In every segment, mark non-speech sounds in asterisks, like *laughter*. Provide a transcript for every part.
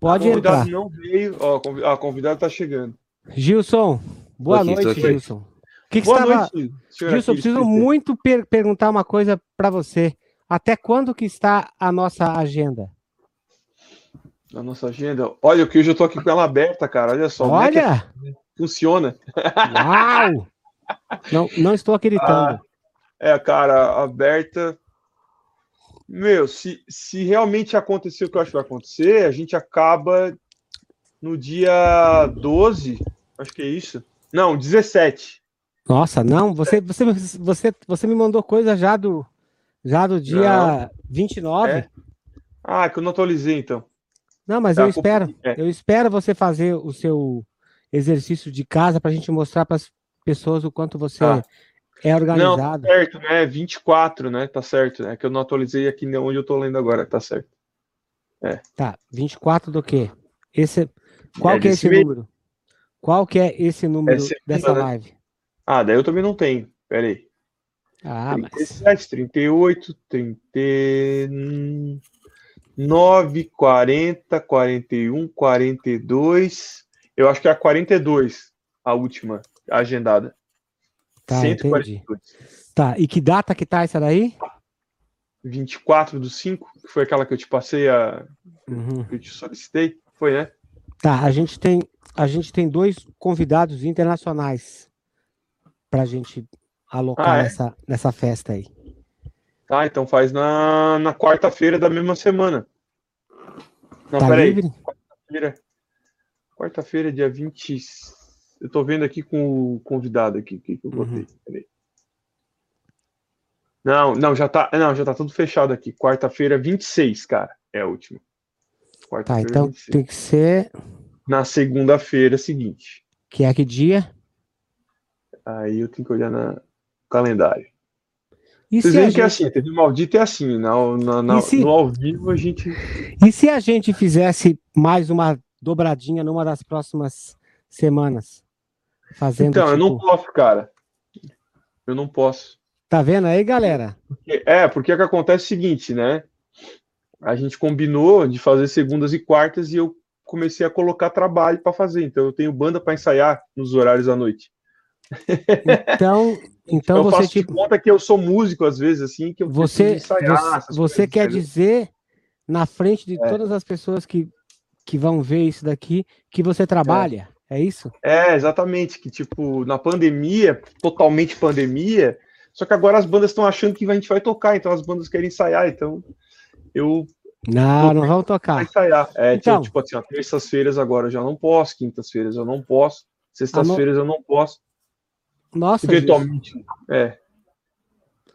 Pode a convidada entrar. não veio. Ó, a convi- a convidada tá chegando. Gilson, boa aqui, noite. Gilson. O que, que Boa estava... noite, Gilson, preciso muito per- perguntar uma coisa para você. Até quando que está a nossa agenda? Na nossa agenda. Olha, que hoje eu tô aqui com ela aberta, cara. Olha só. é que Olha! funciona. Uau! Não, não estou acreditando. É, cara, aberta. Meu, se, se realmente acontecer o que eu acho que vai acontecer, a gente acaba no dia 12, acho que é isso. Não, 17. Nossa, não, você, você, você, você me mandou coisa já do, já do dia 29. É. Ah, que eu não atualizei então. Não, mas Tá, eu espero. é. Eu espero você fazer o seu exercício de casa para a gente mostrar para as pessoas o quanto você Tá. É Não, tá organizado. certo, né? 24, né? Tá certo. É que eu não atualizei aqui onde eu tô lendo agora, tá certo. Tá, 24 do quê? Esse, qual É que é esse mês. número? Qual que é esse número segunda, dessa né? live? Ah, daí eu também não tenho. Pera aí. Ah, mas 37, 38, 39, 40, 41, 42. Eu acho que é a 42, a última agendada. Tá, entendi. 142. Tá, e que data que tá essa daí? 24 do 5, que foi aquela que eu te passei, a, Uhum. que eu te solicitei. Foi, né? Tá, a gente tem a gente tem dois convidados internacionais para a gente alocar Ah, é? nessa, nessa festa aí. Tá, então faz na, na quarta-feira da mesma semana. Não, tá peraí. Quarta-feira, quarta-feira, dia 20. Eu tô vendo aqui com o convidado aqui, que, eu Uhum. botei. Peraí. Não, não, já tá, não, já tá tudo fechado aqui. Quarta-feira, 26, cara, é a última. Tá, então 26. tem que ser Na segunda-feira seguinte. que é que dia? Aí eu tenho que olhar na- no calendário. E Vocês veem que é gente, assim, teve maldito é assim, na, na- na- se- no ao vivo a gente. e se a gente fizesse mais uma dobradinha numa das próximas semanas? Fazendo Então, eu não tipo- posso, cara. Eu não posso. Tá vendo aí, galera? É, porque o que acontece é o seguinte, né? A gente combinou de fazer segundas e quartas e eu comecei a colocar trabalho para fazer. Então eu tenho banda para ensaiar nos horários à noite. Então, *laughs* então eu você faço tipo conta que eu sou músico às vezes assim, que eu você ensaiar. você, você quer entendeu? dizer na frente de É. todas as pessoas que, que vão ver isso daqui que você trabalha? É, isso? É, exatamente, que tipo, na pandemia, totalmente pandemia, só que agora as bandas estão achando que a gente vai tocar, então as bandas querem ensaiar, então eu Não, não vou tocar. ensaiar. É, Então. tipo assim, terças-feiras agora eu já não posso, quintas-feiras eu não posso, sextas-feiras eu não posso, Nossa, eventualmente, é,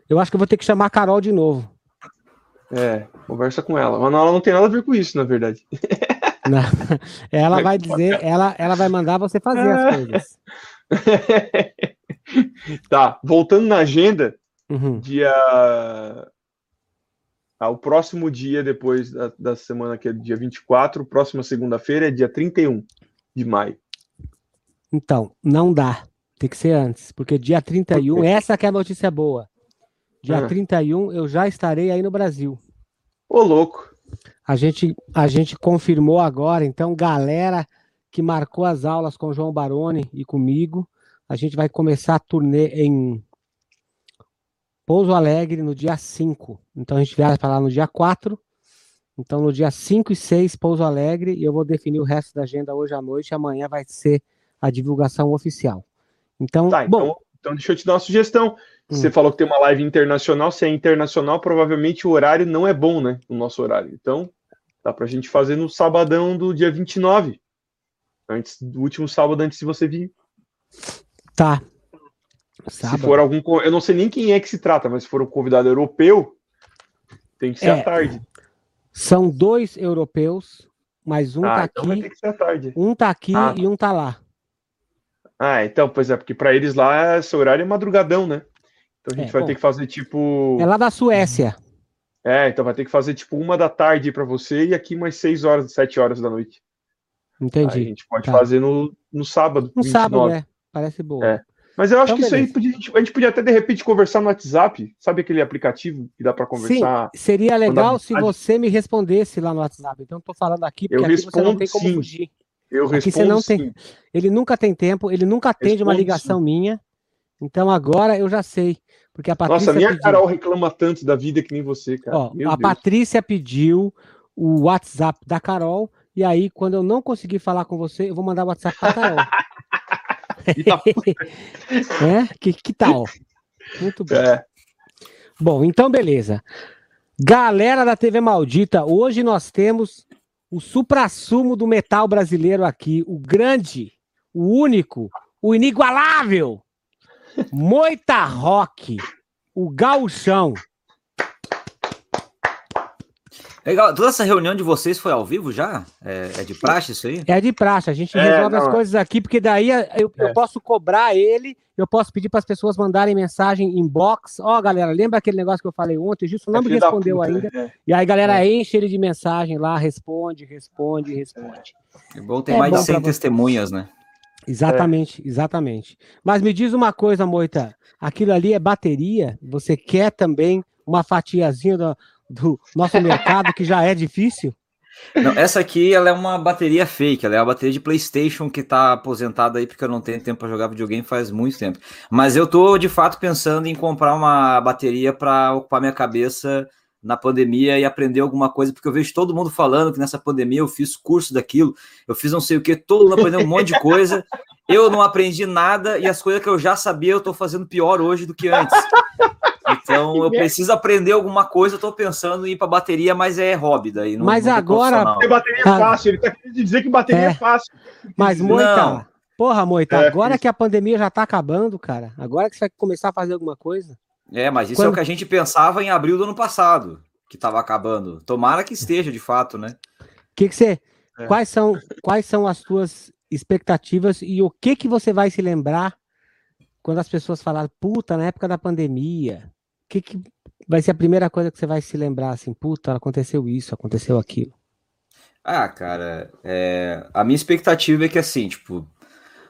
eu acho que eu vou ter que chamar a Carol de novo. é, conversa com ela, mas não, ela não tem nada a ver com isso, na verdade. *laughs* Não. Ela vai dizer, ela, ela vai mandar você fazer É. as coisas. *laughs* tá, voltando na agenda, Uhum. dia. Ah, o próximo dia depois da, da semana, que é dia 24, próxima segunda-feira é dia 31 de maio. Então, não dá. Tem que ser antes, porque dia 31, Por essa que é a notícia boa. Dia Ah. 31 eu já estarei aí no Brasil. Ô, louco. A gente, a gente confirmou agora, então, galera que marcou as aulas com o João Baroni e comigo, a gente vai começar a turnê em Pouso Alegre no dia 5. Então a gente viaja para lá no dia 4. Então no dia 5 e 6, Pouso Alegre, e eu vou definir o resto da agenda hoje à noite, amanhã vai ser a divulgação oficial. Então, Tá, bom, então, então deixa eu te dar uma sugestão. Você Hum. falou que tem uma live internacional. Se é internacional, provavelmente o horário não é bom, né? O nosso horário. Então, dá pra gente fazer no sabadão do dia 29. Antes do último sábado antes de você vir. tá. Se Sábado. for algum. Eu não sei nem quem é que se trata, mas se for um convidado europeu, tem que ser É, à tarde. São dois europeus, mas um ah, tá então vai aqui, ter que ser à tarde. um tá aqui Ah. e um tá lá. Ah, então, pois é, porque pra eles lá, esse horário é madrugadão, né? Então a gente É, vai bom. ter que fazer tipo. É lá da Suécia. É, então vai ter que fazer tipo uma da tarde pra você e aqui mais seis horas, sete horas da noite. Aí a Entendi. gente pode Tá. fazer no, no sábado. No 29. sábado, é. Parece boa. É. Mas eu acho então, que beleza. isso aí podia, a gente podia até de repente conversar no WhatsApp. Sabe aquele aplicativo que dá para conversar? Sim, seria legal se você me respondesse lá no WhatsApp. Então estou falando aqui porque eu aqui respondo, você não tem como sim. fugir. Eu aqui respondo. Você não sim. tem. Ele nunca tem tempo, ele nunca atende respondo, uma ligação sim. minha. Então agora eu já sei. Porque a Patrícia. Nossa, minha pediu... Carol reclama tanto da vida que nem você, cara. Ó, a Deus. Patrícia pediu o WhatsApp da Carol. E aí, quando eu não conseguir falar com você, eu vou mandar o WhatsApp para Carol. *laughs* *laughs* É? Que, que tal? Muito bom. É. Bom, então beleza. Galera da TV Maldita, hoje nós temos o supra-sumo do metal brasileiro aqui, o grande, o único, o inigualável, Moita Rock, o gauchão. Legal, toda essa reunião de vocês foi ao vivo já? É, é de praxe isso aí? É de praxe, a gente é, resolve não, as coisas aqui, porque daí eu, é. eu posso cobrar ele, eu posso pedir para as pessoas mandarem mensagem inbox. Ó, oh, galera, lembra aquele negócio que eu falei ontem? O Gilson não é me respondeu ainda. É. E aí, galera, é. enche ele de mensagem lá, responde, responde, responde. É bom ter mais de 100 testemunhas, né? Exatamente, exatamente. Mas me diz uma coisa, Moita, aquilo ali é bateria? Você quer também uma fatiazinha da, do nosso mercado, que já é difícil? Não, essa aqui ela é uma bateria fake, ela é a bateria de PlayStation que tá aposentada aí porque eu não tenho tempo para jogar videogame faz muito tempo. Mas eu tô de fato pensando em comprar uma bateria para ocupar minha cabeça na pandemia e aprender alguma coisa, porque eu vejo todo mundo falando que nessa pandemia eu fiz curso daquilo, eu fiz não sei o que, todo mundo aprendeu um monte de coisa, *laughs* eu não aprendi nada e as coisas que eu já sabia eu tô fazendo pior hoje do que antes. Então *laughs* eu preciso aprender alguma coisa, eu tô pensando em ir para bateria, mas é hobby daí. Não, mas não agora. Porque bateria é ah. fácil, ele tá querendo dizer que bateria é, é fácil. Mas, Moita, porra, Moita, é, agora que a pandemia já tá acabando, cara, agora que você vai começar a fazer alguma coisa. É, mas isso Quando... é o que a gente pensava em abril do ano passado, que tava acabando. Tomara que esteja de fato, né? Que que você. É. Quais são, quais são as tuas expectativas e o que que você vai se lembrar quando as pessoas falaram, puta, na época da pandemia, o que, que vai ser a primeira coisa que você vai se lembrar, assim, puta, aconteceu isso, aconteceu aquilo? Ah, cara, é... a minha expectativa é que, assim, tipo,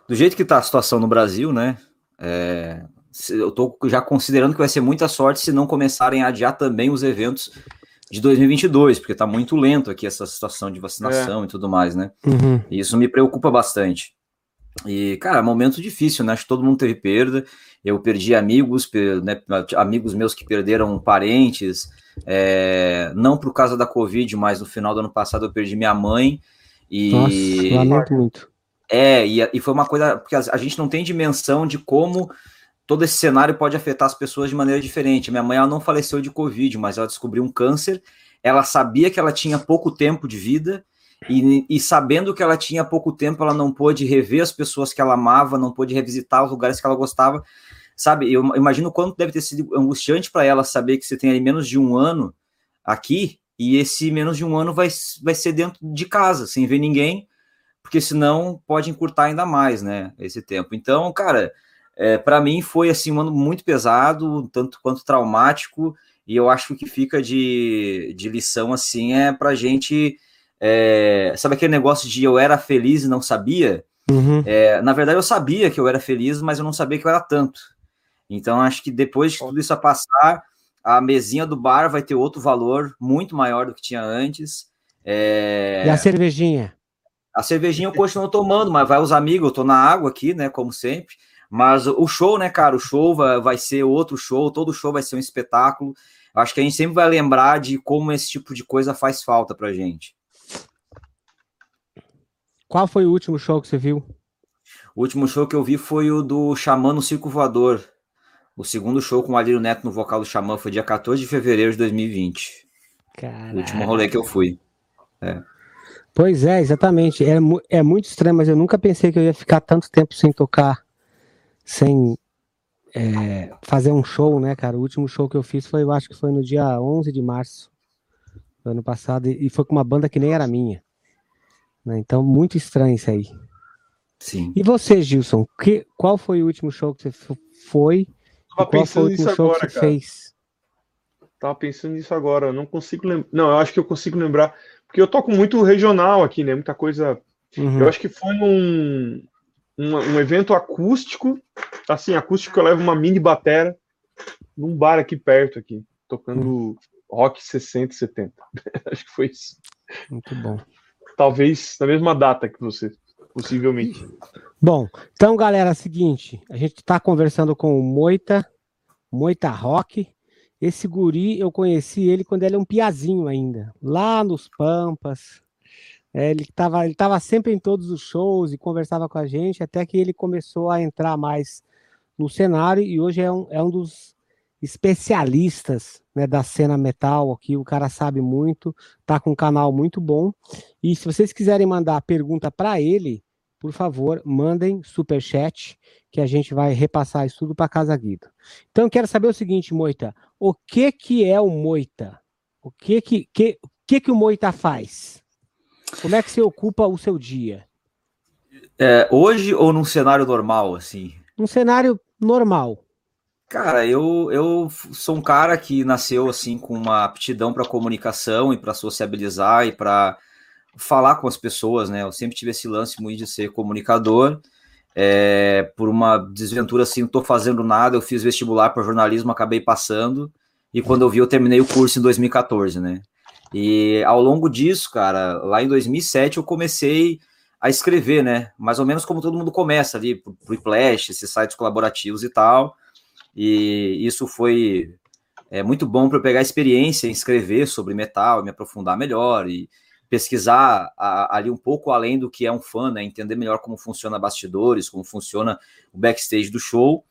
do jeito que tá a situação no Brasil, né, é... eu tô já considerando que vai ser muita sorte se não começarem a adiar também os eventos de 2022, porque tá muito lento aqui essa situação de vacinação é. e tudo mais, né? Uhum. E isso me preocupa bastante. E, cara, momento difícil, né? Acho que todo mundo teve perda. Eu perdi amigos, né, amigos meus que perderam parentes, é, não por causa da Covid, mas no final do ano passado eu perdi minha mãe. E, Nossa, lamento muito. É, e, e foi uma coisa, porque a, a gente não tem dimensão de como todo esse cenário pode afetar as pessoas de maneira diferente. Minha mãe ela não faleceu de Covid, mas ela descobriu um câncer. Ela sabia que ela tinha pouco tempo de vida e, e, sabendo que ela tinha pouco tempo, ela não pôde rever as pessoas que ela amava, não pôde revisitar os lugares que ela gostava. Sabe, eu imagino quanto deve ter sido angustiante para ela saber que você tem aí menos de um ano aqui e esse menos de um ano vai, vai ser dentro de casa, sem ver ninguém, porque senão pode encurtar ainda mais, né, esse tempo. Então, cara, é, para mim foi assim um ano muito pesado, tanto quanto traumático, e eu acho que fica de, de lição assim é para gente é, sabe aquele negócio de eu era feliz e não sabia? Uhum. É, na verdade, eu sabia que eu era feliz, mas eu não sabia que eu era tanto. Então, acho que depois de tudo isso a passar, a mesinha do bar vai ter outro valor muito maior do que tinha antes. É... E a cervejinha? A cervejinha eu continuo tomando, mas vai os amigos, eu tô na água aqui, né, como sempre. Mas o show, né, cara, o show vai, vai ser outro show, todo show vai ser um espetáculo. Acho que a gente sempre vai lembrar de como esse tipo de coisa faz falta pra gente. Qual foi o último show que você viu? O último show que eu vi foi o do Xamã no Circo Voador. O segundo show com o Alírio Neto no vocal do Xamã foi dia 14 de fevereiro de 2020. Caraca. O último rolê que eu fui. É. Pois é, exatamente. É, é muito estranho, mas eu nunca pensei que eu ia ficar tanto tempo sem tocar, sem é, fazer um show, né, cara? O último show que eu fiz foi, eu acho que foi no dia 11 de março do ano passado, e foi com uma banda que nem era minha. Né? Então, muito estranho isso aí. Sim. E você, Gilson, que, qual foi o último show que você foi? Tava qual foi o último show agora, que você cara. fez? Tava pensando nisso agora, não consigo lembrar. Não, eu acho que eu consigo lembrar, porque eu toco muito regional aqui, né? Muita coisa. Uhum. Eu acho que foi num, um, um evento acústico, assim, acústico eu levo uma mini batera num bar aqui perto, aqui, tocando rock 60 e 70. *laughs* Acho que foi isso. Muito bom. Talvez na mesma data que você, possivelmente. Bom, então, galera, é o seguinte, a gente está conversando com o Moita, Moita Rock. Esse guri, eu conheci ele quando ele era um piazinho ainda, lá nos Pampas. É, ele estava ele tava sempre em todos os shows e conversava com a gente, até que ele começou a entrar mais no cenário e hoje é um, é um dos especialistas né, da cena metal aqui, o cara sabe muito, tá com um canal muito bom. E se vocês quiserem mandar pergunta para ele, por favor, mandem super chat que a gente vai repassar isso tudo para Casa Guido. Então, quero saber o seguinte, Moita, o que que é o Moita? O que que, que, que, que o Moita faz? Como é que você ocupa o seu dia? É, hoje ou num cenário normal, assim? Um cenário normal. Cara, eu, eu sou um cara que nasceu assim com uma aptidão para comunicação e para sociabilizar e para falar com as pessoas, né? Eu sempre tive esse lance muito de ser comunicador. É, por uma desventura assim, não estou fazendo nada, eu fiz vestibular para jornalismo, acabei passando, e quando eu vi, eu terminei o curso em 2014, né? E ao longo disso, cara, lá em 2007 eu comecei a escrever, né? Mais ou menos como todo mundo começa ali, pro, Flash, esses sites colaborativos e tal. E isso foi é, muito bom para eu pegar experiência em escrever sobre metal, me aprofundar melhor e pesquisar a, ali um pouco além do que é um fã, né? Entender melhor como funciona bastidores, como funciona o backstage do show.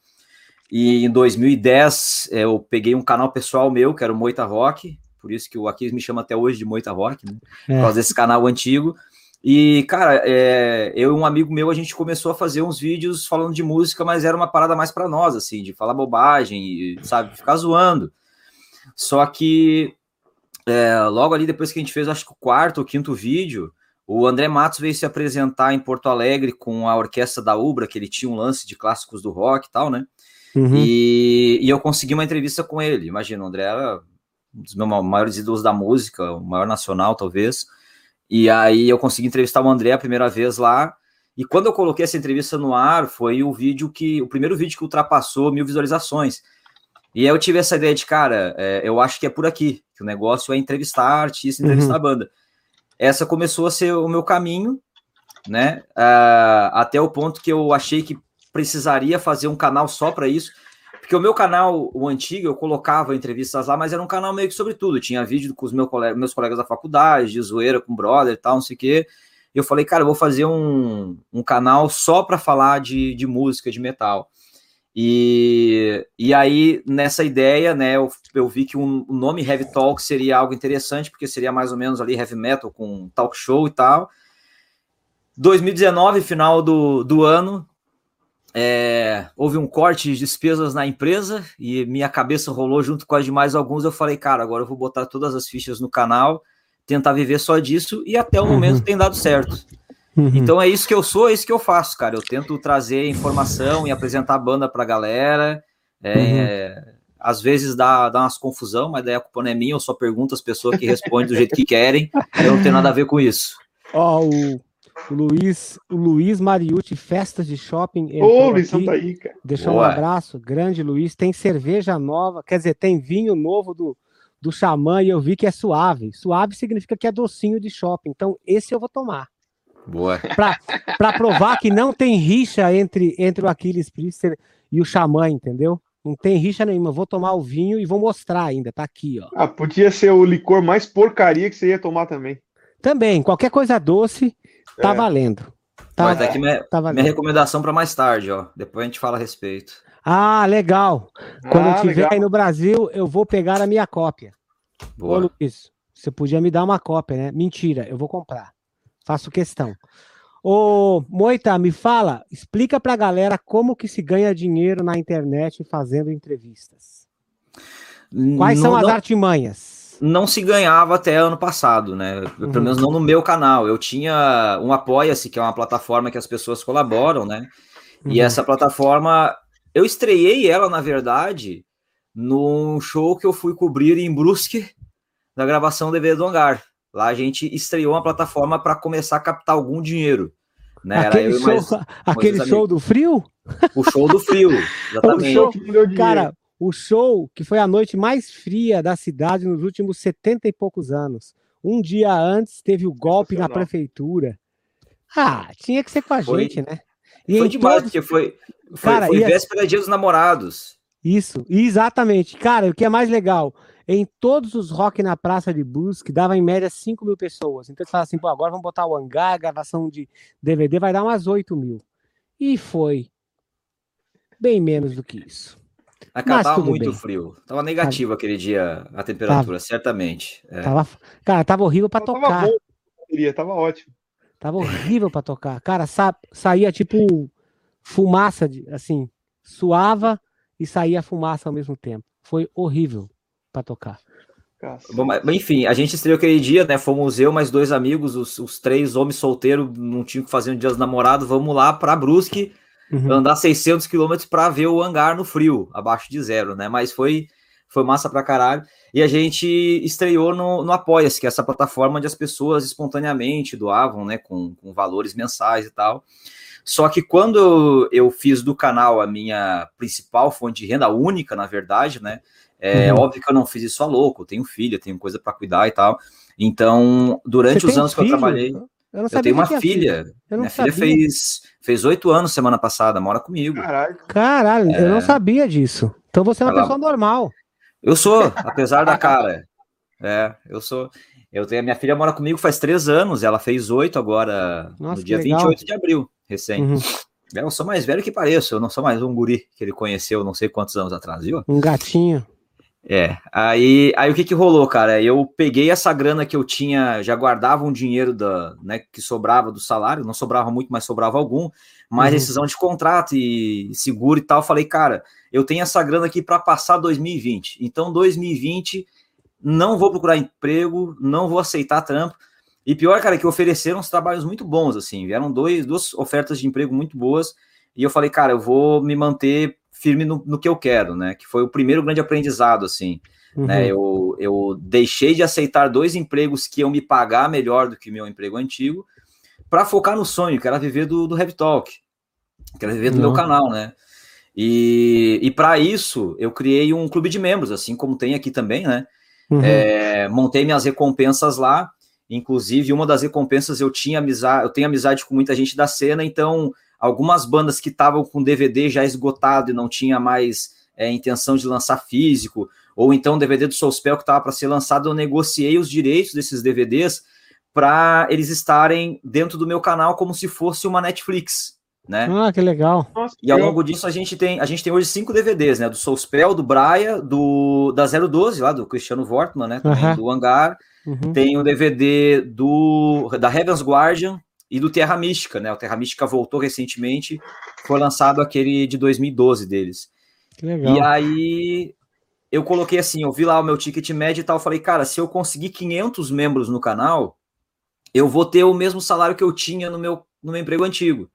E em 2010 é, eu peguei um canal pessoal meu, que era o Moita Rock, por isso que o Aquiles me chama até hoje de Moita Rock, né? É. Por causa desse canal antigo. E, cara, é, eu e um amigo meu, a gente começou a fazer uns vídeos falando de música, mas era uma parada mais para nós, assim, de falar bobagem e, sabe, ficar zoando. Só que é, logo ali, depois que a gente fez, acho que o quarto ou quinto vídeo, o André Matos veio se apresentar em Porto Alegre com a orquestra da Ubra, que ele tinha um lance de clássicos do rock e tal, né? Uhum. E, e, eu consegui uma entrevista com ele. Imagina, o André era um dos meus maiores ídolos da música, o maior nacional, talvez. E aí eu consegui entrevistar o André a primeira vez lá. E quando eu coloquei essa entrevista no ar, foi o vídeo que. o primeiro vídeo que ultrapassou mil visualizações. E aí eu tive essa ideia de, cara, é, eu acho que é por aqui, que o negócio é entrevistar artista, entrevistar uhum. a banda. Essa começou a ser o meu caminho, né? Uh, até o ponto que eu achei que precisaria fazer um canal só para isso. Porque o meu canal, o antigo, eu colocava entrevistas lá, mas era um canal meio que sobre tudo. Tinha vídeo com os meus colegas, meus colegas da faculdade, de zoeira com brother e tal, não sei o quê. E eu falei, cara, eu vou fazer um, um canal só para falar de, de música, de metal. E, e aí, nessa ideia, né, eu, eu vi que um, o nome Heavy Talk seria algo interessante, porque seria mais ou menos ali heavy metal com talk show e tal. 2019, final do, do ano, é, houve um corte de despesas na empresa e minha cabeça rolou junto com as de mais alguns. Eu falei, cara, agora eu vou botar todas as fichas no canal, tentar viver só disso e até o uhum. momento tem dado certo. Uhum. Então é isso que eu sou, é isso que eu faço, cara. Eu tento trazer informação e apresentar a banda pra galera. É, uhum. Às vezes dá, dá umas confusão, mas daí a culpa não é minha, eu só pergunto as pessoas que respondem do jeito que querem. Eu não tenho nada a ver com isso. Ó, oh, o o Luiz, o Luiz Mariucci, Festas de Shopping. Ô, Luiz, tá aí, cara. Deixou Boa. um abraço, grande Luiz. Tem cerveja nova, quer dizer, tem vinho novo do, do Xamã e eu vi que é suave. Suave significa que é docinho de shopping. Então, esse eu vou tomar. Boa. Para provar que não tem rixa entre, entre o Aquiles Priester e o Xamã, entendeu? Não tem rixa nenhuma. Vou tomar o vinho e vou mostrar ainda. Tá aqui, ó. Ah, podia ser o licor mais porcaria que você ia tomar também. Também, qualquer coisa doce, Tá é. valendo. Tá, Mas aqui minha, tá minha recomendação para mais tarde, ó. Depois a gente fala a respeito. Ah, legal. Quando ah, eu estiver aí no Brasil, eu vou pegar a minha cópia. Boa. Ô, Luiz, você podia me dar uma cópia, né? Mentira, eu vou comprar. Faço questão. Ô, Moita, me fala, explica pra galera como que se ganha dinheiro na internet fazendo entrevistas. Quais não, são as não... artimanhas? Não se ganhava até ano passado, né? Uhum. Pelo menos não no meu canal. Eu tinha um Apoia-se, que é uma plataforma que as pessoas colaboram, né? Uhum. E essa plataforma, eu estreiei ela, na verdade, num show que eu fui cobrir em Brusque, na gravação do DVD do Hangar. Lá a gente estreou uma plataforma para começar a captar algum dinheiro. Né? Aquele, show, mais, *laughs* aquele show do frio? O show do frio, exatamente. *laughs* o show, cara, o show que foi a noite mais fria da cidade nos últimos 70 e poucos anos. Um dia antes teve o golpe na prefeitura. Ah, tinha que ser com a foi, gente, né? E foi demais, todos... porque foi, foi, cara, foi véspera dia dos namorados. Isso, exatamente. Cara, o que é mais legal, em todos os rock na praça de Brusque, dava em média 5 mil pessoas. Então você fala assim, pô, agora vamos botar o hangar, gravação de DVD, vai dar umas 8 mil. E foi bem menos do que isso. A cara, tava muito bem. frio. Tava negativo aquele dia a temperatura, tava. certamente. É. Tava, cara, tava horrível para tocar. Tava bom, tava ótimo. Tava horrível para tocar. Cara, sa saía tipo fumaça, de, assim, suava e saía fumaça ao mesmo tempo. Foi horrível para tocar. Bom, enfim, a gente estreou aquele dia, né? Fomos eu, mais dois amigos, os, os três homens solteiros, não tinham que fazer um dia dos namorados. Vamos lá para Brusque, uhum. andar 600 quilômetros para ver o hangar no frio, abaixo de zero, né? Mas foi, foi massa pra caralho. E a gente estreou no, no Apoia-se, que é essa plataforma onde as pessoas espontaneamente doavam, né? Com, com valores mensais e tal. Só que quando eu fiz do canal a minha principal fonte de renda, única, na verdade, né? É uhum. óbvio que eu não fiz isso a louco, eu tenho filha, tenho coisa para cuidar e tal. Então, durante Você os anos filho? que eu trabalhei, eu, eu tenho uma filha. Minha filha fez fez oito anos semana passada, mora comigo. Caralho, Caralho é... eu não sabia disso. Então você é uma Ela... pessoa normal. Eu sou, *laughs* apesar da cara. É, eu sou. Eu tenho, minha filha mora comigo faz três anos, ela fez oito agora, Nossa, no dia legal. 28 de abril, recém. Uhum. Eu sou mais velho que pareço, eu não sou mais um guri que ele conheceu não sei quantos anos atrás, viu? Um gatinho. É, aí, aí o que que rolou, cara? Eu peguei essa grana que eu tinha, já guardava um dinheiro da, né, que sobrava do salário, não sobrava muito, mas sobrava algum, mais uhum. decisão de contrato e seguro e tal. Falei, cara, eu tenho essa grana aqui para passar 2020. Então, 2020 não vou procurar emprego, não vou aceitar trampo. E pior, cara, que ofereceram uns trabalhos muito bons, assim, vieram dois, duas ofertas de emprego muito boas. E eu falei, cara, eu vou me manter firme no, no que eu quero, né? Que foi o primeiro grande aprendizado, assim. Uhum. Né? Eu, eu deixei de aceitar dois empregos que iam me pagar melhor do que meu emprego antigo para focar no sonho, que era viver do, do Heavy Talk, que era viver do Não. meu canal, né? E, e para isso eu criei um clube de membros, assim como tem aqui também, né? Uhum. É, montei minhas recompensas lá. Inclusive, uma das recompensas eu tinha amizade, eu tenho amizade com muita gente da cena, então algumas bandas que estavam com DVD já esgotado e não tinha mais é, intenção de lançar físico, ou então DVD do Soulspell que estava para ser lançado, eu negociei os direitos desses DVDs para eles estarem dentro do meu canal como se fosse uma Netflix, né? Ah, que legal. E ao longo disso a gente tem, a gente tem hoje cinco DVDs, né? Do Soulspell, do Braia, do da 012 lá do Cristiano Wortmann, né? Também, do Hangar. Uhum. Tem o DVD do da Heaven's Guardian, e do Terra Mística, né? O Terra Mística voltou recentemente, foi lançado aquele de 2012 deles. Legal. E aí eu coloquei assim, eu vi lá o meu ticket médio e tal, falei, cara, se eu conseguir 500 membros no canal, eu vou ter o mesmo salário que eu tinha no meu, no meu emprego antigo.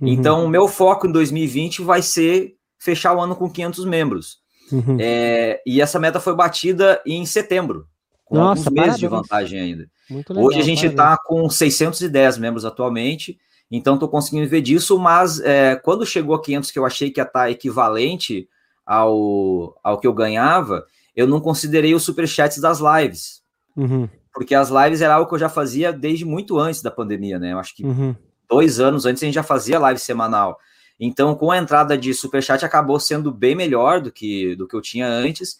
Uhum. Então, o meu foco em 2020 vai ser fechar o ano com 500 membros. Uhum. É, e essa meta foi batida em setembro, com Nossa, alguns meses parabéns. de vantagem ainda. Legal, Hoje a gente está com 610 membros atualmente, então estou conseguindo ver disso, mas é, quando chegou a 500, que eu achei que ia estar tá equivalente ao, ao que eu ganhava, eu não considerei os superchats das lives. Uhum. Porque as lives era algo que eu já fazia desde muito antes da pandemia, né? Eu acho que uhum. dois anos antes a gente já fazia live semanal. Então, com a entrada de superchat, acabou sendo bem melhor do que, do que eu tinha antes.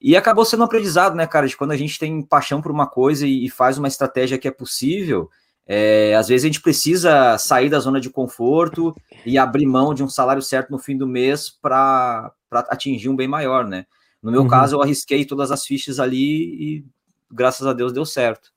E acabou sendo um aprendizado, né, cara, de quando a gente tem paixão por uma coisa e, e faz uma estratégia que é possível, é, às vezes a gente precisa sair da zona de conforto e abrir mão de um salário certo no fim do mês para atingir um bem maior, né? No meu uhum. caso, eu arrisquei todas as fichas ali e graças a Deus deu certo.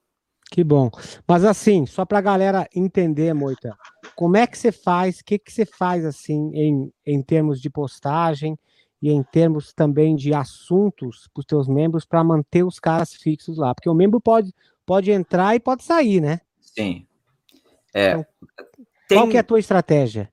Que bom. Mas assim, só para a galera entender, Moita, como é que você faz, o que, que você faz assim em, em termos de postagem, e em termos também de assuntos para os teus membros para manter os caras fixos lá. Porque o membro pode, pode entrar e pode sair, né? Sim. É, então, tem... Qual que é a tua estratégia?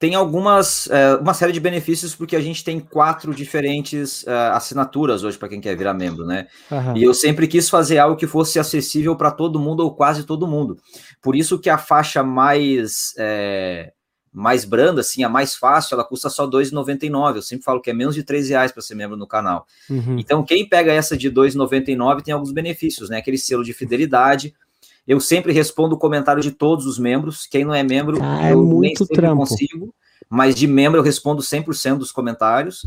tem algumas, é, uma série de benefícios, porque a gente tem quatro diferentes uh, assinaturas hoje para quem quer virar membro, né? Uhum. E eu sempre quis fazer algo que fosse acessível para todo mundo ou quase todo mundo. Por isso que a faixa mais é, mais branda, assim, a mais fácil, ela custa só R$ 2,99. Eu sempre falo que é menos de R$ reais para ser membro no canal. Uhum. Então, quem pega essa de R$ 2,99 tem alguns benefícios, né? Aquele selo de fidelidade. Eu sempre respondo o comentário de todos os membros. Quem não é membro, ah, eu é nem sempre trampo. consigo. Mas de membro eu respondo 100% dos comentários.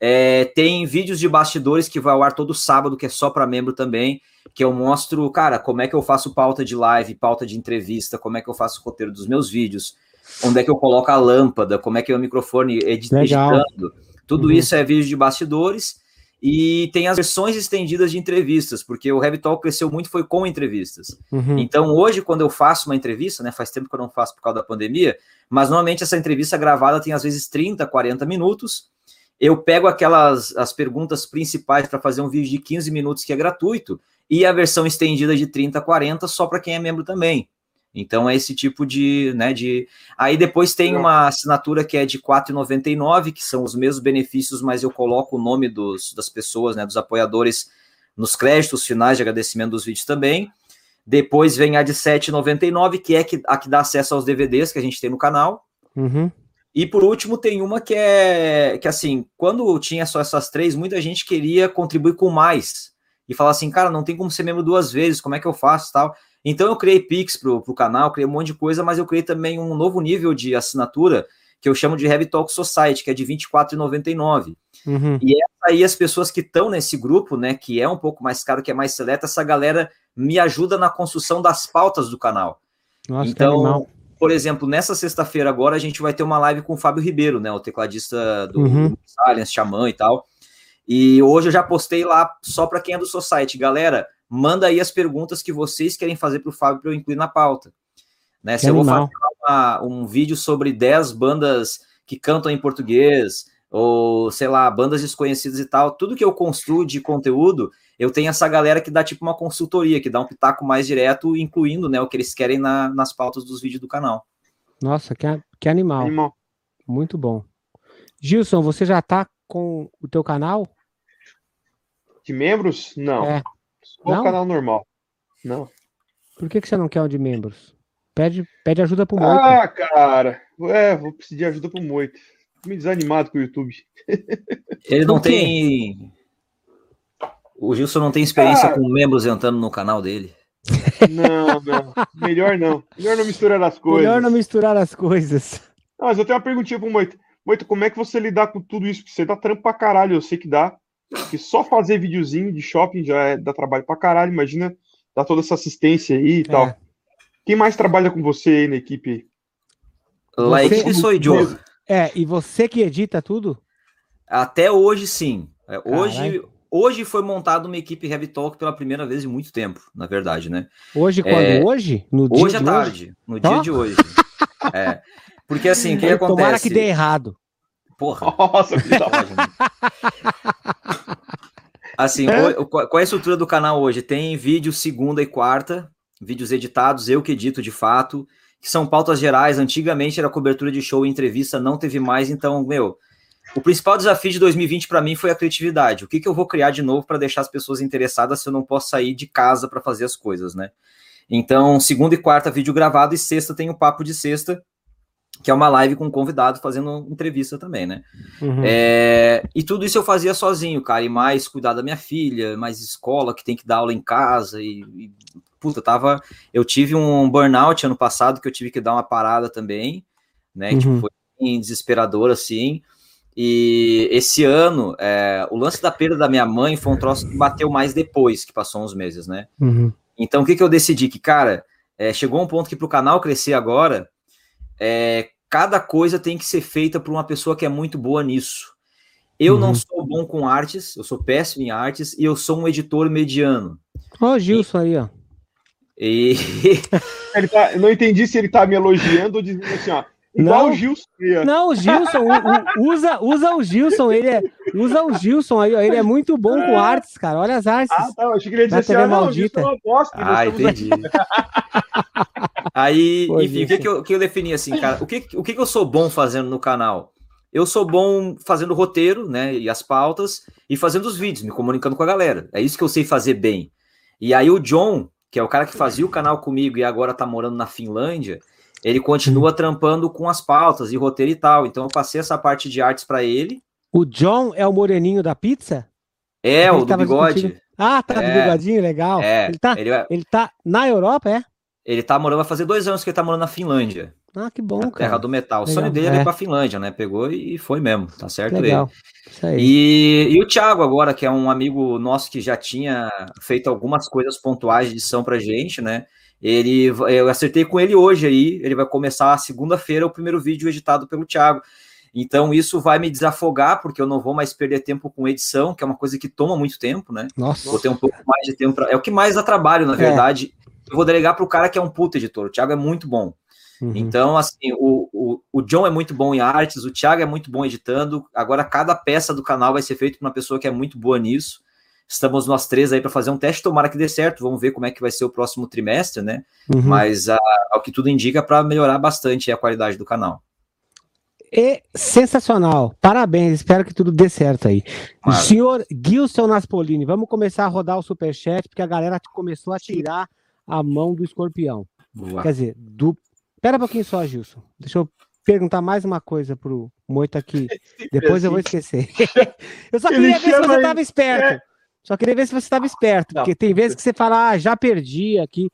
É, tem vídeos de bastidores que vai ao ar todo sábado, que é só para membro também, que eu mostro, cara, como é que eu faço pauta de live, pauta de entrevista, como é que eu faço o roteiro dos meus vídeos, onde é que eu coloco a lâmpada, como é que é o microfone edit Legal. editando. Tudo uhum. isso é vídeo de bastidores. E tem as versões estendidas de entrevistas, porque o Heavy Talk cresceu muito foi com entrevistas. Uhum. Então, hoje, quando eu faço uma entrevista, né, faz tempo que eu não faço por causa da pandemia, mas normalmente essa entrevista gravada tem às vezes 30, 40 minutos. Eu pego aquelas as perguntas principais para fazer um vídeo de 15 minutos que é gratuito, e a versão estendida de 30, 40 só para quem é membro também. Então é esse tipo de, né, de Aí depois tem uma assinatura que é de R$ 4,99, que são os mesmos benefícios, mas eu coloco o nome dos, das pessoas, né, dos apoiadores nos créditos finais de agradecimento dos vídeos também. Depois vem a de R$ 7,99, que é a que dá acesso aos DVDs que a gente tem no canal. Uhum. E por último, tem uma que é que assim, quando tinha só essas três, muita gente queria contribuir com mais e falar assim, cara, não tem como ser membro duas vezes, como é que eu faço tal? Então eu criei Pix pro, pro canal, criei um monte de coisa, mas eu criei também um novo nível de assinatura que eu chamo de Heavy Talk Society, que é de R$ 24,99. Uhum. E aí as pessoas que estão nesse grupo, né, que é um pouco mais caro, que é mais seleta, essa galera me ajuda na construção das pautas do canal. Nossa, então, por exemplo, nessa sexta-feira agora a gente vai ter uma live com o Fábio Ribeiro, né, o tecladista do, uhum. do Silence, Xamã e tal. E hoje eu já postei lá só para quem é do Society, galera, manda aí as perguntas que vocês querem fazer para o Fábio para eu incluir na pauta. Né? Se eu vou fazer uma, um vídeo sobre 10 bandas que cantam em português, ou sei lá, bandas desconhecidas e tal, tudo que eu construo de conteúdo, eu tenho essa galera que dá tipo uma consultoria, que dá um pitaco mais direto, incluindo né, o que eles querem na, nas pautas dos vídeos do canal. Nossa, que, que animal. animal. Muito bom. Gilson, você já tá com o teu canal? De membros? Não. É. Ou não? canal normal. Não. Por que, que você não quer o de membros? Pede, pede ajuda pro Moito. Ah, cara. É, vou precisar de ajuda pro Moito. Tô meio desanimado com o YouTube. *laughs* Ele não tem. O Gilson não tem experiência ah. com membros entrando no canal dele. Não, não. Melhor não. Melhor não misturar as coisas. Melhor não misturar as coisas. Não, mas eu tenho uma perguntinha pro Moito. Moito, como é que você lidar com tudo isso? Porque você dá trampo pra caralho, eu sei que dá que só fazer videozinho de shopping já é, dá trabalho pra caralho. Imagina dar toda essa assistência aí e é. tal. Quem mais trabalha com você aí na equipe? Lá você, sou eu. É, e você que edita tudo? Até hoje, sim. É, hoje, hoje foi montada uma equipe Heavy Talk pela primeira vez em muito tempo, na verdade, né? Hoje, quando? É, hoje? No hoje à tarde. Hoje? No dia de hoje. *laughs* é. Porque assim, o que acontece? Tomara que dê errado. Porra. Nossa, que *laughs* *laughs* Assim, é? qual é a estrutura do canal hoje? Tem vídeo segunda e quarta, vídeos editados, eu que edito de fato, que são pautas gerais. Antigamente era cobertura de show e entrevista, não teve mais, então, meu. O principal desafio de 2020 para mim foi a criatividade. O que, que eu vou criar de novo para deixar as pessoas interessadas se eu não posso sair de casa para fazer as coisas, né? Então, segunda e quarta, vídeo gravado, e sexta tem o papo de sexta, que é uma live com um convidado fazendo entrevista também, né? Uhum. É, e tudo isso eu fazia sozinho, cara, e mais cuidar da minha filha, mais escola que tem que dar aula em casa e, e puta, tava, eu tive um burnout ano passado que eu tive que dar uma parada também, né? Uhum. Tipo, foi desesperador assim. E esse ano, é, o lance da perda da minha mãe foi um troço que bateu mais depois, que passou uns meses, né? Uhum. Então, o que, que eu decidi? Que, cara, é, chegou um ponto que para o canal crescer agora, é, cada coisa tem que ser feita por uma pessoa que é muito boa nisso. Eu uhum. não sou bom com artes, eu sou péssimo em artes e eu sou um editor mediano. Ó, o Gilson e... aí, ó. E... *laughs* ele tá, não entendi se ele tá me elogiando ou dizendo assim, ó. Igual não, o Gilson. Não, o Gilson, o, o, usa, usa o Gilson, ele é, usa o Gilson aí, ó, ele é muito bom com artes, cara. Olha as artes. Ah, tá, eu achei que ele ia dizer assim, ah, não, maldita. ah, entendi. *laughs* Aí, Foi enfim, o que, que, eu, que eu defini assim, cara? O que, o que, que eu sou bom fazendo no canal? Eu sou bom fazendo roteiro, né? E as pautas, e fazendo os vídeos, me comunicando com a galera. É isso que eu sei fazer bem. E aí o John, que é o cara que fazia o canal comigo e agora tá morando na Finlândia, ele continua trampando com as pautas e roteiro e tal. Então eu passei essa parte de artes para ele. O John é o moreninho da pizza? É, o do bigode. Ah, tá, é, do bigodinho, legal. É, ele, tá, ele, ele tá na Europa, é? Ele tá morando, vai fazer dois anos que ele tá morando na Finlândia. Ah, que bom, cara. Terra do metal. Legal. O sonho dele é ir pra Finlândia, né? Pegou e foi mesmo, tá certo Legal. ele. E, e o Thiago agora, que é um amigo nosso que já tinha feito algumas coisas pontuais de edição pra gente, né? Ele, eu acertei com ele hoje aí, ele vai começar segunda-feira o primeiro vídeo editado pelo Thiago. Então isso vai me desafogar, porque eu não vou mais perder tempo com edição, que é uma coisa que toma muito tempo, né? Nossa. Vou ter um pouco mais de tempo. Pra... É o que mais dá trabalho, na é. verdade. Eu vou delegar para o cara que é um puta editor. O Thiago é muito bom. Uhum. Então, assim, o, o, o John é muito bom em artes, o Thiago é muito bom editando. Agora, cada peça do canal vai ser feita por uma pessoa que é muito boa nisso. Estamos nós três aí para fazer um teste, tomara que dê certo. Vamos ver como é que vai ser o próximo trimestre, né? Uhum. Mas, a, ao que tudo indica, para melhorar bastante a qualidade do canal. É sensacional. Parabéns, espero que tudo dê certo aí. Claro. Senhor Gilson Naspolini, vamos começar a rodar o superchat, porque a galera começou a tirar a mão do escorpião. Boa. Quer dizer, do. Pera um pouquinho só, Gilson. Deixa eu perguntar mais uma coisa pro Moita aqui. *laughs* Depois eu vou esquecer. *laughs* eu só queria ver se você estava esperto. É. Só queria ver se você estava esperto, porque tem vezes que você fala, ah, já perdi aqui.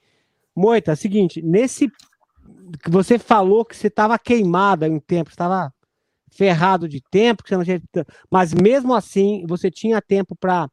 Moita, é seguinte, nesse que você falou que você estava queimada em tempo, estava ferrado de tempo, que você não tinha... mas mesmo assim você tinha tempo para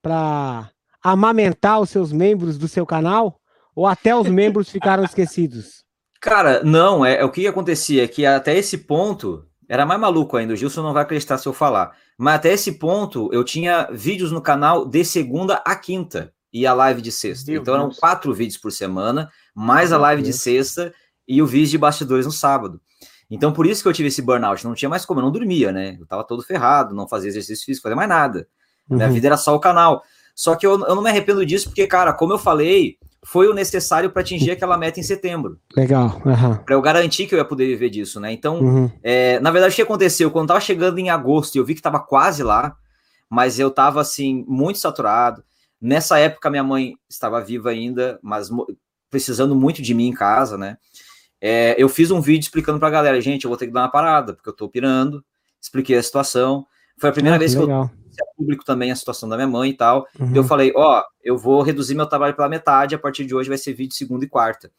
para amamentar os seus membros do seu canal ou até os membros ficaram *laughs* esquecidos? Cara, não, é, é o que acontecia é que até esse ponto era mais maluco ainda, o Gilson não vai acreditar se eu falar. Mas até esse ponto eu tinha vídeos no canal de segunda a quinta e a live de sexta. Meu então Deus. eram quatro vídeos por semana, mais a live de sexta e o vídeo de bastidores no sábado. Então, por isso que eu tive esse burnout. Não tinha mais como, eu não dormia, né? Eu tava todo ferrado, não fazia exercício físico, fazia mais nada. Uhum. Minha vida era só o canal. Só que eu, eu não me arrependo disso, porque, cara, como eu falei, foi o necessário para atingir aquela meta em setembro. Legal. Uhum. Para eu garantir que eu ia poder viver disso, né? Então, uhum. é, na verdade, o que aconteceu? Quando tava chegando em agosto e eu vi que tava quase lá, mas eu tava, assim, muito saturado. Nessa época, minha mãe estava viva ainda, mas precisando muito de mim em casa, né? É, eu fiz um vídeo explicando pra galera, gente, eu vou ter que dar uma parada, porque eu tô pirando, expliquei a situação. Foi a primeira ah, vez que, que eu público também a situação da minha mãe e tal. Uhum. Eu falei, ó, eu vou reduzir meu trabalho pela metade, a partir de hoje vai ser vídeo segunda e quarta.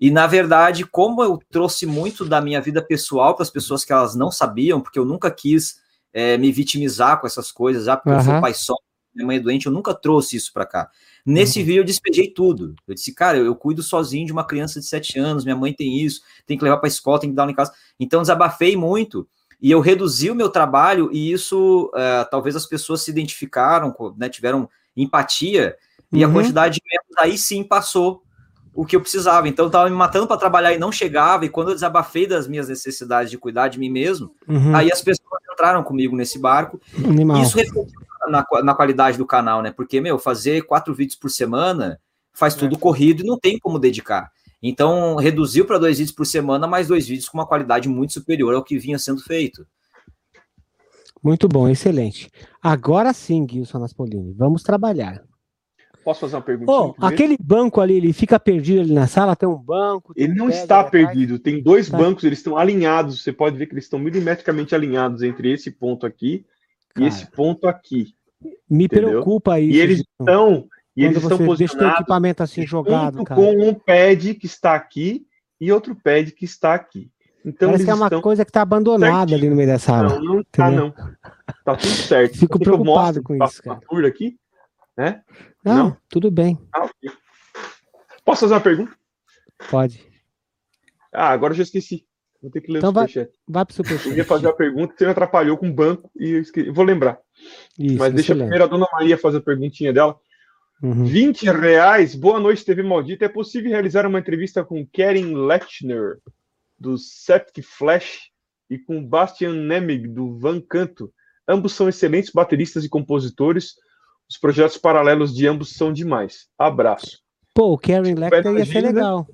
E na verdade, como eu trouxe muito da minha vida pessoal para as pessoas que elas não sabiam, porque eu nunca quis é, me vitimizar com essas coisas, ah, porque uhum. eu sou pai só, minha mãe é doente, eu nunca trouxe isso para cá. Nesse uhum. vídeo eu despejei tudo. Eu disse, cara, eu, eu, cuido sozinho de uma criança de 7 anos, minha mãe tem isso, tem que levar para a escola, tem que dar aula em casa. Então desabafei muito e eu reduzi o meu trabalho e isso uh, talvez as pessoas se identificaram, né, tiveram empatia e uhum. a quantidade de membros aí sim passou o que eu precisava. Então eu estava me matando para trabalhar e não chegava. E quando eu desabafei das minhas necessidades de cuidar de mim mesmo, uhum. aí as pessoas entraram comigo nesse barco. Animal. Isso refletiu na, na qualidade do canal, né? Porque, meu, fazer quatro vídeos por semana faz tudo é. corrido e não tem como dedicar. Então, reduziu para dois vídeos por semana, mais dois vídeos com uma qualidade muito superior ao que vinha sendo feito. Muito bom, excelente. Agora sim, Gilson Naspolini, vamos trabalhar. Posso fazer uma pergunta? Oh, aquele banco ali, ele fica perdido ali na sala, tem um banco. Ele não está perdido, tem dois tá. bancos, eles estão alinhados. Você pode ver que eles estão milimetricamente alinhados entre esse ponto aqui Cara, e esse ponto aqui. Me entendeu? preocupa isso. E eles estão e eles estão posicionados equipamento assim jogado, cara. com um pad que está aqui e outro pad que está aqui. Então Parece que é uma coisa que está abandonada ali no meio dessa sala. Não, não está não. Tá tudo certo. Fico Quando preocupado com isso, cara. Por aqui, né? Não, não, tudo bem. Ah, okay. Posso fazer uma pergunta? Pode. Ah, agora eu já esqueci. Vou ter que ler então o superchat. Vai, vai pro superchat. Eu ia fazer a pergunta, você me atrapalhou com o banco e eu esqueci. Vou lembrar. Isso, Mas deixa primeiro a dona Maria fazer a perguntinha dela. Uhum. 20 reais. Boa noite, TV Maldita. É possível realizar uma entrevista com Karen Lechner, do Septic Flash, e com Bastian Nemig, do Van Canto. Ambos são excelentes bateristas e compositores. Os projetos paralelos de ambos são demais. Abraço. Pô, o Karen Lechner ia ser legal.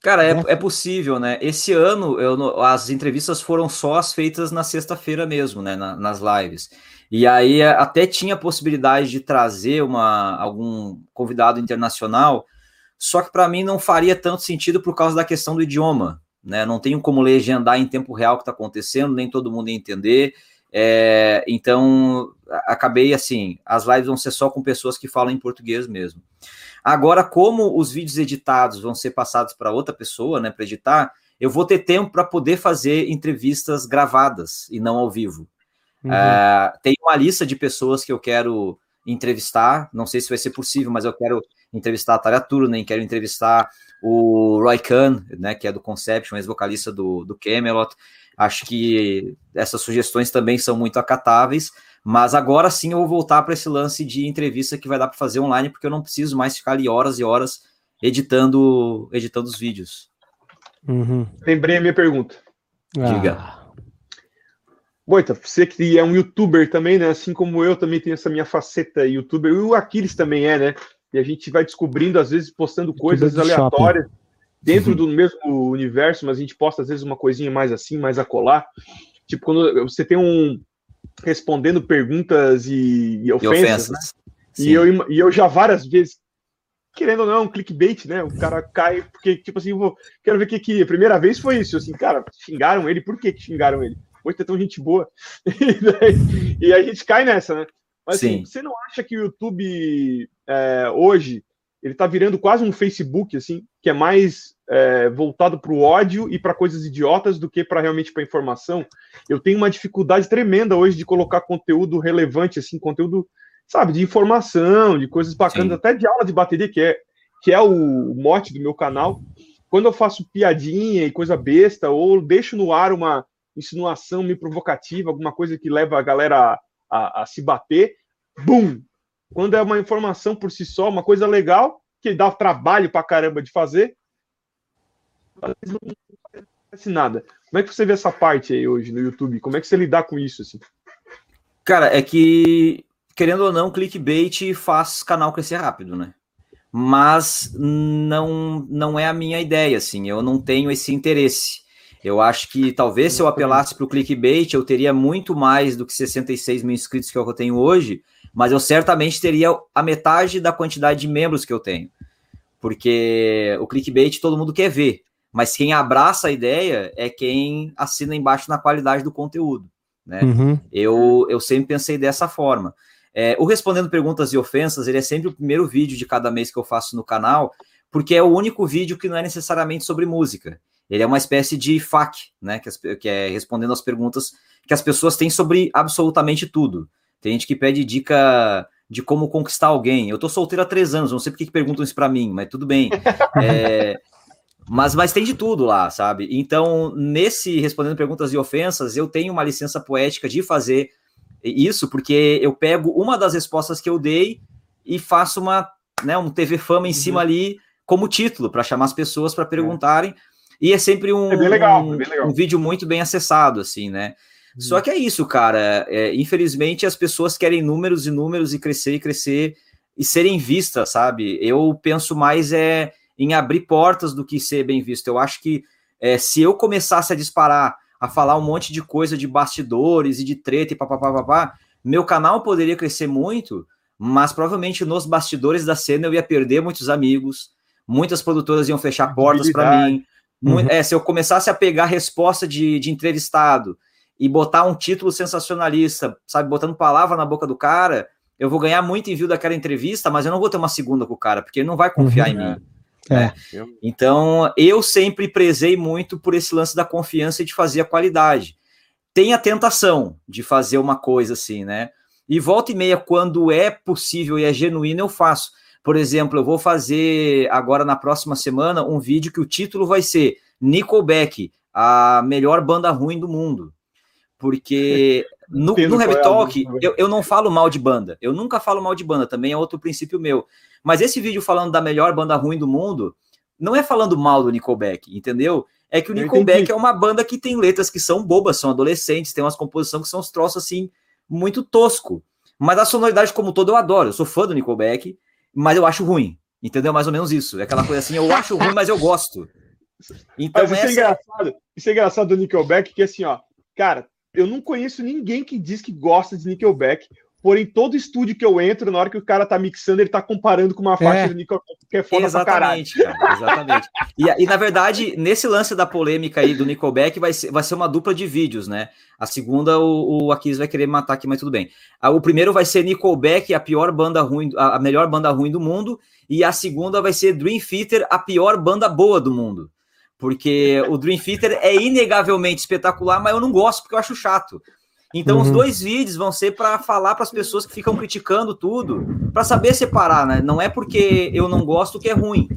Cara, é, é possível, né? Esse ano eu, as entrevistas foram só as feitas na sexta-feira mesmo, né? Na, nas lives. E aí é, até tinha a possibilidade de trazer uma, algum convidado internacional, só que para mim não faria tanto sentido por causa da questão do idioma, né? Não tenho como legendar em tempo real o que está acontecendo, nem todo mundo entender. É, então acabei assim, as lives vão ser só com pessoas que falam em português mesmo. Agora, como os vídeos editados vão ser passados para outra pessoa, né, para editar, eu vou ter tempo para poder fazer entrevistas gravadas e não ao vivo. Uhum. É, tem uma lista de pessoas que eu quero entrevistar, não sei se vai ser possível, mas eu quero entrevistar a Tarja Turunen, quero entrevistar o Roy Khan, né, que é do Conception, ex-vocalista do, do Camelot. Acho que essas sugestões também são muito acatáveis. Mas agora sim eu vou voltar para esse lance de entrevista que vai dar para fazer online, porque eu não preciso mais ficar ali horas e horas editando, editando os vídeos. Uhum. Lembrei a minha pergunta. Ah. Diga. Boita, você que é um youtuber também, né? Assim como eu também tenho essa minha faceta youtuber, e o Aquiles também é, né? E a gente vai descobrindo, às vezes, postando coisas aleatórias shopping. dentro uhum. do mesmo universo, mas a gente posta, às vezes, uma coisinha mais assim, mais a colar. Tipo, quando você tem um, respondendo perguntas e, e ofensas. E, ofensas. Né? E, eu, e eu já várias vezes, querendo ou não, é um clickbait, né? O cara cai, porque, tipo assim, eu vou, quero ver o que, que. A primeira vez foi isso, assim, cara, xingaram ele, por que, que xingaram ele? Poxa, é tão gente boa. *laughs* e, daí, e a gente cai nessa, né? Mas assim, você não acha que o YouTube é, hoje ele tá virando quase um Facebook, assim, que é mais é, voltado para o ódio e para coisas idiotas do que para realmente para informação. Eu tenho uma dificuldade tremenda hoje de colocar conteúdo relevante, assim, conteúdo, sabe, de informação, de coisas bacanas, Sim. até de aula de bateria, que é, que é o mote do meu canal. Quando eu faço piadinha e coisa besta, ou deixo no ar uma insinuação meio provocativa, alguma coisa que leva a galera a, a, a se bater, bum! Quando é uma informação por si só, uma coisa legal, que dá trabalho pra caramba de fazer, não acontece nada. Como é que você vê essa parte aí hoje no YouTube? Como é que você lidar com isso? Assim? Cara, é que, querendo ou não, clickbait faz canal crescer rápido, né? Mas não, não é a minha ideia, assim, eu não tenho esse interesse. Eu acho que talvez se eu apelasse para o clickbait, eu teria muito mais do que 66 mil inscritos que eu tenho hoje, mas eu certamente teria a metade da quantidade de membros que eu tenho. Porque o clickbait todo mundo quer ver. Mas quem abraça a ideia é quem assina embaixo na qualidade do conteúdo. Né? Uhum. Eu, eu sempre pensei dessa forma. É, o Respondendo Perguntas e Ofensas, ele é sempre o primeiro vídeo de cada mês que eu faço no canal, porque é o único vídeo que não é necessariamente sobre música. Ele é uma espécie de FAQ, né? Que, as, que é respondendo as perguntas que as pessoas têm sobre absolutamente tudo. Tem gente que pede dica de como conquistar alguém. Eu tô solteiro há três anos, não sei por que perguntam isso para mim, mas tudo bem. *laughs* É, mas, mas tem de tudo lá, sabe? Então, nesse Respondendo Perguntas e Ofensas, eu tenho uma licença poética de fazer isso, porque eu pego uma das respostas que eu dei e faço uma, né, um TV Fama em uhum. cima ali como título, para chamar as pessoas para perguntarem. É. E é sempre um, é legal, um, é um, vídeo muito bem acessado, assim, né? Uhum. Só que é isso, cara. É, infelizmente, as pessoas querem números e números e crescer e crescer e serem vistas, sabe? Eu penso mais é em abrir portas do que ser bem visto. Eu acho que é, se eu começasse a disparar, a falar um monte de coisa de bastidores e de treta e papapá, papá, meu canal poderia crescer muito, mas provavelmente nos bastidores da cena eu ia perder muitos amigos, muitas produtoras iam fechar portas para mim. Uhum. É, se eu começasse a pegar resposta de, de entrevistado e botar um título sensacionalista, sabe, botando palavra na boca do cara, eu vou ganhar muito envio daquela entrevista, mas eu não vou ter uma segunda com o cara, porque ele não vai confiar uhum. em mim. É. é. Então, eu sempre prezei muito por esse lance da confiança e de fazer a qualidade. Tem a tentação de fazer uma coisa assim, né? E volta e meia, quando é possível e é genuíno, eu faço. Por exemplo, eu vou fazer agora na próxima semana um vídeo que o título vai ser Nickelback, a melhor banda ruim do mundo. Porque *laughs* no, no Heavy é Talk, eu, eu não falo mal de banda. Eu nunca falo mal de banda, também é outro princípio meu. Mas esse vídeo falando da melhor banda ruim do mundo, não é falando mal do Nickelback, entendeu? É que o Nickelback é uma banda que tem letras que são bobas, são adolescentes, tem umas composições que são uns troços assim, muito tosco. Mas a sonoridade como todo eu adoro. Eu sou fã do Nickelback, mas eu acho ruim. Entendeu? Mais ou menos isso. É aquela coisa assim, eu acho ruim, mas eu gosto. Então, Mas isso, é essa... é engraçado, isso é engraçado do Nickelback, que assim, ó, cara, eu não conheço ninguém que diz que gosta de Nickelback, Porém, todo estúdio que eu entro, na hora que o cara tá mixando, ele tá comparando com uma faixa é. do Nickelback, que é foda exatamente, pra caralho. Cara, exatamente. E, e, na verdade, nesse lance da polêmica aí do Nickelback, vai ser, vai ser uma dupla de vídeos, né? A segunda, o, o Aquiles vai querer matar aqui, mas tudo bem. O primeiro vai ser Nickelback, a pior banda ruim, a melhor banda ruim do mundo, e a segunda vai ser Dream Theater, a pior banda boa do mundo. Porque o Dream Theater é inegavelmente espetacular, mas eu não gosto porque eu acho chato. Então, uhum. os dois vídeos vão ser para falar para as pessoas que ficam criticando tudo, para saber separar, né? Não é porque eu não gosto que é ruim.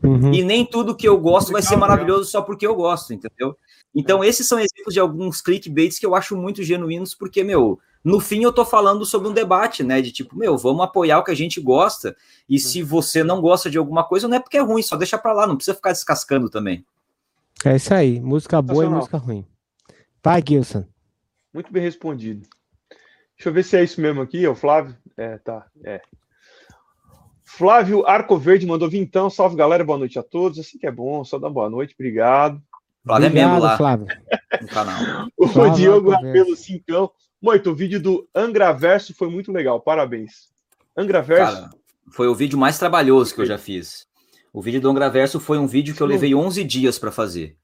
Uhum. E nem tudo que eu gosto vai ser maravilhoso só porque eu gosto, entendeu? Então, esses são exemplos de alguns clickbaits que eu acho muito genuínos, porque, meu, no fim eu tô falando sobre um debate, né? De tipo, meu, vamos apoiar o que a gente gosta, e se você não gosta de alguma coisa, não é porque é ruim, só deixa pra lá, não precisa ficar descascando também. É isso aí, música boa e música ruim. Vai, Gilson. Muito bem respondido. Deixa eu ver se é isso mesmo aqui, é o Flávio. É, tá. É. Flávio Arcoverde mandou vir então. Salve galera, boa noite a todos. Assim que é bom, só dá boa noite, obrigado. Flávio é membro lá Flávio. no canal. *laughs* o Flávio Diogo Rabelo Cincão. Muito, o vídeo do Angraverso foi muito legal, parabéns. Angraverso. Cara, foi o vídeo mais trabalhoso que eu já fiz. O vídeo do Angraverso foi um vídeo que eu levei 11 dias para fazer.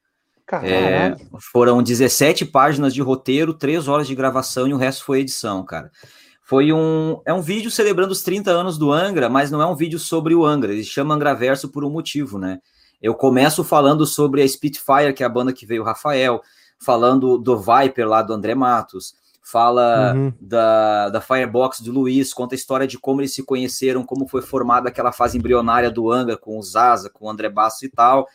É, foram 17 páginas de roteiro, 3 horas de gravação e o resto foi edição, cara. Foi um. É um vídeo celebrando os 30 anos do Angra, mas não é um vídeo sobre o Angra. Ele chama Angraverso por um motivo, né? Eu começo falando sobre a Spitfire, que é a banda que veio o Rafael, falando do Viper lá do André Matos, fala uhum. da, da Firebox do Luiz, conta a história de como eles se conheceram, como foi formada aquela fase embrionária do Angra com o Zaza, com o André Basso e tal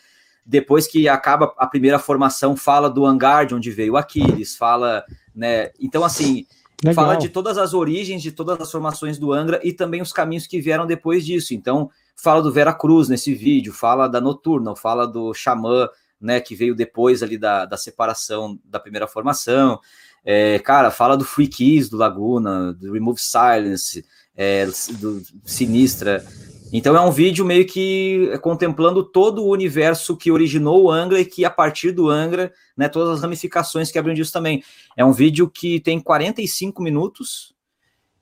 depois que acaba a primeira formação, fala do hangar de onde veio o Aquiles, fala, né? Então, assim, Legal. fala de todas as origens, de todas as formações do Angra e também os caminhos que vieram depois disso. Então, fala do Vera Cruz nesse vídeo, fala da Noturna, fala do Xamã, né, que veio depois ali da, da separação da primeira formação. É, cara, fala do Free Keys do Laguna, do Remove Silence, é, do Sinistra. Então é um vídeo meio que contemplando todo o universo que originou o Angra e que a partir do Angra, né, todas as ramificações que abrem disso também. É um vídeo que tem 45 minutos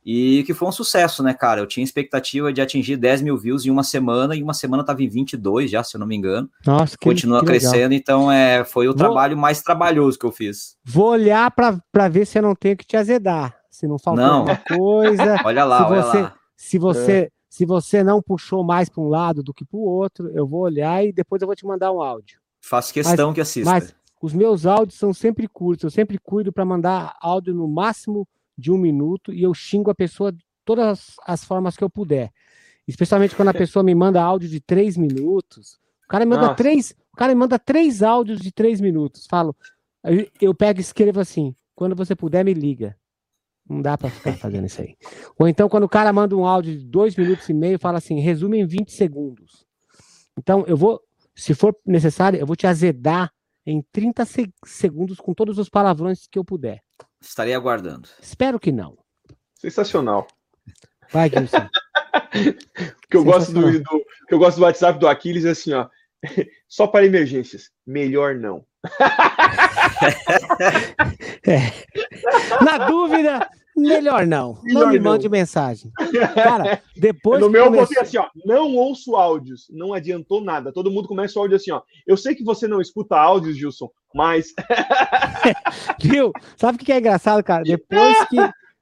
e que foi um sucesso, né, cara? Eu tinha expectativa de atingir 10 mil views em uma semana e uma semana tava em 22 já, se eu não me engano. Nossa, que Continua que crescendo, então é, foi o Vou... trabalho mais trabalhoso que eu fiz. Vou olhar para ver se eu não tenho que te azedar, se não falta alguma coisa. *laughs* olha lá, se olha você, lá. Se você... É se você não puxou mais para um lado do que para o outro, eu vou olhar e depois eu vou te mandar um áudio. Faço questão mas, que assista. Mas os meus áudios são sempre curtos, eu sempre cuido para mandar áudio no máximo de um minuto e eu xingo a pessoa de todas as formas que eu puder. Especialmente quando a *laughs* pessoa me manda áudio de três minutos. O cara me manda Nossa. três, o cara me manda três áudios de três minutos. Falo, eu pego e escrevo assim: quando você puder, me liga. Não dá para ficar fazendo isso aí. Ou então, quando o cara manda um áudio de dois minutos e meio, fala assim, resume em 20 segundos. Então, eu vou, se for necessário, eu vou te azedar em 30 segundos com todos os palavrões que eu puder. Estarei aguardando. Espero que não. Sensacional. Vai, Gilson. *laughs* que eu gosto do, do, que eu gosto do WhatsApp do Aquiles é assim, ó. *laughs* Só para emergências. Melhor não. *laughs* é. Na dúvida, melhor não. Melhor não me não. mande mensagem. Cara, depois. No meu comecei... eu assim, ó. Não ouço áudios. Não adiantou nada. Todo mundo começa o áudio assim, ó. Eu sei que você não escuta áudios, Gilson, mas. *laughs* Viu? Sabe o que é engraçado, cara? Depois que,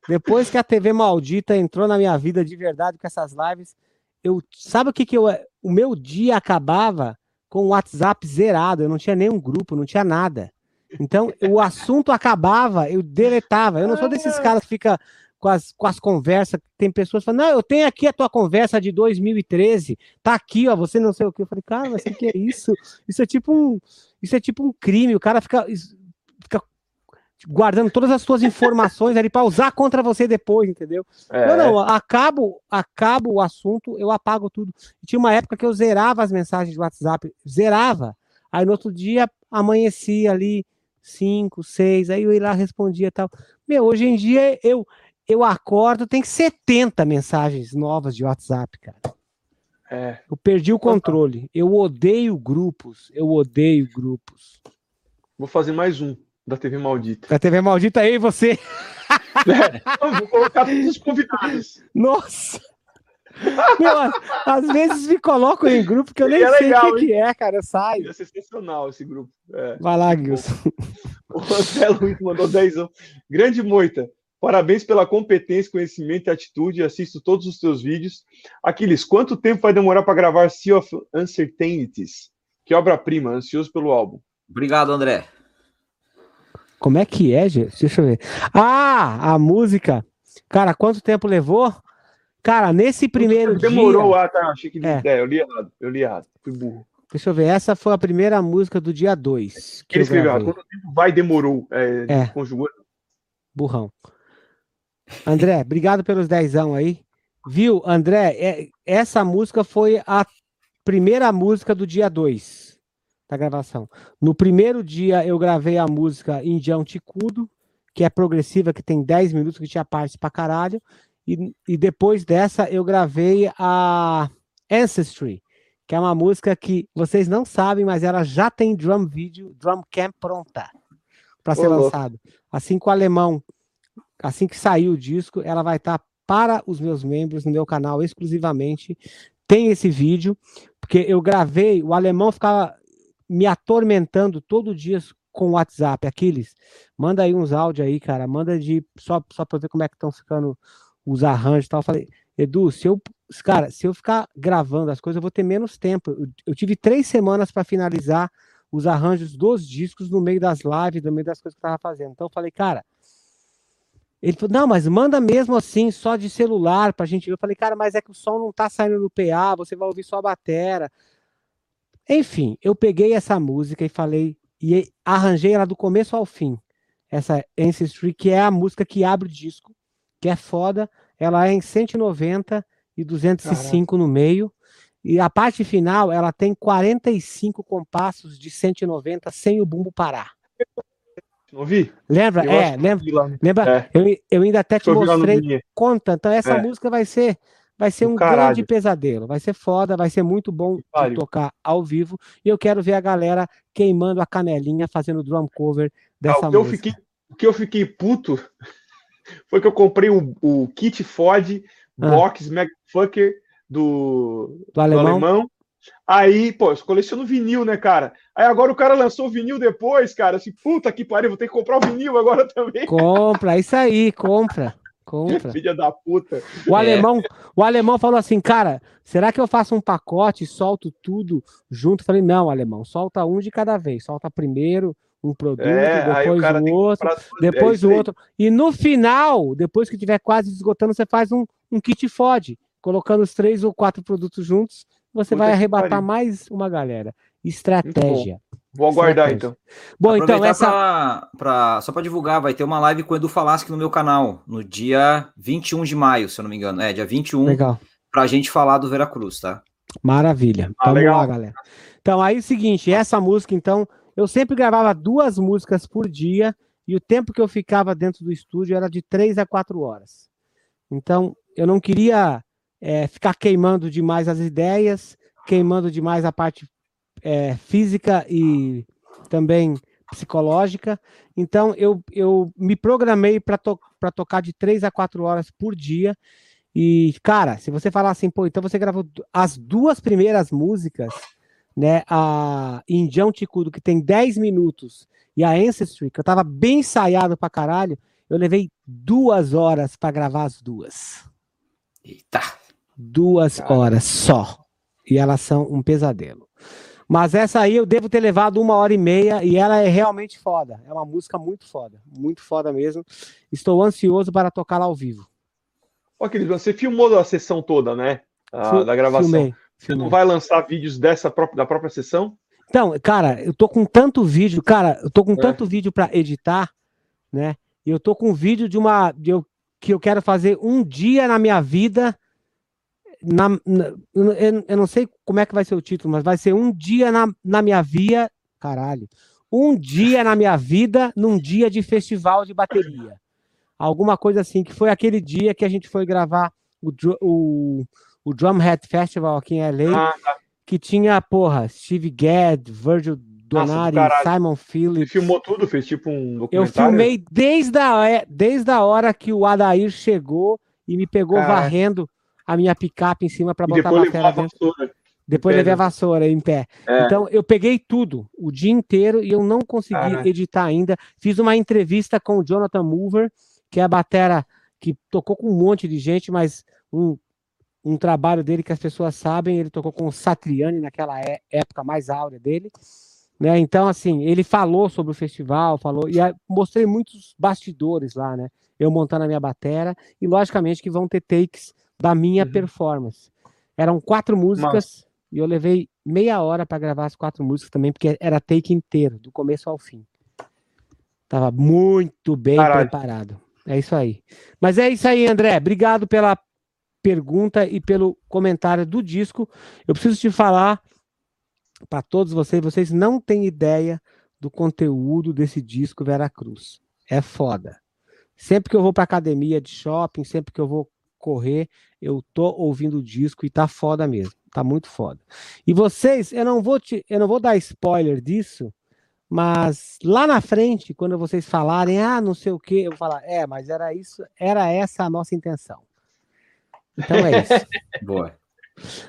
depois que a TV maldita entrou na minha vida de verdade com essas lives, eu. Sabe o que, que eu. O meu dia acabava com o WhatsApp zerado, eu não tinha nenhum grupo, não tinha nada. Então, o assunto acabava, eu deletava. Eu não sou desses ah. caras que fica com as, com as conversas. Tem pessoas falando, não, eu tenho aqui a tua conversa de 2013, tá aqui, ó, você não sei o que. Eu falei, cara, mas o que é isso? Isso é tipo um, isso é tipo um crime. O cara fica, guardando todas as suas informações ali para usar contra você depois, entendeu? É. Não, não, acabo, acabo o assunto, eu apago tudo. E tinha uma época que eu zerava as mensagens do WhatsApp, zerava. Aí no outro dia amanhecia ali cinco, seis, aí eu ia lá respondia e tal. Meu, hoje em dia eu eu acordo, tem 70 mensagens novas de WhatsApp, cara. É. Eu perdi o controle. Eu odeio grupos. Eu odeio grupos. Vou fazer mais um da TV Maldita. Da TV Maldita aí, você. É, vou colocar todos os convidados. Nossa! Meu, às vezes me colocam em grupo que eu nem É sei o que, que é, cara. Eu saio. É sensacional esse grupo. É. Vai lá, Gilson. O André Luiz mandou 10 Grande Moita. Parabéns pela competência, conhecimento e atitude. Assisto todos os teus vídeos. Aquiles, quanto tempo vai demorar para gravar Sea of Uncertainties? Que obra-prima, ansioso pelo álbum. Obrigado, André. Como é que é, gente? Deixa eu ver. Ah, a música. Cara, quanto tempo levou? Cara, nesse primeiro Demorou, dia... ah, tá. Achei que. É. É. eu li errado. Eu li errado. Fui burro. Deixa eu ver. Essa foi a primeira música do dia 2. Ele escreveu errado. Quanto tempo vai demorou? É, É. Conjugou. Burrão. André, obrigado pelos dezão aí. Viu, André? é- essa música foi a primeira música do dia 2 da gravação. No primeiro dia eu gravei a música Indião Ticudo, que é progressiva, que tem 10 minutos, que tinha parte pra caralho. E, e depois dessa eu gravei a Ancestry, que é uma música que vocês não sabem, mas ela já tem drum video, drum camp pronta para ser louco. lançado. Assim que o alemão, assim que sair o disco, ela vai estar para os meus membros no meu canal exclusivamente. Tem esse vídeo, porque eu gravei, o alemão ficava me atormentando todo dia com o WhatsApp. Aquiles, manda aí uns áudios aí, cara. Manda de só, só para ver como é que estão ficando os arranjos e tal. Eu falei, Edu, se eu, cara, se eu ficar gravando as coisas, eu vou ter menos tempo. Eu, eu tive três semanas para finalizar os arranjos dos discos no meio das lives, no meio das coisas que eu tava fazendo. Então eu falei, cara, ele falou, não, mas manda mesmo assim, só de celular pra gente ver. Eu falei, cara, mas é que o som não tá saindo no PA, você vai ouvir só a batera. Enfim, eu peguei essa música e falei, e arranjei ela do começo ao fim. Essa Ancestry, que é a música que abre o disco, que é foda. Ela é em 190 e 205 no meio. E a parte final, ela tem 45 compassos de 190 sem o bumbo parar. Não vi? Lembra? Eu é, lembra? Lembra? É. Eu, eu ainda até te Eu mostrei conta. Então essa É. música vai ser vai ser um caralho. grande pesadelo, vai ser foda, vai ser muito bom tocar ao vivo. E eu quero ver a galera queimando a canelinha fazendo drum cover Ah, dessa o, que eu música. fiquei, o que eu fiquei puto *laughs* foi que eu comprei o, o kit Ford Ah. Box Magfucker do, Do do alemão? alemão. Aí, pô, eu coleciono vinil, né, cara? Aí agora o cara lançou o vinil depois, cara. Assim, puta que pariu, vou ter que comprar o vinil agora *laughs* também. Compra, isso aí, compra. Compra. *laughs* Filha da puta. O É. alemão, o alemão falou assim, cara, será que eu faço um pacote e solto tudo junto? Eu falei, não, alemão, solta um de cada vez. Solta primeiro um produto, É, o depois o que outro, tudo. depois É o outro. E no final, depois que tiver quase esgotando, você faz um, um kit FOD, colocando os três ou quatro produtos juntos, você vai arrebatar mais uma galera. Estratégia. Vou aguardar, então. Bom, então, Aproveitar essa. pra- pra- só para divulgar, vai ter uma live com o Edu Falaschi no meu canal, no dia 21 de maio, se eu não me engano. É, dia 21, Legal. pra gente falar do Veracruz, tá? Maravilha. Ah, Vamos legal. lá, galera. Então, aí é o seguinte, essa música, então, eu sempre gravava duas músicas por dia e o tempo que eu ficava dentro do estúdio era de três a quatro horas. Então, eu não queria é, ficar queimando demais as ideias, queimando demais a parte é, física e também psicológica. Então, eu, eu me programei para to pra tocar de três a quatro horas por dia. E, cara, se você falar assim, pô, então você gravou as duas primeiras músicas, né? A Indião Ticudo, que tem 10 minutos, e a Ancestry, que eu tava bem ensaiado pra caralho, eu levei duas horas pra gravar as duas. Eita! Duas Cara. horas só. E elas são um pesadelo. Mas essa aí eu devo ter levado uma hora e meia e ela é realmente foda. É uma música muito foda. Muito foda mesmo. Estou ansioso para tocá-la ao vivo. Ó, querido, você filmou a sessão toda, né? A- da gravação. Filmei. Você filmei. não vai lançar vídeos dessa própria, da própria sessão? Então, cara, eu tô com tanto vídeo, cara, eu tô com É. tanto vídeo para editar, né? E eu tô com um vídeo de uma de eu, que eu quero fazer um dia na minha vida. Na, na- eu, eu não sei como é que vai ser o título, mas vai ser um dia na, na minha via. Caralho. Um dia na minha vida num dia de festival de bateria. Alguma coisa assim, que foi aquele dia que a gente foi gravar o, o, o Drumhead Festival aqui em LA, ah, tá. que tinha, porra, Steve Gadd, Virgil Donari, Nossa, Simon Phillips. Você filmou tudo? Fez tipo um documentário? Eu filmei desde a, é, desde a hora que o Adair chegou e me pegou varrendo a minha picape em cima para botar a bateria dentro. Depois levei a vassoura em pé. É. Então, eu peguei tudo o dia inteiro e eu não consegui editar ainda. Fiz uma entrevista com o Jonathan Mover, que é a batera que tocou com um monte de gente, mas um, um trabalho dele que as pessoas sabem, ele tocou com o Satriani naquela é, época mais áurea dele. Né? Então, assim, ele falou sobre o festival, falou, e mostrei muitos bastidores lá, né? Eu montando a minha batera, e logicamente que vão ter takes da minha uhum. performance. Eram quatro músicas, Mas... e eu levei meia hora para gravar as quatro músicas também, porque era take inteiro, do começo ao fim. Tava muito bem Caralho. preparado. É isso aí. Mas é isso aí, André. Obrigado pela pergunta e pelo comentário do disco. Eu preciso te falar para todos vocês, vocês não têm ideia do conteúdo desse disco Vera Cruz. É foda. Sempre que eu vou para academia de shopping, sempre que eu vou correr, eu tô ouvindo o disco e tá foda mesmo. Tá muito foda. E vocês, eu não vou te, eu não vou dar spoiler disso, mas lá na frente, quando vocês falarem, ah, não sei o que, eu vou falar, é, mas era isso, era essa a nossa intenção. Então é isso. *laughs* Boa.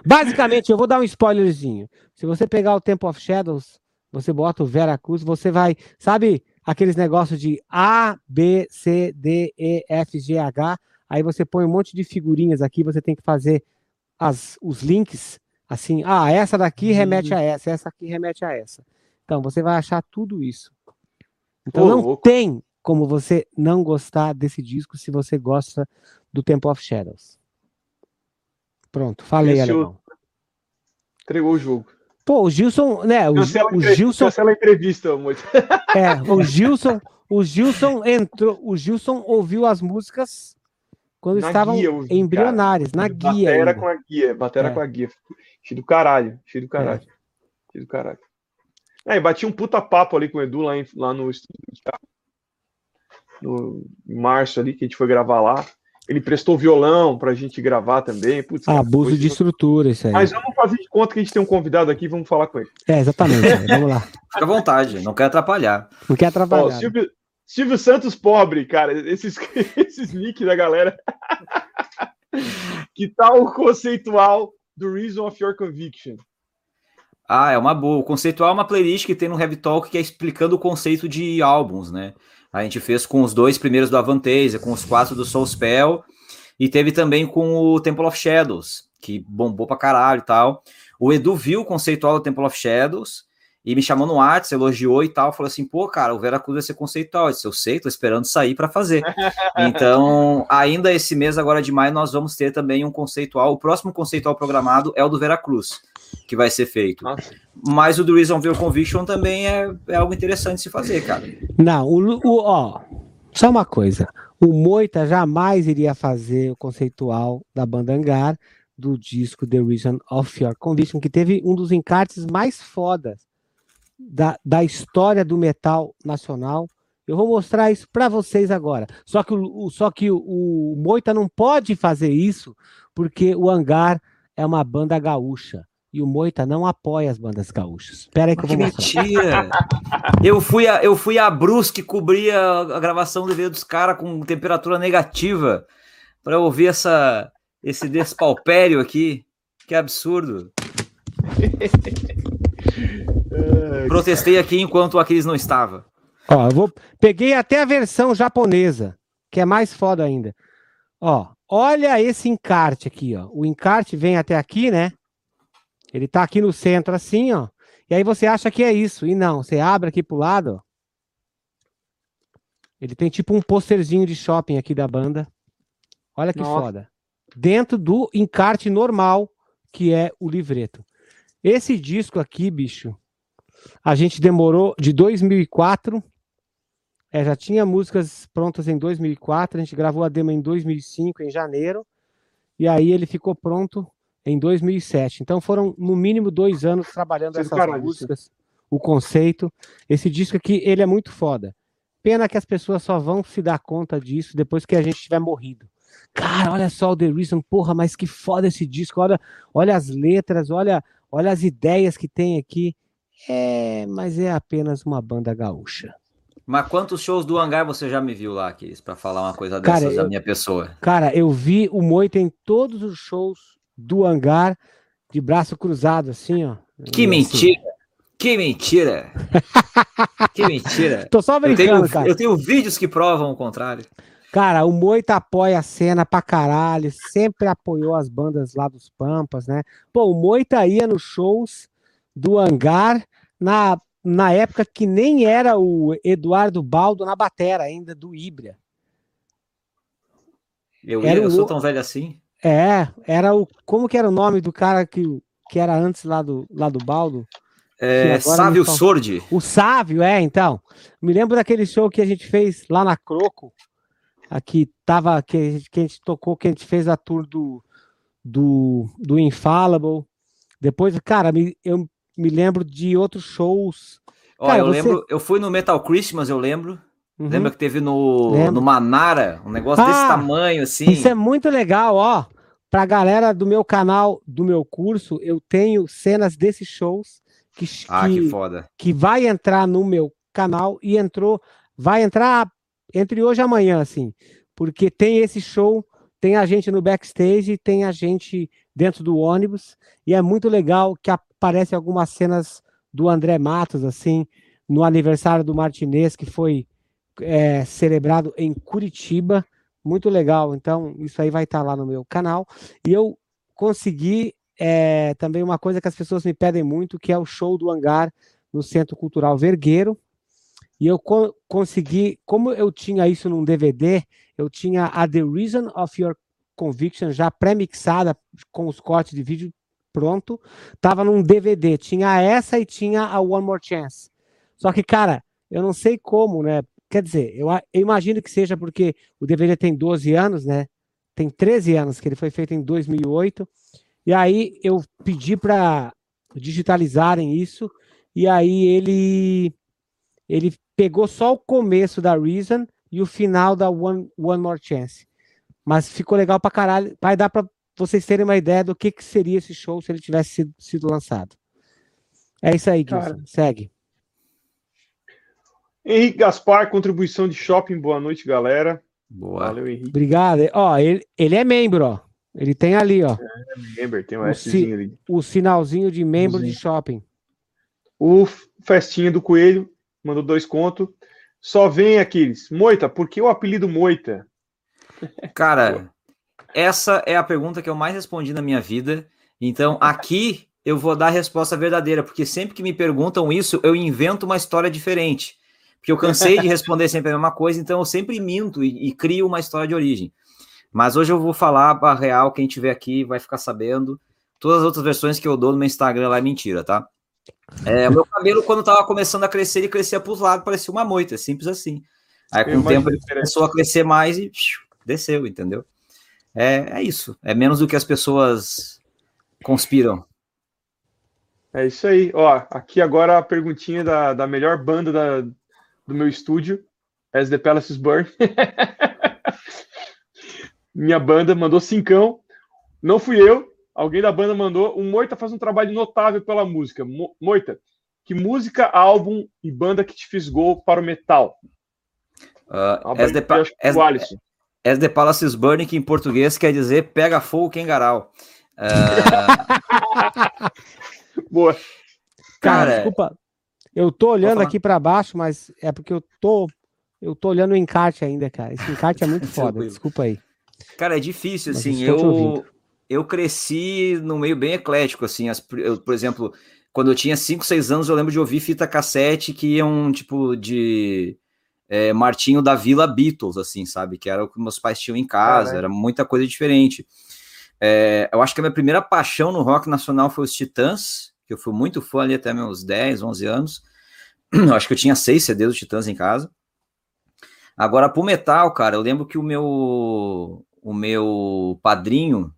Basicamente, eu vou dar um spoilerzinho. Se você pegar o Temple of Shadows, você bota o Vera Cruz, você vai, sabe aqueles negócios de A, B, C, D, E, F, G, H, aí você põe um monte de figurinhas aqui, você tem que fazer as, os links, assim, ah, essa daqui remete a essa, essa aqui remete a essa. Então, você vai achar tudo isso. Então, não tem como você não gostar desse disco se você gosta do Temple of Shadows. Pronto, falei, Esse Alemão. Entregou o jogo. Pô, o Gilson, né? O, o Gilson. Cancela a entrevista, muito. É, o Gilson, o Gilson entrou, o Gilson ouviu as músicas quando na estavam guia, embrionárias, na guia. Batera com a guia, batera é. com a guia. Cheio do caralho, cheio do caralho. É. Cheio do caralho. Aí, bati um puta papo ali com o Edu lá, em, lá no estúdio, no em março ali, que a gente foi gravar lá. Ele prestou violão pra gente gravar também. Putz, Abuso de estrutura, isso aí. Mas vamos fazer de conta que a gente tem um convidado aqui, vamos falar com ele. É, exatamente. vamos lá. Fica à vontade, não quer atrapalhar. Não quer atrapalhar. Ó, Silvio, Silvio Santos pobre, cara. Esses, *laughs* esses nick da galera. *laughs* que tal o conceitual do Reason of Your Conviction? Ah, é uma boa. O conceitual é uma playlist que tem no Heavy Talk que é explicando o conceito de álbuns, né? A gente fez com os dois primeiros do Avantasia, com os quatro do Soul Spell, e teve também com o Temple of Shadows, que bombou pra caralho e tal. O Edu viu o conceitual do Temple of Shadows e me chamou no WhatsApp, elogiou e tal, falou assim, pô, cara, o Veracruz vai ser conceitual. Eu disse, eu sei, tô esperando sair para fazer. *laughs* então, ainda esse mês, agora de maio, nós vamos ter também um conceitual. O próximo conceitual programado é o do Veracruz que vai ser feito. Nossa. Mas o do Reasonville Conviction também é, é algo interessante de se fazer, cara. Não, o, o, ó, só uma coisa. O Moita jamais iria fazer o conceitual da banda Angar do disco The Reason of Your Conviction, que teve um dos encartes mais fodas da, da história do metal nacional. Eu vou mostrar isso para vocês agora. Só que, o, só que o, o Moita não pode fazer isso porque o Angar é uma banda gaúcha e o Moita não apoia as bandas gaúchas. Espera aí que, que eu vou mostrar. mentira! eu fui a, eu fui a Brusque cobrir a, a gravação do vídeo dos caras com temperatura negativa para ouvir essa, esse despalpério aqui. Que absurdo. *laughs* *laughs* Protestei aqui enquanto o Aquiles não estava. Ó, eu vou... Peguei até a versão japonesa, que é mais foda ainda. Ó, olha esse encarte aqui, ó. O encarte vem até aqui, né? Ele tá aqui no centro assim, ó. E aí você acha que é isso. E não, você abre aqui pro lado, ó. Ele tem tipo um posterzinho de shopping aqui da banda. Olha que Nossa. foda. Dentro do encarte normal, que é o livreto. Esse disco aqui, bicho, a gente demorou de 2004. É, já tinha músicas prontas em 2004. A gente gravou a demo em 2005, em janeiro. E aí ele ficou pronto em 2007. Então foram no mínimo dois anos trabalhando essas caralho, músicas, o conceito. Esse disco aqui, ele é muito foda. Pena que as pessoas só vão se dar conta disso depois que a gente tiver morrido. Cara, olha só o The Reason, porra, mas que foda esse disco. Olha, olha as letras, olha, olha as ideias que tem aqui. É, mas é apenas uma banda gaúcha. Mas quantos shows do Hangar você já me viu lá, Kiris, para falar uma coisa dessas cara, da minha pessoa? Cara, eu vi o Moita em todos os shows do Hangar de braço cruzado, assim, ó. Que assim. mentira! Que mentira! *laughs* que mentira! Tô só brincando, eu tenho, cara. Eu tenho vídeos que provam o contrário. Cara, o Moita apoia a cena pra caralho, sempre apoiou as bandas lá dos Pampas, né? Pô, o Moita ia nos shows do Hangar na, na época que nem era o Eduardo Baldo na batera ainda, do Ibria. Eu, ia, eu sou tão velho assim? É, era o. Como que era o nome do cara que, que era antes lá do, lá do Baldo? É, Sávio fal... Sordi. O Sávio, é, então. Me lembro daquele show que a gente fez lá na Croco. Aqui tava, que a gente, que a gente tocou, que a gente fez a tour do, do, do Infallible. Depois, cara, me, eu me lembro de outros shows. Ó, cara, eu você... lembro, eu fui no Metal Christmas, eu lembro. Uhum. Lembra que teve no, no Manara, um negócio ah, desse tamanho, assim? Isso é muito legal, ó. Pra galera do meu canal, do meu curso, eu tenho cenas desses shows que, ah, que, que foda. que vai entrar no meu canal e entrou, vai entrar entre hoje e amanhã, assim, porque tem esse show, tem a gente no backstage, tem a gente dentro do ônibus, e é muito legal que aparecem algumas cenas do André Matos, assim, no aniversário do Martinez, que foi é, celebrado em Curitiba. Muito legal. Então, isso aí vai estar lá no meu canal. E eu consegui é, também uma coisa que as pessoas me pedem muito, que é o show do hangar no Centro Cultural Vergueiro. E eu co consegui, como eu tinha isso num DVD, eu tinha a The Reason of Your Conviction já pré-mixada com os cortes de vídeo pronto, tava num DVD, tinha essa e tinha a One More Chance. Só que, cara, eu não sei como, né? Quer dizer, eu, eu, imagino que seja porque o DVD tem 12 anos, né? Tem 13 anos, que ele foi feito em 2008. E aí eu pedi para digitalizarem isso. E aí ele ele pegou só o começo da Reason e o final da One, One More Chance. Mas ficou legal pra caralho. Vai dar pra vocês terem uma ideia do que, que seria esse show se ele tivesse sido, sido lançado. É isso aí, Gilson. Segue. Henrique Gaspar, contribuição de shopping. Boa noite, galera. Boa. Valeu, Henrique. Obrigado. Ó, ele, ele é membro, ó. Ele tem ali, ó. É, member, tem um o, si, ali. o sinalzinho de membro de shopping. O Festinha do Coelho mandou dois contos. Só vem aqueles. Moita, por que o apelido Moita? Cara, essa é a pergunta que eu mais respondi na minha vida. Então, aqui eu vou dar a resposta verdadeira, porque sempre que me perguntam isso, eu invento uma história diferente porque eu cansei de responder sempre a mesma coisa, então eu sempre minto e, e, crio uma história de origem. Mas hoje eu vou falar a real, quem tiver aqui vai ficar sabendo. Todas as outras versões que eu dou no meu Instagram lá é mentira, tá? É, o meu cabelo, quando tava começando a crescer, ele crescia para os lados, parecia uma moita, simples assim. Aí com o tempo ele começou a crescer mais e desceu, entendeu? É, é isso. É menos do que as pessoas conspiram. É isso aí. Ó, aqui agora a perguntinha da, da melhor banda da, do meu estúdio, As the Palaces Burn. *laughs* Minha banda mandou cincão. Não fui eu, alguém da banda mandou. O Moita faz um trabalho notável pela música. Moita, que música, álbum e banda que te fisgou para o metal? Uh, as, the as, as, the Palaces Burning, que em português quer dizer pega fogo quem garal. Uh... *laughs* Boa. Cara, Cara, desculpa, eu tô olhando aqui para baixo, mas é porque eu tô eu tô olhando o encarte ainda, cara. Esse encarte é muito *laughs* foda, desculpa aí. Cara, é difícil, mas assim, eu eu cresci no meio bem eclético, assim, as, eu, por exemplo, quando eu tinha 5, 6 anos, eu lembro de ouvir fita cassete que iam, tipo, de é, Martinho da Vila Beatles, assim, sabe? Que era o que meus pais tinham em casa, era muita coisa diferente. É, eu acho que a minha primeira paixão no rock nacional foi os Titãs, que eu fui muito fã ali até meus 10, 11 anos. *clears throat* Eu acho que eu tinha seis CDs dos Titãs em casa. Agora, pro metal, cara, eu lembro que o meu, o meu padrinho,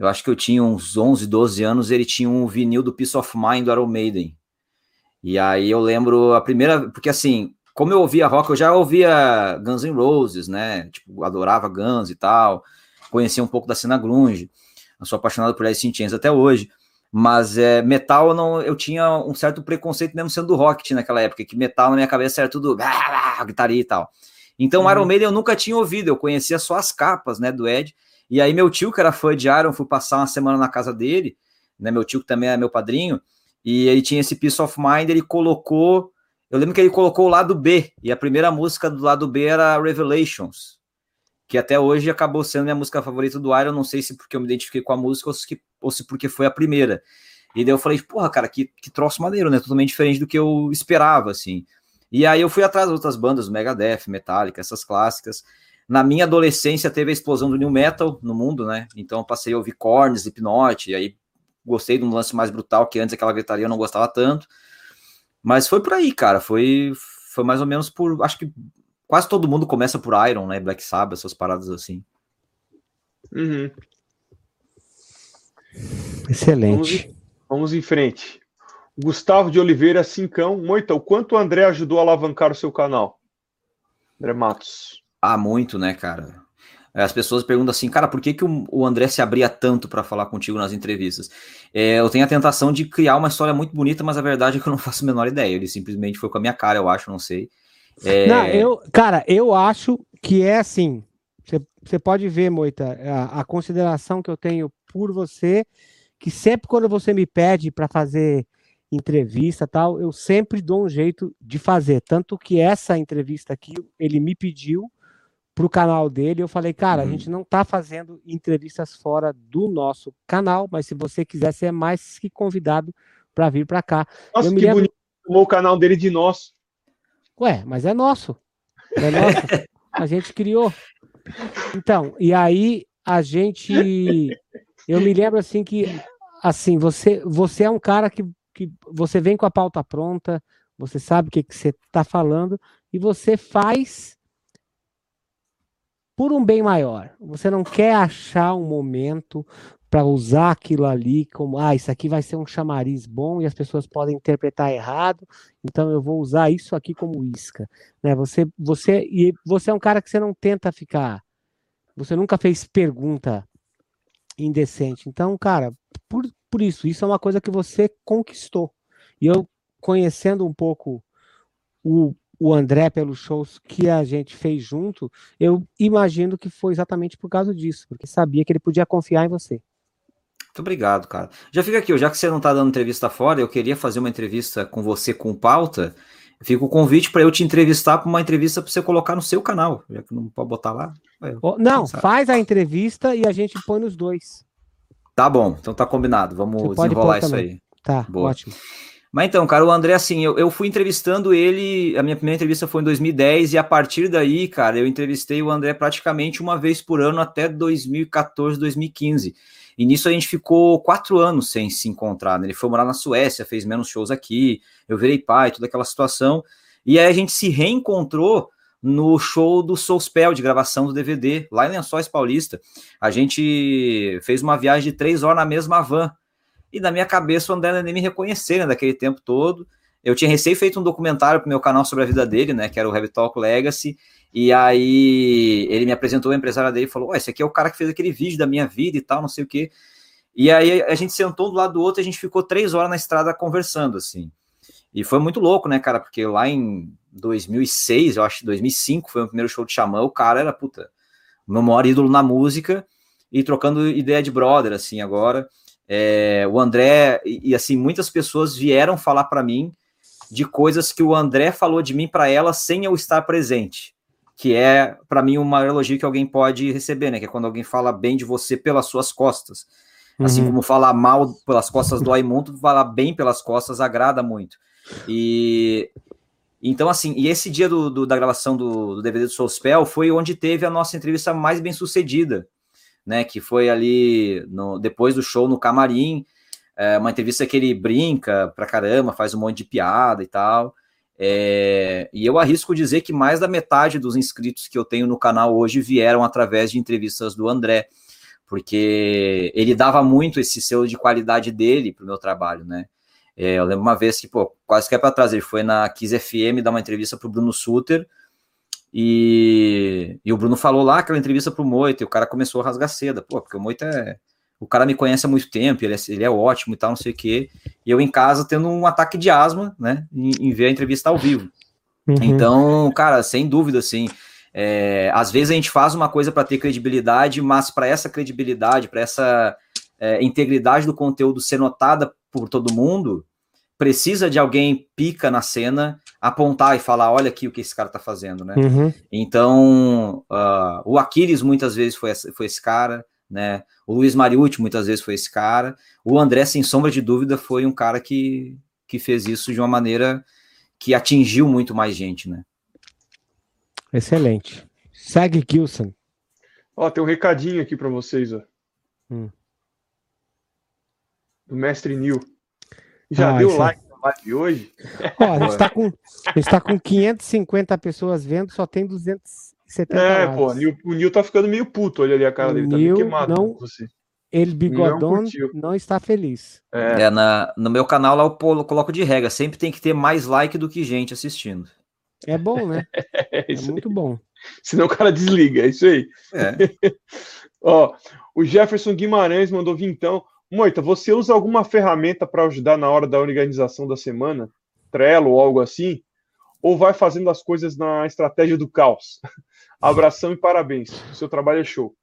eu acho que eu tinha uns 11, 12 anos, ele tinha um vinil do Peace of Mind do Iron Maiden. E aí eu lembro a primeira, porque assim, como eu ouvia rock, eu já ouvia Guns N' Roses, né? Tipo, adorava Guns e tal. Conhecia um pouco da cena grunge. Eu sou apaixonado por Alice in Chains até hoje. Mas é, metal eu, não, eu tinha um certo preconceito mesmo sendo do rock naquela época, que metal na minha cabeça era tudo guitarria e tal. Então uhum. Iron Maiden eu nunca tinha ouvido, eu conhecia só as capas, né, do Ed. E aí meu tio, que era fã de Iron, fui passar uma semana na casa dele, né, meu tio que também é meu padrinho, e ele tinha esse Peace of Mind, ele colocou, eu lembro que ele colocou o lado B, e a primeira música do lado B era Revelations, que até hoje acabou sendo minha música favorita do Iron, não sei se porque eu me identifiquei com a música ou se, porque foi a primeira. E daí eu falei, porra, cara, que, que troço maneiro, né? Totalmente diferente do que eu esperava, assim. E aí eu fui atrás das outras bandas, Megadeth, Metallica, essas clássicas. Na minha adolescência teve a explosão do new metal no mundo, né? Então eu passei a ouvir Korn, Slipknot, e aí gostei de um lance mais brutal, que antes aquela gritaria eu não gostava tanto. Mas foi por aí, cara. Foi, foi mais ou menos por. Acho que quase todo mundo começa por Iron, né? Black Sabbath, essas paradas assim. Uhum. Excelente. Vamos, vamos, em frente. Gustavo de Oliveira Cincão. Moita, o quanto o André ajudou a alavancar o seu canal? André Matos. Ah, muito, né, cara? As pessoas perguntam assim, cara, por que, que o André se abria tanto para falar contigo nas entrevistas? É, eu tenho a tentação de criar uma história muito bonita, mas a verdade é que eu não *laughs* faço a menor ideia. Ele simplesmente foi com a minha cara, eu acho, não sei. É... Não, eu, cara, eu acho que é assim. Você pode ver, Moita, a, a, consideração que eu tenho por você, que sempre quando você me pede para fazer entrevista tal, eu sempre dou um jeito de fazer. Tanto que essa entrevista aqui, ele me pediu para o canal dele. Eu falei, cara, uhum. a gente não está fazendo entrevistas fora do nosso canal, mas se você quiser, você é mais que convidado para vir para cá. Nossa, eu que lembro... bonito. Tomou o canal dele de nosso. Ué, mas é nosso. É nosso. a gente criou. Então, e aí a gente. Eu me lembro assim que assim, você, você é um cara que, que você vem com a pauta pronta, você sabe o que, que você está falando, e você faz por um bem maior. Você não quer achar um momento para usar aquilo ali como, ah, isso aqui vai ser um chamariz bom e as pessoas podem interpretar errado, então eu vou usar isso aqui como isca, né? Você, você e você é um cara que você não tenta ficar, você nunca fez pergunta indecente. Então, cara, por, por isso, isso é uma coisa que você conquistou. E eu conhecendo um pouco o, o André pelos shows que a gente fez junto, eu imagino que foi exatamente por causa disso, porque sabia que ele podia confiar em você. Muito obrigado, cara. Já fica aqui, já que você não está dando entrevista fora, eu queria fazer uma entrevista com você com pauta. Fica o convite para eu te entrevistar para uma entrevista para você colocar no seu canal, já que não pode botar lá. Não, faz a entrevista e a gente põe nos dois. Tá bom, então tá combinado. Vamos desenrolar isso também. aí. Tá, Boa. ótimo. Mas então, cara, o André, assim, eu, eu fui entrevistando ele, a minha primeira entrevista foi em 2010, e a partir daí, cara, eu entrevistei o André praticamente uma vez por ano até 2014, 2015. E nisso a gente ficou quatro anos sem se encontrar. Né? Ele foi morar na Suécia, fez menos shows aqui, eu virei pai, toda aquela situação. E aí a gente se reencontrou no show do Soulspell, de gravação do DVD, lá em Lençóis Paulista. A gente fez uma viagem de três horas na mesma van. E na minha cabeça o André nem me reconhecer, né, daquele tempo todo. Eu tinha recém feito um documentário para o meu canal sobre a vida dele, né, que era o Heavy Talk Legacy, e aí ele me apresentou a empresária dele e falou: esse aqui é o cara que fez aquele vídeo da minha vida e tal, não sei o quê. E aí a gente sentou do lado do outro e a gente ficou três horas na estrada conversando, assim. E foi muito louco, né, cara? Porque lá em 2006, eu acho, 2005 foi o primeiro show de Xamã, o cara era, puta, meu maior ídolo na música e trocando ideia de brother, assim, agora. É, o André, e, e assim, muitas pessoas vieram falar para mim de coisas que o André falou de mim para ela sem eu estar presente que é, para mim, uma elogio que alguém pode receber, né? Que é quando alguém fala bem de você pelas suas costas. Assim uhum. como falar mal pelas costas do muito, falar bem pelas costas agrada muito. E então, assim, e esse dia do, do da gravação do, do, DVD do Soulspell foi onde teve a nossa entrevista mais bem sucedida, né? Que foi ali no, depois do show no camarim, é, uma entrevista que ele brinca pra caramba, faz um monte de piada e tal. É, e eu arrisco dizer que mais da metade dos inscritos que eu tenho no canal hoje vieram através de entrevistas do André, porque ele dava muito esse selo de qualidade dele para o meu trabalho, né? É, eu lembro uma vez que, pô, quase que é para trás, ele foi na Kiss FM dar uma entrevista pro Bruno Suter, e, e o Bruno falou lá aquela entrevista pro Moita, e o cara começou a rasgar seda, pô, porque o Moita é. O cara me conhece há muito tempo, ele é, ele é ótimo e tal, não sei o quê. E eu em casa tendo um ataque de asma, né? Em, em ver a entrevista ao vivo. Uhum. Então, cara, sem dúvida, assim. É, às vezes a gente faz uma coisa para ter credibilidade, mas para essa credibilidade, para essa é, integridade do conteúdo ser notada por todo mundo, precisa de alguém pica na cena apontar e falar, olha aqui o que esse cara tá fazendo, né? Uhum. Então, uh, o Aquiles muitas vezes foi, foi esse cara, né? O Luiz Mariucci muitas vezes foi esse cara. O André, sem sombra de dúvida, foi um cara que, que fez isso de uma maneira que atingiu muito mais gente, né? Excelente. Segue, Gilson. Ó, tem um recadinho aqui para vocês, ó. Hum. Do mestre Nil. Já ah, deu like na live de hoje? Ó, a gente está *laughs* com, a gente tá com 550 pessoas vendo, só tem 270 É, pô, o Nil tá ficando meio puto, olha ali a cara o dele, tá meio queimado. Não, você. Ele bigodão não, não, está feliz. É, é na, no meu canal lá eu coloco de regra, sempre tem que ter mais like do que gente assistindo. É bom, né? *laughs* é, é muito bom. Senão o cara desliga, é isso aí. É. *laughs* Ó, o Jefferson Guimarães mandou vir então. Moita, você usa alguma ferramenta para ajudar na hora da organização da semana? Trello ou algo assim? Ou vai fazendo as coisas na estratégia do caos? *laughs* Abração e parabéns. O seu trabalho é show.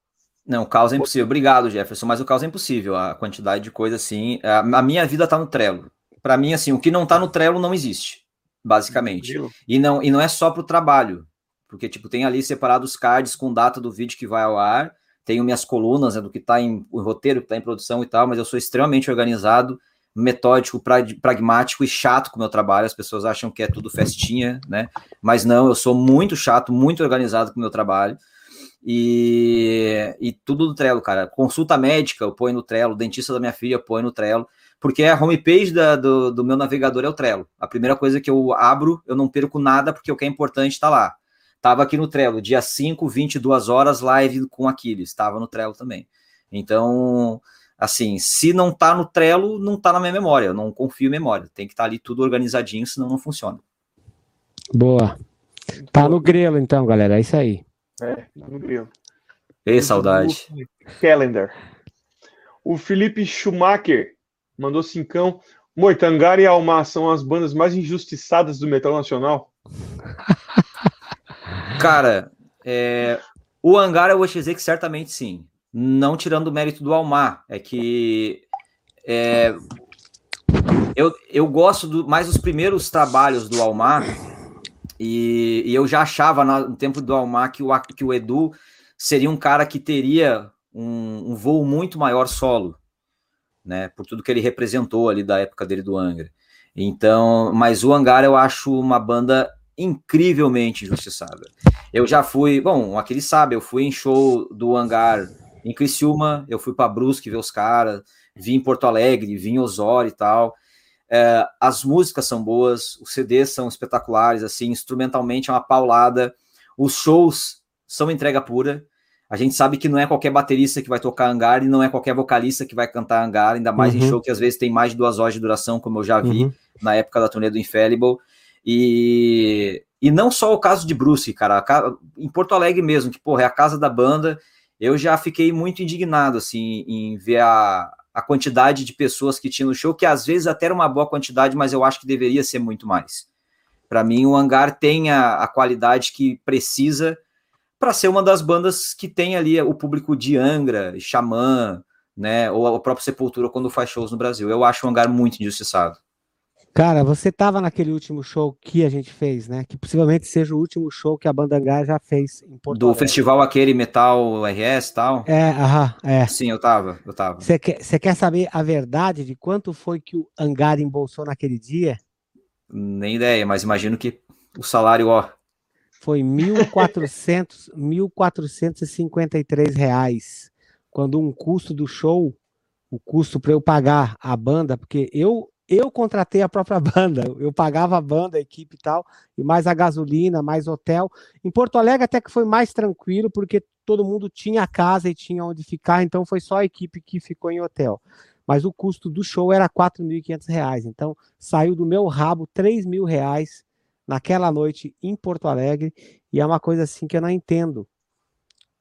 Não, o caos é impossível. Obrigado, Jefferson, mas o caos é impossível. A quantidade de coisa assim. A, minha vida está no Trello. Para mim, assim, o que não está no Trello não existe, basicamente. E não, e não é só para o trabalho, porque tipo tem ali separados cards com data do vídeo que vai ao ar tenho minhas colunas né, do que está em o roteiro, que está em produção e tal, mas eu sou extremamente organizado, metódico, pragmático e chato com o meu trabalho. As pessoas acham que é tudo festinha, né? Mas não, eu sou muito chato, muito organizado com o meu trabalho. E, e tudo no Trello, cara. Consulta médica, eu ponho no Trello, dentista da minha filha, eu ponho no Trello, porque a homepage da, do, do meu navegador é o Trello. A primeira coisa que eu abro, eu não perco nada, porque o que é importante está lá. Tava aqui no Trello, dia 5, 22 horas, live com Aquiles. Estava no Trello também. Então, assim, se não tá no Trello, não tá na minha memória. Eu não confio em memória. Tem que estar tá ali tudo organizadinho, senão não funciona. Boa. Tá no grelo, então, galera. É isso aí. É, tá no grelo. Ei, saudade. Calendar. O Felipe Schumacher mandou cincão. Moitangara e Almar são as bandas mais injustiçadas do metal nacional. *laughs* Cara, é, o Hangar eu vou te dizer que certamente sim. Não tirando o mérito do Almar. É que é, eu, eu gosto do, mais dos primeiros trabalhos do Almar. E, e eu já achava no tempo do Almar que o, que o Edu seria um cara que teria um, um voo muito maior solo, né? Por tudo que ele representou ali da época dele do Angra. Então, mas o Hangar eu acho uma banda incrivelmente injustiçada. Eu já fui, bom, aquele sabe, eu fui em show do Hangar em Criciúma, eu fui para Brusque ver os caras, vi em Porto Alegre, vi em Osório e tal. É, as músicas são boas, os CDs são espetaculares, assim, instrumentalmente é uma paulada, os shows são entrega pura. A gente sabe que não é qualquer baterista que vai tocar hangar e não é qualquer vocalista que vai cantar hangar, ainda mais uhum. em show que às vezes tem mais de duas horas de duração, como eu já vi uhum. na época da turnê do Infallible. E, e não só o caso de Bruce, cara, em Porto Alegre mesmo, que, porra, é a casa da banda, eu já fiquei muito indignado, assim, em ver a, a quantidade de pessoas que tinha no show, que às vezes até era uma boa quantidade, mas eu acho que deveria ser muito mais. Para mim, o Hangar tem a, a qualidade que precisa para ser uma das bandas que tem ali o público de Angra, Xamã, né, ou a própria Sepultura quando faz shows no Brasil. Eu acho o Hangar muito injustiçado. Cara, você tava naquele último show que a gente fez, né? Que possivelmente seja o último show que a banda Hangar já fez em Porto Do Alegre. festival aquele Metal RS e tal? É, aham, é. Sim, eu tava, eu tava. Você quer, quer saber a verdade de quanto foi que o Hangar embolsou naquele dia? Nem ideia, mas imagino que o salário, ó... Foi 1.400, 1.453 *laughs* reais. Quando um custo do show, o custo para eu pagar a banda, porque eu eu contratei a própria *laughs* banda, eu pagava a banda, a equipe e tal, e mais a gasolina, mais hotel. Em Porto Alegre até que foi mais tranquilo, porque todo mundo tinha casa e tinha onde ficar, então foi só a equipe que ficou em hotel. mas o custo do show era R$ 4.500. Então, saiu do meu rabo R$ mil reais naquela noite em Porto Alegre, e é uma coisa assim que eu não entendo.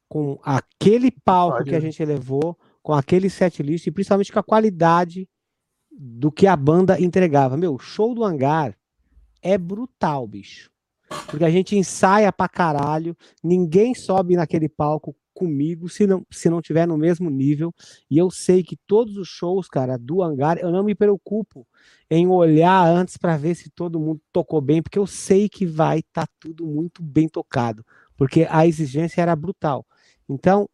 Com aquele palco que a gente levou, com aquele set list, e principalmente com a qualidade do que a banda entregava. Meu, show do hangar é brutal, bicho. Porque a gente ensaia pra caralho, ninguém sobe naquele palco comigo se não, se não tiver no mesmo nível. E eu sei que todos os shows, cara, do hangar, eu não me preocupo em olhar antes para ver se todo mundo tocou bem, porque eu sei que vai estar tá tudo muito bem tocado, porque a exigência era brutal. Então,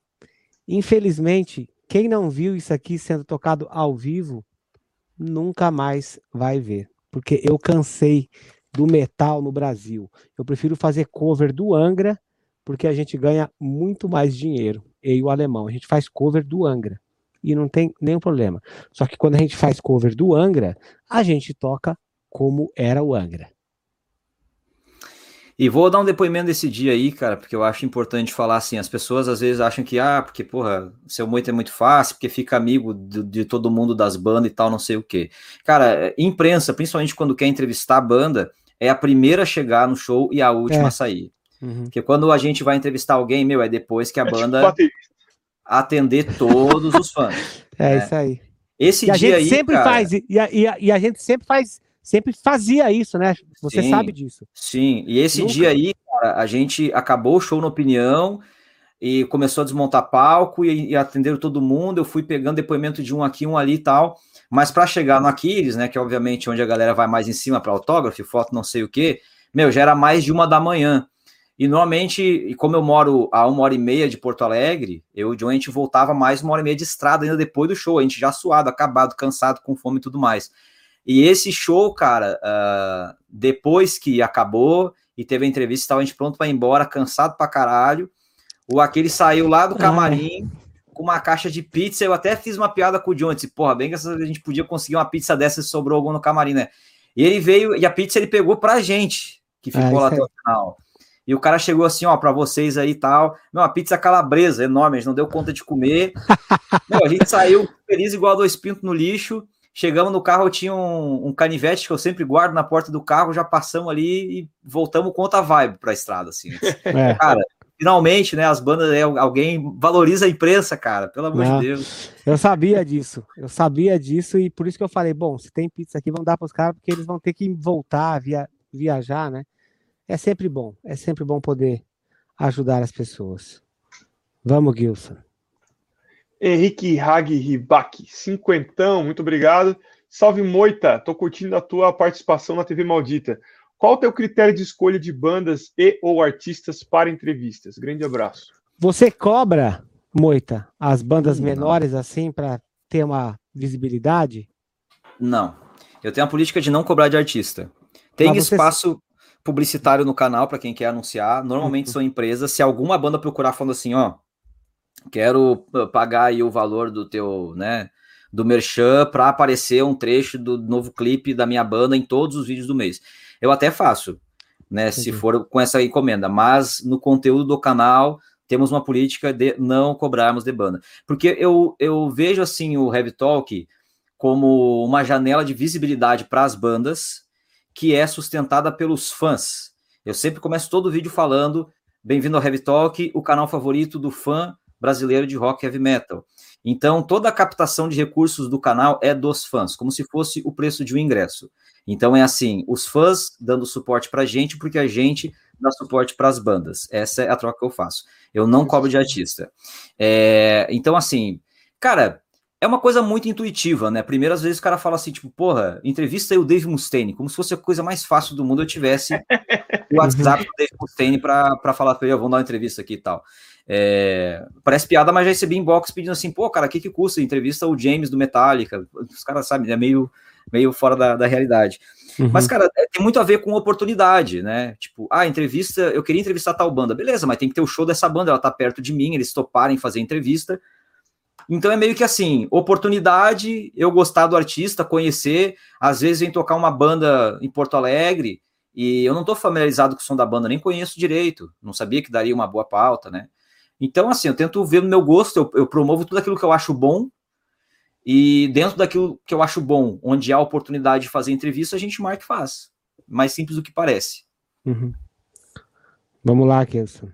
infelizmente, quem não viu isso aqui sendo tocado ao vivo, nunca mais vai ver, porque eu cansei do metal no Brasil. Eu prefiro fazer cover do Angra, porque a gente ganha muito mais dinheiro. Eu e o alemão, a gente faz cover do Angra e não tem nenhum problema. Só que quando a gente faz cover do Angra, a gente toca como era o Angra. E vou dar um depoimento desse dia aí, cara, porque eu acho importante falar assim, as pessoas às vezes acham que, ah, porque, porra, seu moito é muito fácil, porque fica amigo de, de todo mundo das bandas e tal, não sei o quê. Cara, imprensa, principalmente quando quer entrevistar a banda, é a primeira a chegar no show e a última é. a sair. Uhum. Porque quando a gente vai entrevistar alguém, meu, é depois que a é tipo banda tipo atender todos os fãs. *laughs* É né? isso aí. Esse e dia a gente aí, sempre cara... faz e a, e, a, e a, gente sempre faz, sempre fazia isso, né? Você sim, sabe disso. Sim. E esse Nunca. dia aí, cara, a gente acabou o show na opinião e começou a desmontar palco e, e atenderam todo mundo. Eu fui pegando depoimento de um aqui, um ali e tal. Mas para chegar no Aquiles, né, que é obviamente onde a galera vai mais em cima para autógrafo, foto, não sei o que, meu, já era mais de uma da manhã. E normalmente, e como eu moro a uma hora e meia de Porto Alegre, eu e o John, a gente voltava mais uma hora e meia de estrada ainda depois do show, a gente já suado, acabado, cansado, com fome e tudo mais. E esse show, cara, uh, depois que acabou e teve a entrevista, estava a gente pronto para ir embora, cansado pra caralho. O aquele saiu lá do camarim, *laughs* com uma caixa de pizza. Eu até fiz uma piada com o John, disse, porra, bem que a gente podia conseguir uma pizza dessa se sobrou algum no camarim, né? E ele veio, e a pizza ele pegou pra gente, que ficou ah, lá até o final. E o cara chegou assim, ó, para vocês aí e tal. Não, a pizza calabresa, enorme, a gente não deu conta de comer. *laughs* Meu, a gente saiu feliz igual dois pintos no lixo. Chegamos no carro, eu tinha um, um, canivete que eu sempre guardo na porta do carro, já passamos ali e voltamos com outra vibe pra estrada, assim. *laughs* É. Cara, finalmente, né, as bandas, é, alguém valoriza a imprensa, cara, pelo amor Não, de Deus. Eu sabia disso, eu sabia disso e por isso que eu falei, bom, se tem pizza aqui, vão dar para os caras, porque eles vão ter que voltar, via, viajar, né? É sempre bom, é sempre bom poder ajudar as pessoas. Vamos, Gilson. Henrique Hag Ribac, cinquentão, muito obrigado. Salve Moita, tô curtindo a tua participação na TV Maldita. Qual o teu critério de escolha de bandas e ou artistas para entrevistas? Grande abraço. Você cobra, Moita, as bandas Não. menores assim para ter uma visibilidade? Não. Eu tenho a política de não cobrar de artista. Tem você... espaço publicitário no canal para quem quer anunciar. Normalmente uhum. são empresas. Se alguma banda procurar falando assim, ó, quero pagar aí o valor do teu, né, do merchan para aparecer um trecho do novo clipe da minha banda em todos os vídeos do mês eu até faço, né? Se for com essa encomenda, mas no conteúdo do canal temos uma política de não cobrarmos de banda. Porque eu, eu vejo assim o Heavy Talk como uma janela de visibilidade para as bandas que é sustentada pelos fãs. Eu sempre começo todo o vídeo falando: bem-vindo ao Heavy Talk, o canal favorito do fã brasileiro de rock heavy metal. Então, toda a captação de recursos do canal é dos fãs, como se fosse o preço de um ingresso. Então é assim, os fãs dando suporte para a gente, porque a gente dá suporte para as bandas. Essa é a troca que eu faço. Eu não cobro de artista. É, então, assim, cara, é uma coisa muito intuitiva, né? Primeiro, às vezes, o cara fala assim, tipo, porra, entrevista aí o Dave Mustaine, como se fosse a coisa mais fácil do mundo eu tivesse o WhatsApp do Dave Mustaine para falar para ele, vamos dar uma entrevista aqui e tal. É, parece piada, mas já recebi inbox pedindo assim, pô, cara, o que que custa entrevista o James do Metallica? Os caras sabem, é meio meio fora da, da realidade. Uhum. Mas, cara, é, tem muito a ver com oportunidade, né? Tipo, ah, entrevista, eu queria entrevistar tal banda. Beleza, mas tem que ter o show dessa banda, ela tá perto de mim, eles toparem fazer entrevista. Então é meio que assim, oportunidade, eu gostar do artista, conhecer, às vezes vem tocar uma banda em Porto Alegre e eu não tô familiarizado com o som da banda, nem conheço direito, não sabia que daria uma boa pauta, né? Então, assim, eu tento ver no meu gosto, eu, eu promovo tudo aquilo que eu acho bom E dentro daquilo que eu acho bom, onde há oportunidade de fazer entrevista, a gente marca e faz. Mais simples do que parece. Uhum. Vamos lá, Kenson.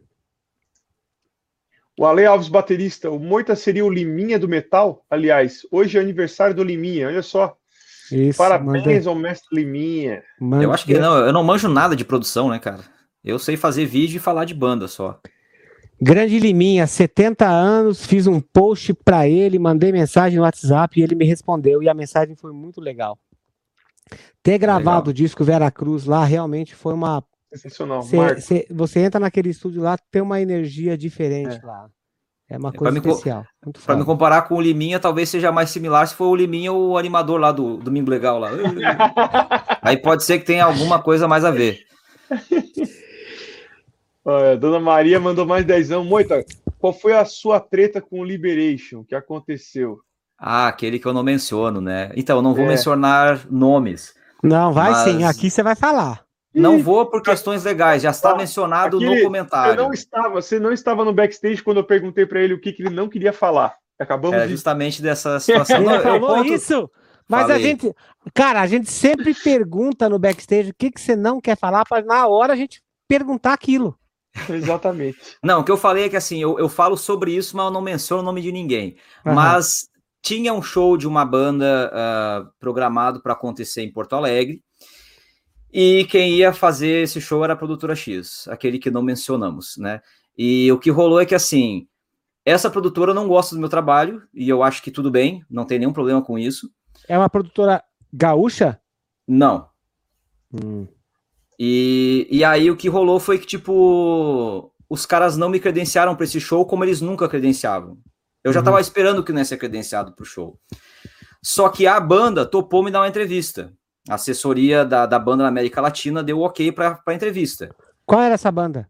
O Ale Alves, baterista. O Moita seria o Liminha do metal? Aliás, hoje é aniversário do Liminha, olha só. Isso, Parabéns manda... ao mestre Liminha. Manda... Eu acho que não, eu não manjo nada de produção, né, cara? Eu sei fazer vídeo e falar de banda só. Grande Liminha, 70 anos, fiz um post para ele, mandei mensagem no WhatsApp e ele me respondeu e a mensagem foi muito legal. Ter gravado legal. o disco Vera Cruz lá realmente foi uma sensacional. Cê, cê, você entra naquele estúdio lá, tem uma energia diferente é. lá. É uma coisa pra especial. Para me comparar com o Liminha, talvez seja mais similar se for o Liminha o animador lá do Domingo Legal lá. *laughs* Aí pode ser que tenha alguma coisa mais a ver. Olha, Dona Maria mandou mais dezão. Moita, qual foi a sua treta com o Liberation? O que aconteceu? Ah, aquele que eu não menciono, né? Então, não vou é. mencionar nomes. Não, vai mas... sim. Aqui você vai falar. Não vou por questões legais, já está mencionado no comentário. Você não estava, você não estava no backstage quando eu perguntei para ele o que, que, ele não queria falar. Acabamos é, de... justamente dessa *laughs* situação. Ele falou ponto... isso. Mas Falei. a gente, cara, a gente sempre pergunta no backstage o que, que você não quer falar para na hora a gente perguntar aquilo. Exatamente. *laughs* Não, o que eu falei é que assim, eu, eu falo sobre isso, mas eu não menciono o nome de ninguém. Uhum. Mas tinha um show de uma banda uh, programado para acontecer em Porto Alegre. E quem ia fazer esse show era a produtora X, aquele que não mencionamos, né? E o que rolou é que assim, essa produtora não gosta do meu trabalho, e eu acho que tudo bem, não tem nenhum problema com isso. É uma produtora gaúcha? Não. Hum. E, e aí o que rolou foi que, tipo, os caras não me credenciaram para esse show como eles nunca credenciavam. Eu já uhum. tava esperando que não ia ser credenciado pro show. Só que a banda topou me dar uma entrevista. A assessoria da, da banda na América Latina deu ok para a entrevista. Qual era essa banda?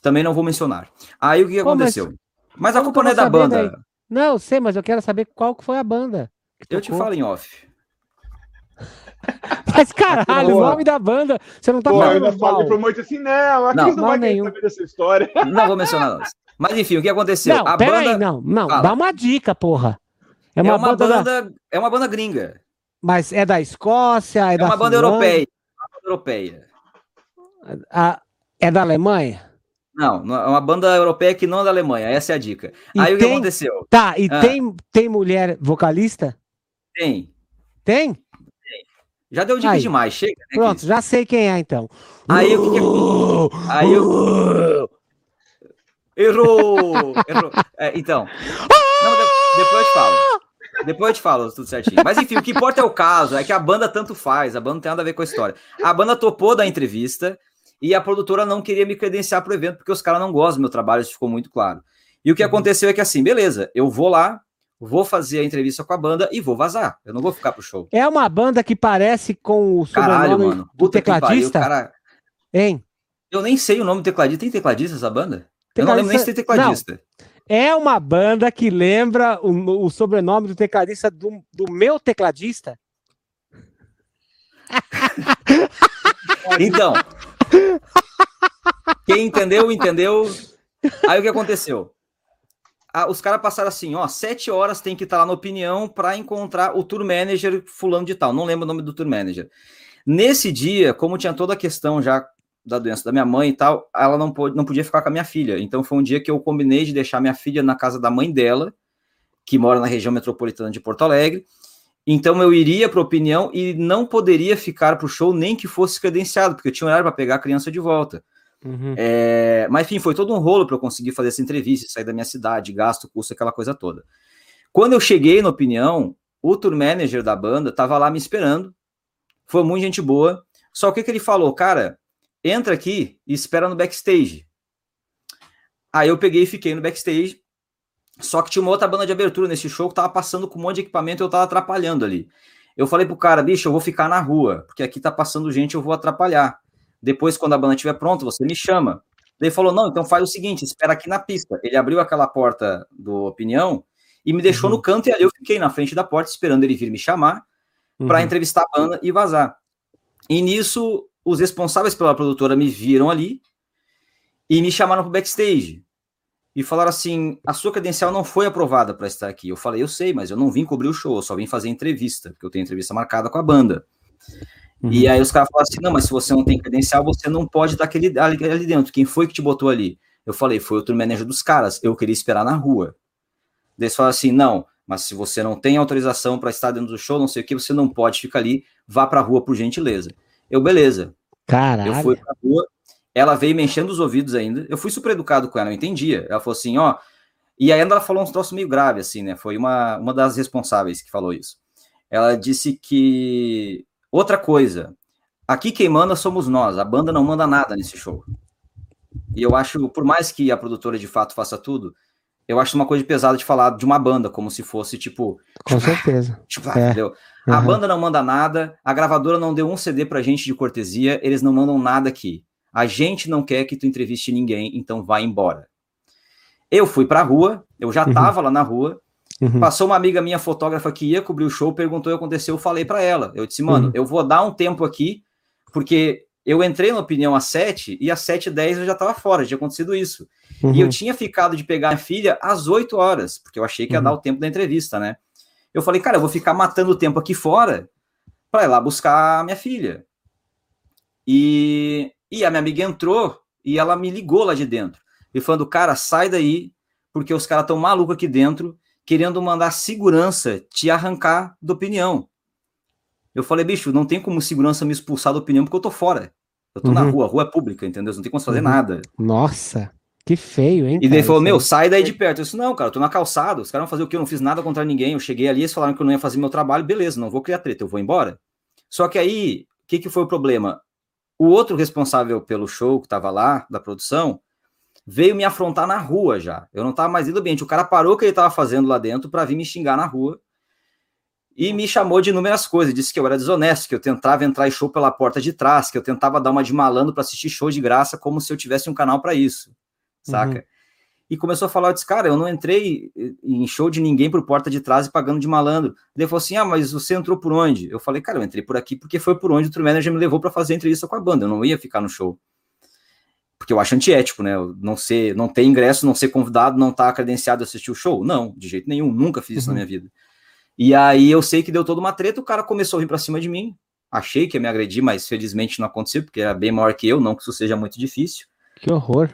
Também não vou mencionar. Aí o que Pô, aconteceu? Mas, mas a culpa não é da banda. Aí? Não, sei, mas eu quero saber qual foi a banda. Eu te falo em off. *laughs* Mas caralho, o nome da banda, você não tá Pô, falando. Eu ainda falei pro Moito assim, não, a não, não vai nenhum. saber dessa história. *laughs* Não vou mencionar. Mas enfim, o que aconteceu? Não, a banda. Aí, não, não, Fala. dá uma dica, porra. É uma, é uma banda, banda da... é uma banda gringa. Mas é da Escócia, é, é da uma banda europeia. Uma banda europeia. A... é da Alemanha? Não, é uma banda europeia que não é da Alemanha, essa é a dica. E Aí tem... o que aconteceu? Tá, e ah. tem, tem mulher vocalista? Tem. Tem? Já deu dica Aí. demais, chega. Né, Pronto, já sei quem é então. Aí o que, que é... Aí eu... Errou! Errou. É, então. Não, depois eu te falo. Depois eu te falo tudo certinho. Mas enfim, o que importa é o caso, é que a banda tanto faz, a banda não tem nada a ver com a história. A banda topou da entrevista e a produtora não queria me credenciar para o evento porque os caras não gostam do meu trabalho, isso ficou muito claro. E o que uhum. aconteceu é que assim, beleza, eu vou lá, vou fazer a entrevista com a banda e vou vazar. Eu não vou ficar pro show. É uma banda que parece com o Caralho, mano. do tecladista? Pariu, cara... Hein? Eu nem sei o nome do tecladista. Tem tecladista essa banda? Tecladista... Eu não lembro nem se tem tecladista. Não. É uma banda que lembra o, o sobrenome do tecladista do, do meu tecladista. *laughs* então, quem entendeu, entendeu. Aí o que aconteceu? os caras passaram assim, ó, sete horas tem que estar lá na opinião para encontrar o tour manager fulano de tal. Não lembro o nome do tour manager. Nesse dia, como tinha toda a questão já da doença da minha mãe e tal, ela não, pôde, não podia ficar com a minha filha. Então foi um dia que eu combinei de deixar minha filha na casa da mãe dela, que mora na região metropolitana de Porto Alegre. Então eu iria para opinião e não poderia ficar para o show nem que fosse credenciado, porque eu tinha horário para pegar a criança de volta. Uhum. É, mas enfim, foi todo um rolo para eu conseguir fazer essa entrevista, sair da minha cidade, gasto, custo, aquela coisa toda. Quando eu cheguei na opinião, o tour manager da banda estava lá me esperando, foi muito gente boa. Só que, que ele falou, cara, entra aqui e espera no backstage. Aí eu peguei e fiquei no backstage. Só que tinha uma outra banda de abertura nesse show que tava passando com um monte de equipamento e eu tava atrapalhando ali. Eu falei pro cara, bicho, eu vou ficar na rua, porque aqui tá passando gente, eu vou atrapalhar. Depois, quando a banda estiver pronta, você me chama. Ele falou: não, então faz o seguinte, espera aqui na pista. Ele abriu aquela porta do Opinião e me deixou uhum. no canto, e ali eu fiquei na frente da porta, esperando ele vir me chamar uhum. para entrevistar a banda e vazar. E nisso, os responsáveis pela produtora me viram ali e me chamaram para backstage. e falaram assim: a sua credencial não foi aprovada para estar aqui. Eu falei, eu sei, mas eu não vim cobrir o show, eu só vim fazer entrevista, porque eu tenho entrevista marcada com a banda. Uhum. E aí os caras falaram assim: não, mas se você não tem credencial, você não pode estar aquele, ali, ali dentro. Quem foi que te botou ali? Eu falei, foi outro manager dos caras, eu queria esperar na rua. Eles falaram assim: não, mas se você não tem autorização para estar dentro do show, não sei o que, você não pode ficar ali, vá para a rua por gentileza. Eu, beleza. Caralho. Eu fui pra rua, ela veio me enchendo os ouvidos ainda. Eu fui super educado com ela, eu entendia. Ela falou assim: ó. E ainda ela falou um troço meio grave, assim, né? Foi uma, uma das responsáveis que falou isso. Ela disse que. Outra coisa, aqui quem manda somos nós, a banda não manda nada nesse show. E eu acho, por mais que a produtora de fato faça tudo, eu acho uma coisa pesada de falar de uma banda, como se fosse tipo. Com certeza. *laughs* Tipo, é. entendeu? Uhum. A banda não manda nada, a gravadora não deu um CD pra gente de cortesia, eles não mandam nada aqui. A gente não quer que tu entreviste ninguém, então vai embora. Eu fui pra rua, eu já uhum. tava lá na rua, uhum. passou uma amiga minha fotógrafa que ia cobrir o show, perguntou o que aconteceu, eu falei para ela. Eu disse, mano, uhum. eu vou dar um tempo aqui, porque eu entrei na opinião às 7 e às 7 e 10 eu já estava fora, já tinha acontecido isso. Uhum. E eu tinha ficado de pegar a filha às 8 horas, porque eu achei que ia uhum. dar o tempo da entrevista, né? Eu falei, cara, eu vou ficar matando o tempo aqui fora para ir lá buscar a minha filha. E, e a minha amiga entrou e ela me ligou lá de dentro, e falando, cara, sai daí, porque os caras estão malucos aqui dentro, querendo mandar segurança te arrancar da opinião. Eu falei, bicho, não tem como segurança me expulsar da opinião porque eu tô fora. Eu tô uhum. na rua, a rua é pública, entendeu? Não tem como fazer uhum. nada. Nossa, que feio, hein? E daí ele falou, meu, sai daí de perto. Eu disse, não, cara, eu tô na calçada, os caras vão fazer o quê? Eu não fiz nada contra ninguém. Eu cheguei ali, eles falaram que eu não ia fazer meu trabalho, beleza, não vou criar treta, eu vou embora. Só que aí, o que, que foi o problema? O outro responsável pelo show que tava lá, da produção, veio me afrontar na rua já. Eu não tava mais indo ambiente. O cara parou o que ele tava fazendo lá dentro para vir me xingar na rua e me chamou de inúmeras coisas, disse que eu era desonesto, que eu tentava entrar em show pela porta de trás, que eu tentava dar uma de malandro para assistir show de graça como se eu tivesse um canal para isso, saca? Uhum. E começou a falar, eu disse, cara, eu não entrei em show de ninguém por porta de trás e pagando de malandro. Ele falou assim, ah, mas você entrou por onde? Eu falei, cara, eu entrei por aqui porque foi por onde o True Manager me levou para fazer a entrevista com a banda, eu não ia ficar no show. Porque eu acho antiético, né? não ser, não ter ingresso, não ser convidado, não estar tá credenciado a assistir o show. Não, de jeito nenhum, nunca fiz isso uhum. na minha vida. E aí eu sei que deu toda uma treta, o cara começou a vir para cima de mim. Achei que ia me agredir, mas felizmente não aconteceu, porque era bem maior que eu, não que isso seja muito difícil. Que horror.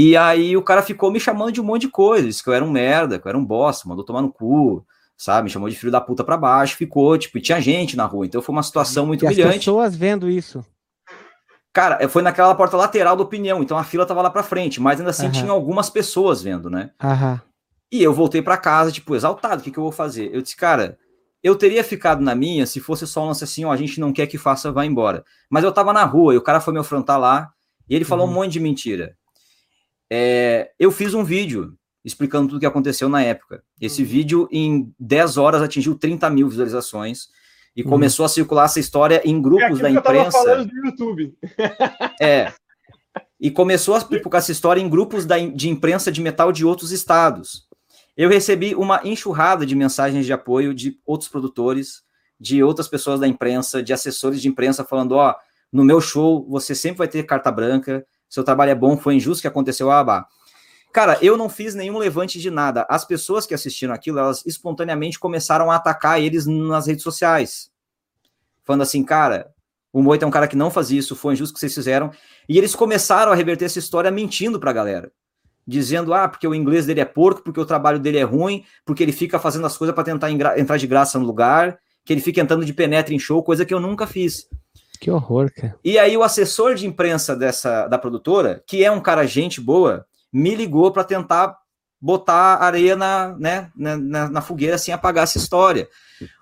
E aí o cara ficou me chamando de um monte de coisas, que eu era um merda, que eu era um bosta, mandou tomar no cu, sabe? Me chamou de filho da puta pra baixo, ficou, tipo, e tinha gente na rua, então foi uma situação muito e humilhante. As pessoas vendo isso. Cara, foi naquela porta lateral da opinião, então a fila tava lá pra frente, mas ainda assim uhum. tinha algumas pessoas vendo, né? Aham. E eu voltei para casa, tipo, exaltado. O que, que eu vou fazer? Eu disse, cara, eu teria ficado na minha se fosse só um lance assim, ó, a gente não quer que faça, vá embora. Mas eu tava na rua e o cara foi me afrontar lá e ele falou uhum. um monte de mentira. É, eu fiz um vídeo explicando tudo o que aconteceu na época. Esse uhum. vídeo, em 10 horas, atingiu 30 mil visualizações e uhum. começou a circular essa história em grupos é da imprensa. Eu do YouTube. *laughs* é. E começou a pipocar essa história em grupos da, de imprensa de metal de outros estados eu recebi uma enxurrada de mensagens de apoio de outros produtores, de outras pessoas da imprensa, de assessores de imprensa falando: ó, oh, no meu show você sempre vai ter carta branca, seu trabalho é bom, foi injusto que aconteceu, ah, Cara, eu não fiz nenhum levante de nada. As pessoas que assistiram aquilo, elas espontaneamente começaram a atacar eles nas redes sociais. Falando assim, cara, o Moita é um cara que não faz isso, foi injusto que vocês fizeram. E eles começaram a reverter essa história mentindo pra galera dizendo, ah, porque o inglês dele é porco, porque o trabalho dele é ruim, porque ele fica fazendo as coisas para tentar entrar de graça no lugar, que ele fica entrando de penetra em show, coisa que eu nunca fiz. Que horror, cara. E aí o assessor de imprensa dessa da produtora, que é um cara gente boa, me ligou para tentar botar areia na, né, na, na, fogueira assim, apagar essa história.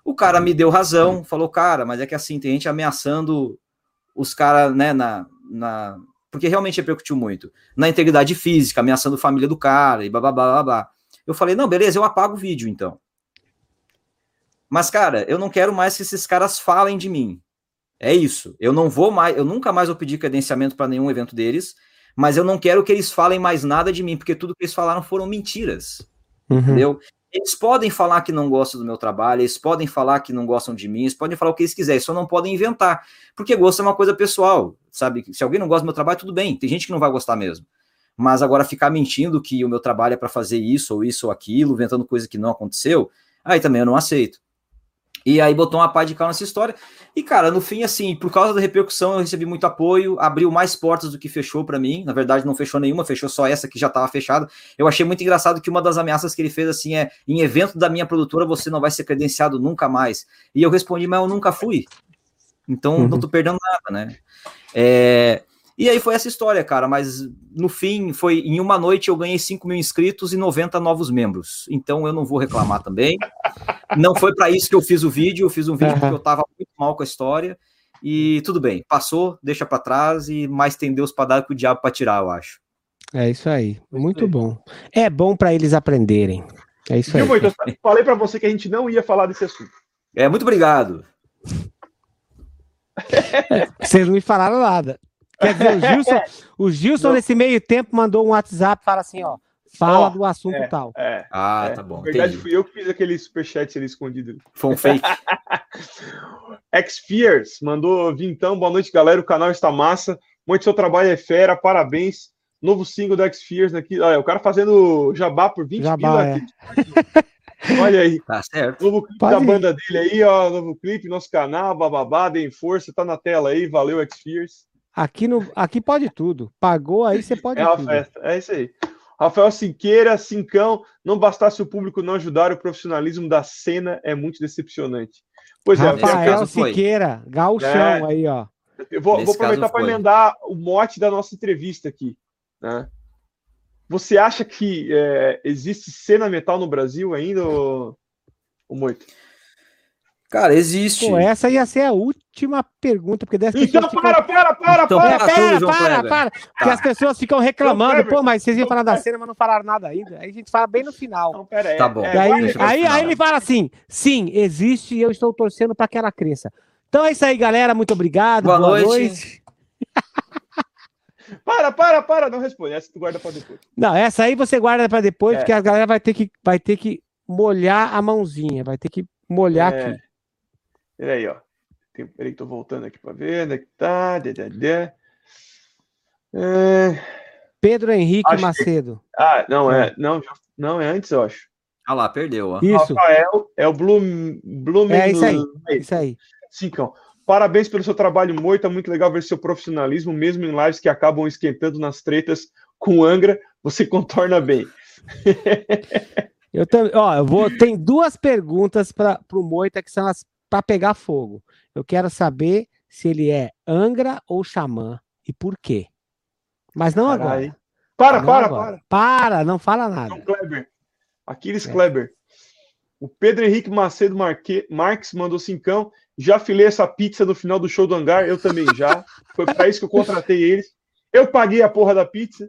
O cara me deu razão, falou, cara, mas é que assim, tem gente ameaçando os caras, né, na, na, porque realmente repercutiu muito. Na integridade física, ameaçando a família do cara e blá blá blá blá. Eu falei, não, beleza, eu apago o vídeo então. Mas, cara, eu não quero mais que esses caras falem de mim. É isso. Eu não vou mais, eu nunca mais vou pedir credenciamento para nenhum evento deles, mas eu não quero que eles falem mais nada de mim, porque tudo que eles falaram foram mentiras. Uhum. Entendeu? Eles podem falar que não gostam do meu trabalho, eles podem falar que não gostam de mim, eles podem falar o que eles quiserem, só não podem inventar. Porque gosto é uma coisa pessoal, sabe? Se alguém não gosta do meu trabalho, tudo bem, tem gente que não vai gostar mesmo. Mas agora ficar mentindo que o meu trabalho é para fazer isso ou isso ou aquilo, inventando coisa que não aconteceu, aí também eu não aceito. E aí botou uma pá de cal nessa história. E, cara, no fim, assim, por causa da repercussão, eu recebi muito apoio, abriu mais portas do que fechou para mim. Na verdade, não fechou nenhuma, fechou só essa que já estava fechada. Eu achei muito engraçado que uma das ameaças que ele fez, assim, é: em evento da minha produtora, você não vai ser credenciado nunca mais. E eu respondi, mas eu nunca fui. Então, uhum. não tô perdendo nada, né? É, e aí foi essa história, cara, mas no fim, foi em uma noite eu ganhei 5 mil inscritos e 90 novos membros. Então eu não vou reclamar também. Não foi para isso que eu fiz o vídeo, eu fiz um vídeo uhum. porque eu tava muito mal com a história. E tudo bem, passou, deixa para trás e mais tem Deus para dar que o diabo para tirar, eu acho. É isso aí, muito bom. É bom para eles aprenderem. É isso aí. eu falei para você que a gente não ia falar desse assunto. É, muito obrigado. É, *laughs* vocês não me falaram nada. Quer dizer, o Gilson, *laughs* o Gilson nesse meio tempo mandou um WhatsApp para assim, ó, fala oh, do assunto é, tal. É, ah, é. tá bom. Na verdade, entendi. fui eu que fiz aquele superchat ali escondido. Foi um fake. *laughs* Xfears mandou vintão, boa noite, galera. O canal está massa. Muito seu trabalho é fera, parabéns. Novo single do Xfears aqui. Olha, o cara fazendo jabá por 20 jabá, é. *laughs* Olha aí. Tá certo. Novo clipe Pode da ir. banda dele aí, ó. Novo clipe, nosso canal, bababá, deem força, tá na tela aí. Valeu, Xfears. Aqui, no, aqui pode tudo. Pagou aí, você pode É uma tudo. festa, é isso aí. Rafael Sinqueira, Cincão, não bastasse o público não ajudar, o profissionalismo da cena é muito decepcionante. Pois é, Rafael Siqueira, gauchão é, aí, ó. Eu vou, vou aproveitar para emendar o mote da nossa entrevista aqui. Né? Você acha que é, existe cena metal no Brasil ainda, ou, ou muito? Cara, existe. Pô, essa ia ser a última pergunta, porque dessa Então, para, ficam... para, para, para, então, para, para, para, para, para, Porque tá. as pessoas ficam reclamando, pô, mas vocês iam falar da cena, mas não falaram nada ainda. Aí a gente fala bem no final. Não, pera aí. Tá bom. É, aí, aí, aí, ele fala assim: sim, existe e eu estou torcendo para que ela cresça. Então é isso aí, galera. Muito obrigado. Boa, boa noite. noite. *laughs* para, para, para, não responde. Essa tu guarda para depois. Não, essa aí você guarda para depois, é. porque a galera vai ter que, vai ter que molhar a mãozinha, vai ter que molhar é. aqui. Peraí, ó. Tem, peraí, tô voltando aqui para ver onde é que tá. É... Pedro Henrique Macedo. Que... Ah, não, é. Não, não, é antes, eu acho. Ah lá, perdeu. Ó. Isso. Rafael é o Bloom. Bloom é isso aí. Isso aí. Cincão. Parabéns pelo seu trabalho, Moita. Muito legal ver seu profissionalismo, mesmo em lives que acabam esquentando nas tretas com Angra, você *laughs* contorna bem. eu também, ó, eu vou. Tem duas perguntas para o Moita que são as para pegar fogo. Eu quero saber se ele é Angra ou Xamã e por quê. Mas não Carai. agora. Para, não para, agora. para. Para, não fala nada. Não, Kleber. Aquiles é. Kleber. O Pedro Henrique Macedo Marque... Marques mandou cincão. Já filei essa pizza no final do show do Hangar, eu também já. Foi para isso que eu contratei eles. Eu paguei a porra da pizza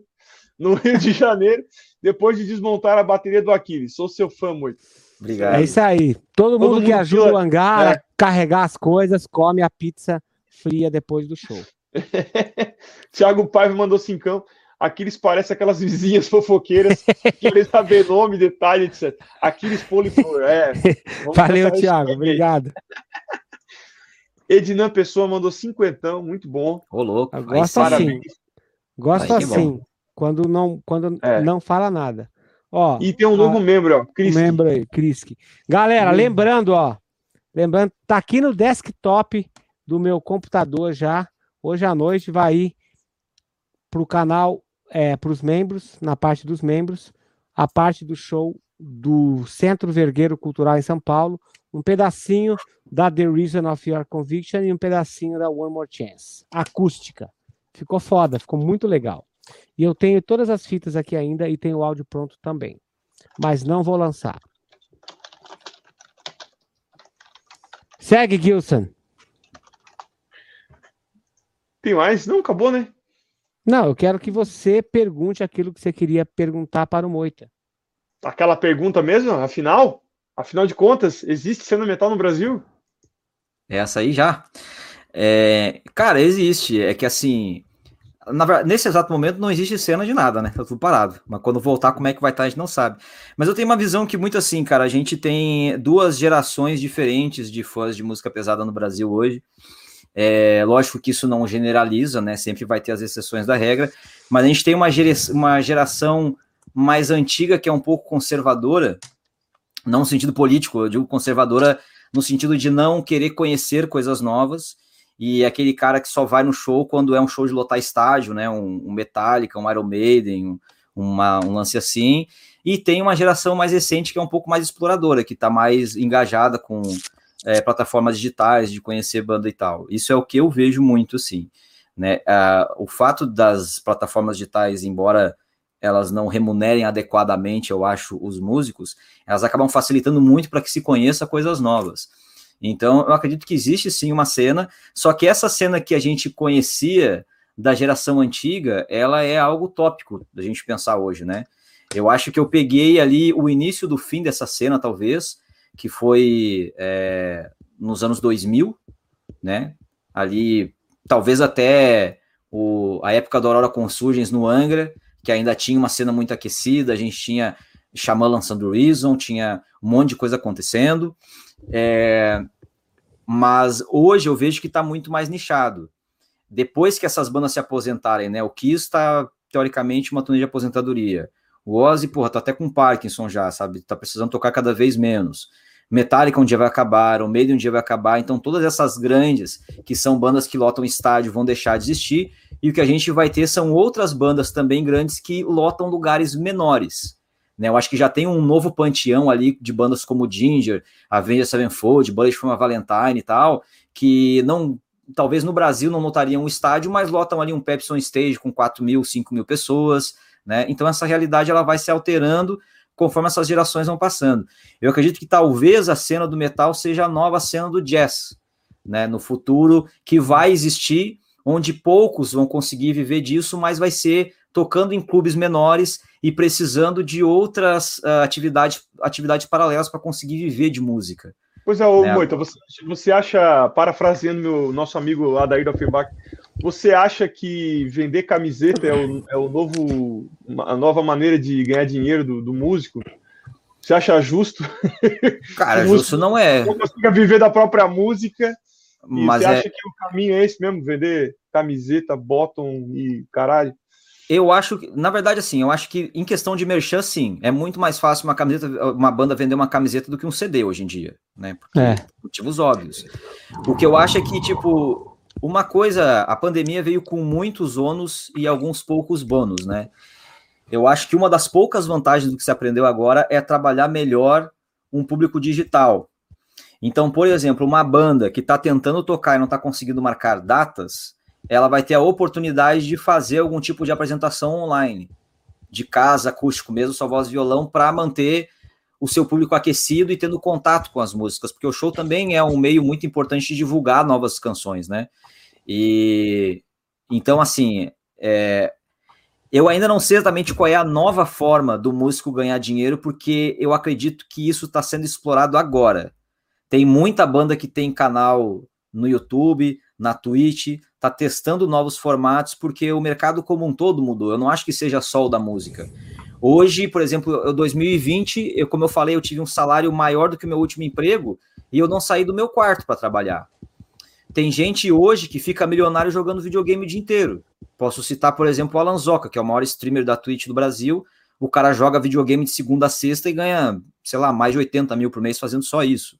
no Rio de Janeiro, depois de desmontar a bateria do Aquiles. Sou seu fã muito. Obrigado. É isso aí. Todo, Todo mundo, mundo que ajuda o hangar é. a carregar as coisas, come a pizza fria depois do show. *laughs* Tiago Paiva mandou cincão. Aquiles parece aquelas vizinhas fofoqueiras que querem saber nome, detalhe, etc. Aquiles Poliflor, é. *laughs* Valeu, Thiago, obrigado. *laughs* Ednan Pessoa mandou cinquentão, muito bom. Ô, louco. Gosto assim. Gosto assim, quando não, quando é. não fala nada. Ó, e tem um novo a, membro, ó, Kriski. membro aí. Galera, lembrando, ó, lembrando, tá aqui no desktop do meu computador já. Hoje à noite vai ir pro canal, é, para os membros, na parte dos membros, a parte do show do Centro Vergueiro Cultural em São Paulo, um pedacinho da The Reason of Your Conviction e um pedacinho da One More Chance. Acústica. Ficou foda, ficou muito legal. E eu tenho todas as fitas aqui ainda e tenho o áudio pronto também. Mas não vou lançar. Segue, Gilson. Tem mais? Não, acabou, né? Não, eu quero que você pergunte aquilo que você queria perguntar para o Moita. Aquela pergunta mesmo? Afinal? Afinal de contas, existe cena metal no Brasil? Essa aí já. É, cara, existe. É que assim, na, nesse exato momento não existe cena de nada, né? Tá tudo parado. Mas quando voltar, como é que vai estar, a gente não sabe. Mas eu tenho uma visão que muito assim, cara, a gente tem duas gerações diferentes de fãs de música pesada no Brasil hoje. É, lógico que isso não generaliza, né? Sempre vai ter as exceções da regra, mas a gente tem uma, gera, uma geração mais antiga que é um pouco conservadora, não no sentido político, eu digo conservadora no sentido de não querer conhecer coisas novas, e é aquele cara que só vai no show quando é um show de lotar estádio, né? Um, um Metallica, um Iron Maiden, um, uma, um lance assim. E tem uma geração mais recente que é um pouco mais exploradora, que está mais engajada com é, plataformas digitais, de conhecer banda e tal. Isso é o que eu vejo muito, sim. Né? Uh, o fato das plataformas digitais, embora elas não remunerem adequadamente, eu acho, os músicos, elas acabam facilitando muito para que se conheça coisas novas. Então, eu acredito que existe sim uma cena, só que essa cena que a gente conhecia da geração antiga, ela é algo tópico da gente pensar hoje, né? Eu acho que eu peguei ali o início do fim dessa cena, talvez, que foi é, nos anos 2000, né? Ali, talvez até o, a época da Aurora Consurgens no Angra, que ainda tinha uma cena muito aquecida, a gente tinha Xamã lançando Reason, tinha um monte de coisa acontecendo, é, mas hoje eu vejo que está muito mais nichado. Depois que essas bandas se aposentarem, né? O Kiss está, teoricamente, uma turnê de aposentadoria. O Ozzy, porra, tá até com Parkinson já, sabe? Tá precisando tocar cada vez menos. Metallica um dia vai acabar, o Maiden um dia vai acabar, então todas essas grandes, que são bandas que lotam estádio, vão deixar de existir, e o que a gente vai ter são outras bandas também grandes que lotam lugares menores. Né, eu acho que já tem um novo panteão ali de bandas como Ginger, Avenged Sevenfold, Bullet from a Valentine e tal, que não talvez no Brasil não lotariam um estádio, mas lotam ali um Pepsi Stage com 4 mil, 5 mil pessoas, né? Então essa realidade ela vai se alterando conforme essas gerações vão passando. Eu acredito que talvez a cena do metal seja a nova cena do jazz, né? No futuro que vai existir, onde poucos vão conseguir viver disso, mas vai ser tocando em clubes menores e precisando de outras uh, atividades, atividades paralelas para conseguir viver de música. Pois é, ô, né? Moita, você, você acha, parafraseando meu nosso amigo Adair Offenbach, você acha que vender camiseta é o, é o novo, a nova maneira de ganhar dinheiro do, do músico? Você acha justo? *laughs* Cara, justo não é. Não consiga viver da própria música. Mas você é... acha que o caminho é esse mesmo? Vender camiseta, bottom e caralho? Eu acho que, na verdade, assim, eu acho que em questão de merchan, sim, é muito mais fácil uma camiseta, uma banda vender uma camiseta do que um CD hoje em dia, né? Porque, é. motivos óbvios. O que eu acho é que, tipo, uma coisa, a pandemia veio com muitos ônus e alguns poucos bônus, né? Eu acho que uma das poucas vantagens do que se aprendeu agora é trabalhar melhor um público digital. Então, por exemplo, uma banda que está tentando tocar e não está conseguindo marcar datas, ela vai ter a oportunidade de fazer algum tipo de apresentação online, de casa, acústico mesmo, só voz e violão, para manter o seu público aquecido e tendo contato com as músicas, porque o show também é um meio muito importante de divulgar novas canções, né? E então, assim, é, eu ainda não sei exatamente qual é a nova forma do músico ganhar dinheiro, porque eu acredito que isso está sendo explorado agora. Tem muita banda que tem canal no YouTube, na Twitch, está testando novos formatos, porque o mercado como um todo mudou. Eu não acho que seja só o da música. Hoje, por exemplo, em 2020, eu, como eu falei, eu tive um salário maior do que o meu último emprego e eu não saí do meu quarto para trabalhar. Tem gente hoje que fica milionário jogando videogame o dia inteiro. Posso citar, por exemplo, o Alan Zoca, que é o maior streamer da Twitch do Brasil. O cara joga videogame de segunda a sexta e ganha, sei lá, mais de 80 mil por mês fazendo só isso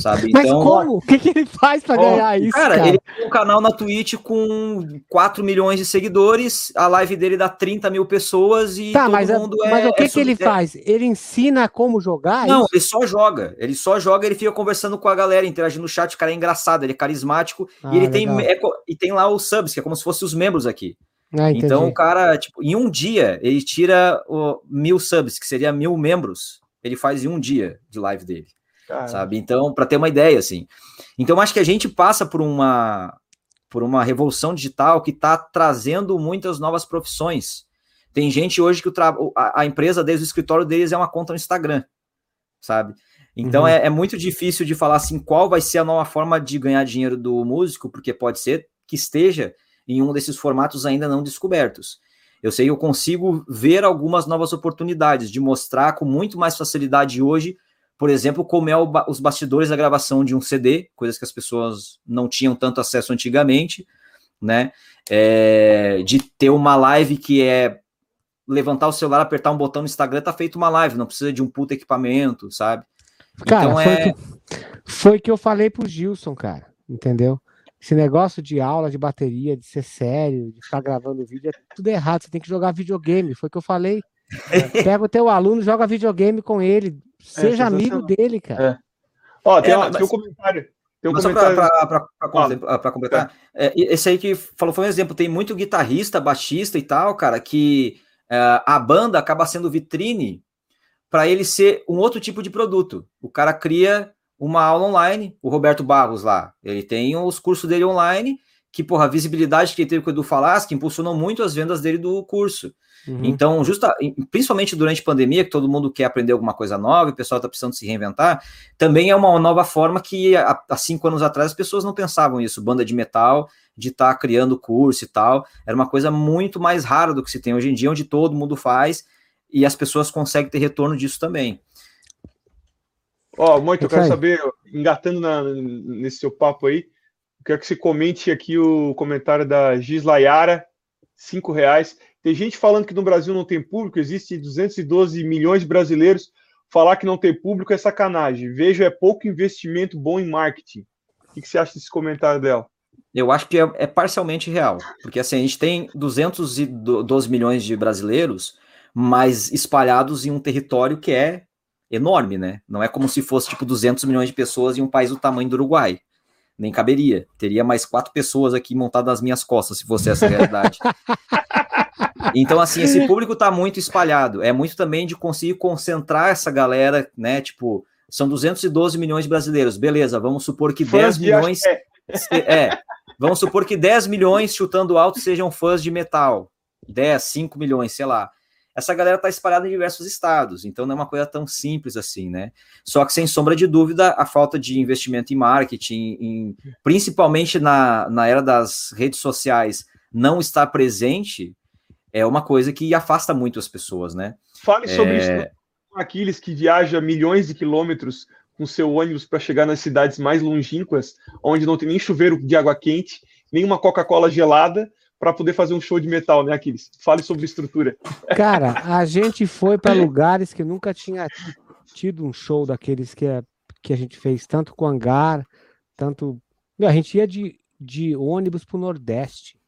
sabe? Mas então, como? O que, que ele faz para ganhar isso? Cara, cara, ele tem um canal na Twitch com 4 milhões de seguidores, a live dele dá 30 mil pessoas e tá, todo mas, mundo é. Mas o que, é que ele faz? Ele ensina como jogar? Não, isso? ele só joga. Ele só joga, ele fica conversando com a galera, interagindo no chat. O cara é engraçado, ele é carismático ah, e ele tem, é, e tem lá os subs, que é como se fossem os membros aqui. Ah, então o cara, tipo, em um dia, ele tira o, mil subs, que seria mil membros. Ele faz em um dia de live dele. Cara. sabe? Então, para ter uma ideia, assim. Então, acho que a gente passa por uma por uma revolução digital que está trazendo muitas novas profissões. Tem gente hoje que o tra... a, empresa desde o escritório deles é uma conta no Instagram, sabe? Então uhum. é, é, muito difícil de falar assim qual vai ser a nova forma de ganhar dinheiro do músico, porque pode ser que esteja em um desses formatos ainda não descobertos. Eu sei eu consigo ver algumas novas oportunidades de mostrar com muito mais facilidade hoje por exemplo, como é os bastidores da gravação de um CD, coisas que as pessoas não tinham tanto acesso antigamente, né? É, de ter uma live que é levantar o celular, apertar um botão no Instagram, tá feito uma live, não precisa de um puto equipamento, sabe? Cara, então, foi, é... que, foi que eu falei pro Gilson, cara, entendeu? Esse negócio de aula de bateria, de ser sério, de ficar gravando vídeo, é tudo errado. Você tem que jogar videogame. Foi o que eu falei. *laughs* Pega o teu aluno, joga videogame com ele. Seja é, amigo dele, cara. É. Ó, tem, é, uma, mas... tem um comentário. Tem um comentário... Para completar, é, esse aí que falou foi um exemplo. Tem muito guitarrista, baixista e tal, cara, que é, a banda acaba sendo vitrine para ele ser um outro tipo de produto. O cara cria uma aula online, o Roberto Barros lá, ele tem os cursos dele online, que, porra, a visibilidade que ele teve com o Edu Falas, que impulsionou muito as vendas dele do curso. Uhum. Então, justa, principalmente durante a pandemia, que todo mundo quer aprender alguma coisa nova, o pessoal está precisando se reinventar, também é uma nova forma que há, há, cinco anos atrás as pessoas não pensavam isso, banda de metal, de estar tá criando curso e tal, era uma coisa muito mais rara do que se tem hoje em dia, onde todo mundo faz e as pessoas conseguem ter retorno disso também. Ó, oh, muito, eu quero saber, engatando na, nesse seu papo aí, quero que você comente aqui o comentário da Gislaiara, cinco reais. Tem gente falando que no Brasil não tem público, existe 212 milhões de brasileiros. Falar que não tem público é sacanagem. Vejo é pouco investimento bom em marketing. O que, você acha desse comentário dela? Eu acho que é, é parcialmente real, porque assim, a gente tem 212 milhões de brasileiros, mas espalhados em um território que é enorme, né? Não é como se fosse tipo 200 milhões de pessoas em um país do tamanho do Uruguai. Nem caberia. Teria mais quatro pessoas aqui montadas nas minhas costas, se fosse essa a realidade. *laughs* então, assim, esse público está muito espalhado. É muito também de conseguir concentrar essa galera, né? Tipo, são 212 milhões de brasileiros. Beleza, vamos supor que 10 milhões. É, vamos supor que 10 milhões chutando alto sejam fãs de metal. 10, 5 milhões, sei lá essa galera está espalhada em diversos estados, então não é uma coisa tão simples assim, né? Só que sem sombra de dúvida, a falta de investimento em marketing, em, principalmente na, na era das redes sociais, não estar presente é uma coisa que afasta muito as pessoas, né? Fale sobre é... isso. Aquiles que viaja milhões de quilômetros com seu ônibus para chegar nas cidades mais longínquas, onde não tem nem chuveiro de água quente, nem uma Coca-Cola gelada, para poder fazer um show de metal, né, Aquiles? Fale sobre estrutura. Cara, *laughs* a gente foi para lugares que nunca tinha tido um show daqueles que, é, que a gente fez, tanto com hangar, tanto. Meu, a gente ia de, de ônibus para o Nordeste.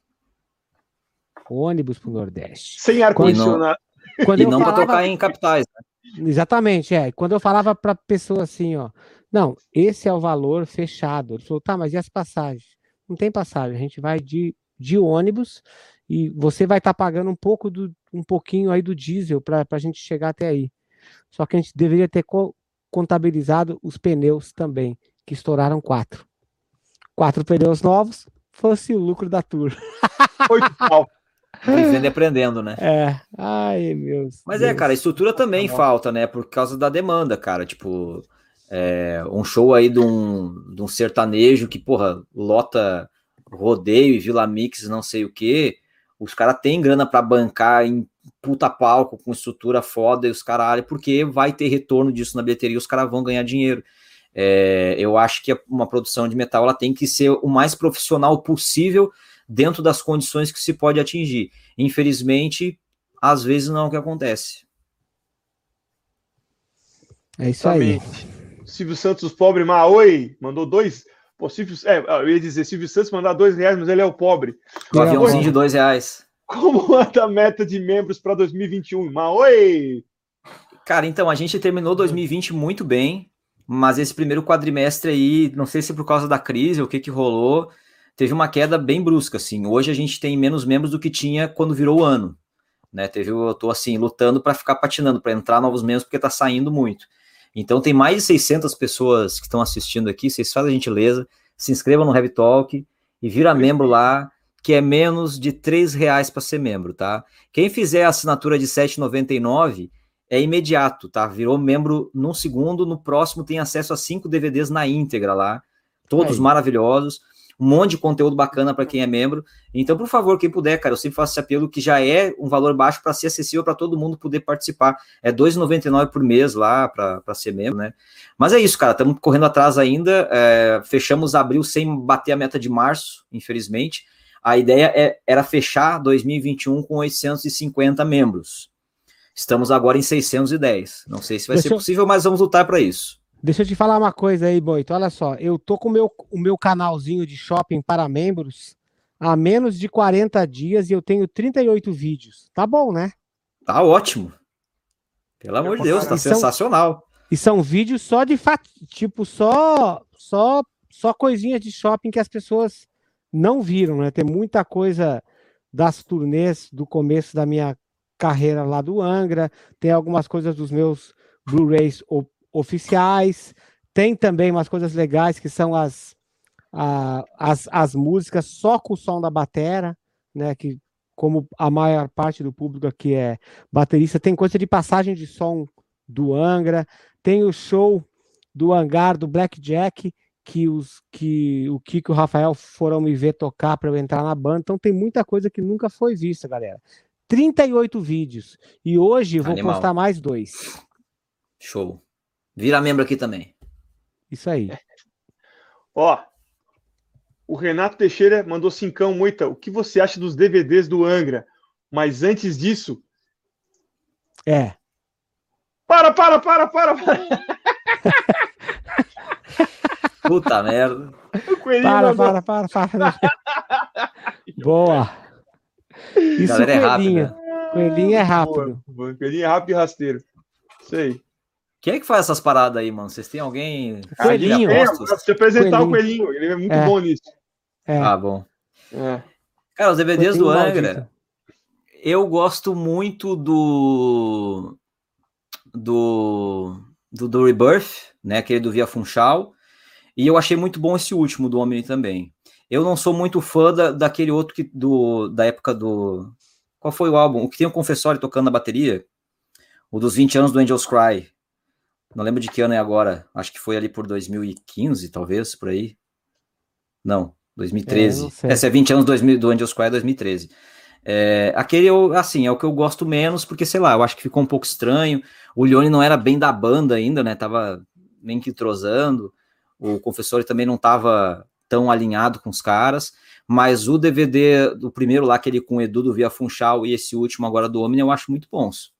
Ônibus para o Nordeste. Sem ar-condicionado. E não, para tocar em capitais. Né? Exatamente, é. Quando eu falava para pessoa assim, ó, não, esse é o valor fechado. Ele falou, tá, mas e as passagens? Não tem passagem, a gente vai de de ônibus e você vai estar tá pagando um pouco do um pouquinho aí do diesel para a gente chegar até aí. Só que a gente deveria ter co contabilizado os pneus também, que estouraram quatro. Quatro pneus novos, fosse o lucro da tour. Oito pau. Vivendo e aprendendo, né? É. Ai, meus. Mas Deus. é, cara, a estrutura também tá falta, né? Por causa da demanda, cara. Tipo, é, um show aí de um, de um sertanejo que, porra, lota rodeio e Vila Mix, não sei o que, os caras têm grana para bancar em puta palco, com estrutura foda e os caralho, porque vai ter retorno disso na bilheteria, os caras vão ganhar dinheiro. É, eu acho que uma produção de metal ela tem que ser o mais profissional possível dentro das condições que se pode atingir. Infelizmente, às vezes não é o que acontece. É isso aí. Silvio Santos, pobre, mas oi, mandou dois, Pô, Silvio, é, eu ia dizer, Silvio Santos mandar dois reais, mas ele é o pobre. Um aviãozinho de dois reais. Como anda a meta de membros para 2021? Mas oi! Cara, então, a gente terminou 2020 muito bem, mas esse primeiro quadrimestre aí, não sei se por causa da crise ou o que que rolou, teve uma queda bem brusca, assim. Hoje a gente tem menos membros do que tinha quando virou o ano, né? Teve, eu tô assim, lutando para ficar patinando, para entrar novos membros, porque tá saindo muito. Então tem mais de 600 pessoas que estão assistindo aqui, vocês fazem a gentileza, se inscrevam no Heavy Talk e vira membro lá, que é menos de R$ reais para ser membro, tá? Quem fizer a assinatura de R$ 7,99 é imediato, tá? Virou membro num segundo, no próximo tem acesso a cinco DVDs na íntegra lá, todos Aí. maravilhosos. Um monte de conteúdo bacana para quem é membro. Então, por favor, quem puder, cara, eu sempre faço esse apelo que já é um valor baixo para ser acessível para todo mundo poder participar. É R$ 2,99 por mês lá para ser membro, né? Mas é isso, cara, estamos correndo atrás ainda. É, fechamos abril sem bater a meta de março, infelizmente. A ideia é, era fechar 2021 com 850 membros. Estamos agora em 610. Não sei se vai Deixa ser possível, mas vamos lutar para isso. Deixa eu te falar uma coisa aí, Boito. Olha só, eu tô com o meu, o meu canalzinho de shopping para membros há menos de 40 dias e eu tenho 38 vídeos. Tá bom, né? Tá ótimo. Pelo amor de Deus, tá e sensacional. São, e são vídeos só de fato, tipo, só só só coisinhas de shopping que as pessoas não viram, né? Tem muita coisa das turnês do começo da minha carreira lá do Angra, tem algumas coisas dos meus Blu-rays oficiais, tem também umas coisas legais que são as, a, as, as músicas só com o som da batera, né? Que como a maior parte do público aqui é baterista, tem coisa de passagem de som do Angra, tem o show do hangar do Blackjack, que os que o Kiko e o Rafael foram me ver tocar para eu entrar na banda. Então tem muita coisa que nunca foi vista, galera. 38 vídeos. E hoje vou Animal. postar mais dois. Show. Vira membro aqui também. Isso aí. *laughs* Ó, o Renato Teixeira mandou cincão muita. O que você acha dos DVDs do Angra? Mas antes disso. É. Para, para, para, para, para. *laughs* Puta merda. Para, para, para, para. *laughs* Boa. Isso Galera é rápido. Né? Coelhinho é rápido. Boa, Coelhinho é rápido e rasteiro. Isso aí. Quem é que faz essas paradas aí, mano? Vocês têm alguém? Coelhinho. É, você apresentar coelhinho. o Coelhinho, ele é muito é. bom nisso. É. Ah, bom. É. Cara, os DVDs do Angra, eu gosto muito do do, do, do Rebirth, né? Aquele do Via Funchal. E eu achei muito bom esse último do Omni também. Eu não sou muito fã da, daquele outro que do, da época do. Qual foi o álbum? O que tem o Confessório tocando na bateria? O dos 20 anos do Angels Cry. Não lembro de que ano é agora. Acho que foi ali por 2015, talvez, por aí. Não, 2013. É, Essa é 20 anos 2000, do Angels Cry 2013. É, aquele, eu, assim, é o que eu gosto menos, porque, sei lá, eu acho que ficou um pouco estranho. O Leone não era bem da banda ainda, né? Tava nem que entrosando. O Confessório também não tava tão alinhado com os caras, mas o DVD do primeiro lá, aquele com o Edu do Via Funchal e esse último agora do Omni, eu acho muito bons.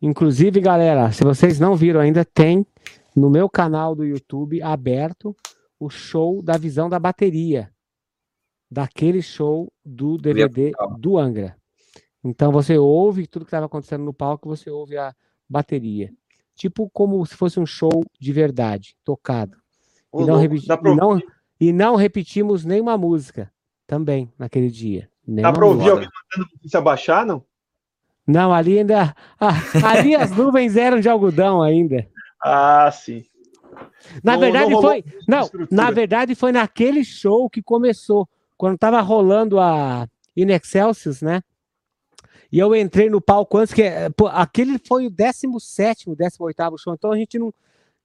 Inclusive, galera, se vocês não viram ainda, tem no meu canal do YouTube aberto o show da visão da bateria, daquele show do DVD do Angra. Então você ouve tudo que estava acontecendo no palco, você ouve a bateria. Tipo como se fosse um show de verdade, tocado. E não, repeti e, não, e não, repetimos nenhuma música também naquele dia. Dá para ouvir alguém mandando se abaixar, não? Não, ali ainda. Ah, ali as *laughs* nuvens eram de algodão ainda. Ah, sim. Na não, verdade não foi. Não, na verdade foi naquele show que começou. Quando tava rolando a In Excelsius, né? E eu entrei no palco antes que. Pô, aquele foi o 17, 18 show. Então a gente não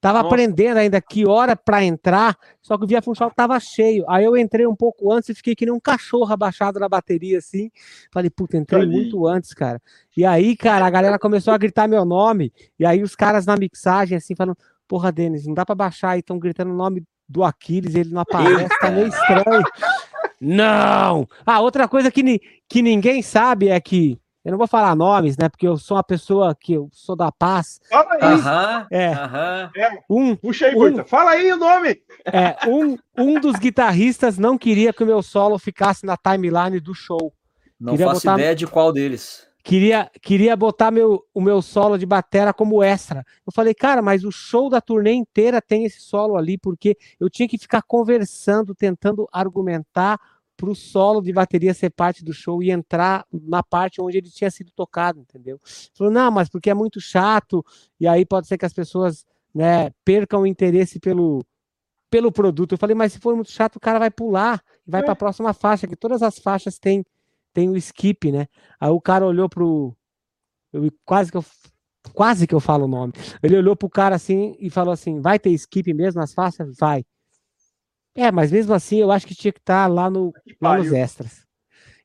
Tava Nossa. aprendendo ainda que hora para entrar, só que o Via Funchal tava cheio. Aí eu entrei um pouco antes e fiquei que nem um cachorro abaixado na bateria, assim. Falei, puta, entrei Ali. muito antes, cara. E aí, cara, a galera começou a gritar meu nome. E aí os caras na mixagem, assim, falando, porra, Denis, não dá para baixar aí, estão gritando o nome do Aquiles, ele não aparece, tá meio estranho. *laughs* não! Ah, outra coisa que, que ninguém sabe é que eu não vou falar nomes, né? Porque eu sou uma pessoa que eu sou da paz. Fala aí. Aham, é. Aham. É, um, Puxa aí, um, Fala aí o nome. É, um, um dos guitarristas não queria que o meu solo ficasse na timeline do show. Não queria faço botar, ideia de qual deles. Queria, queria botar meu, o meu solo de batera como extra. Eu falei, cara, mas o show da turnê inteira tem esse solo ali, porque eu tinha que ficar conversando, tentando argumentar para o solo de bateria ser parte do show e entrar na parte onde ele tinha sido tocado, entendeu? Falou, não, mas porque é muito chato, e aí pode ser que as pessoas né, percam o interesse pelo, pelo produto. Eu falei, mas se for muito chato, o cara vai pular e vai é. para a próxima faixa, que todas as faixas têm, têm o skip, né? Aí o cara olhou pro. Eu, quase que eu. Quase que eu falo o nome. Ele olhou pro cara assim e falou assim: vai ter skip mesmo nas faixas? Vai. É, mas mesmo assim eu acho que tinha que estar lá, no, lá nos extras.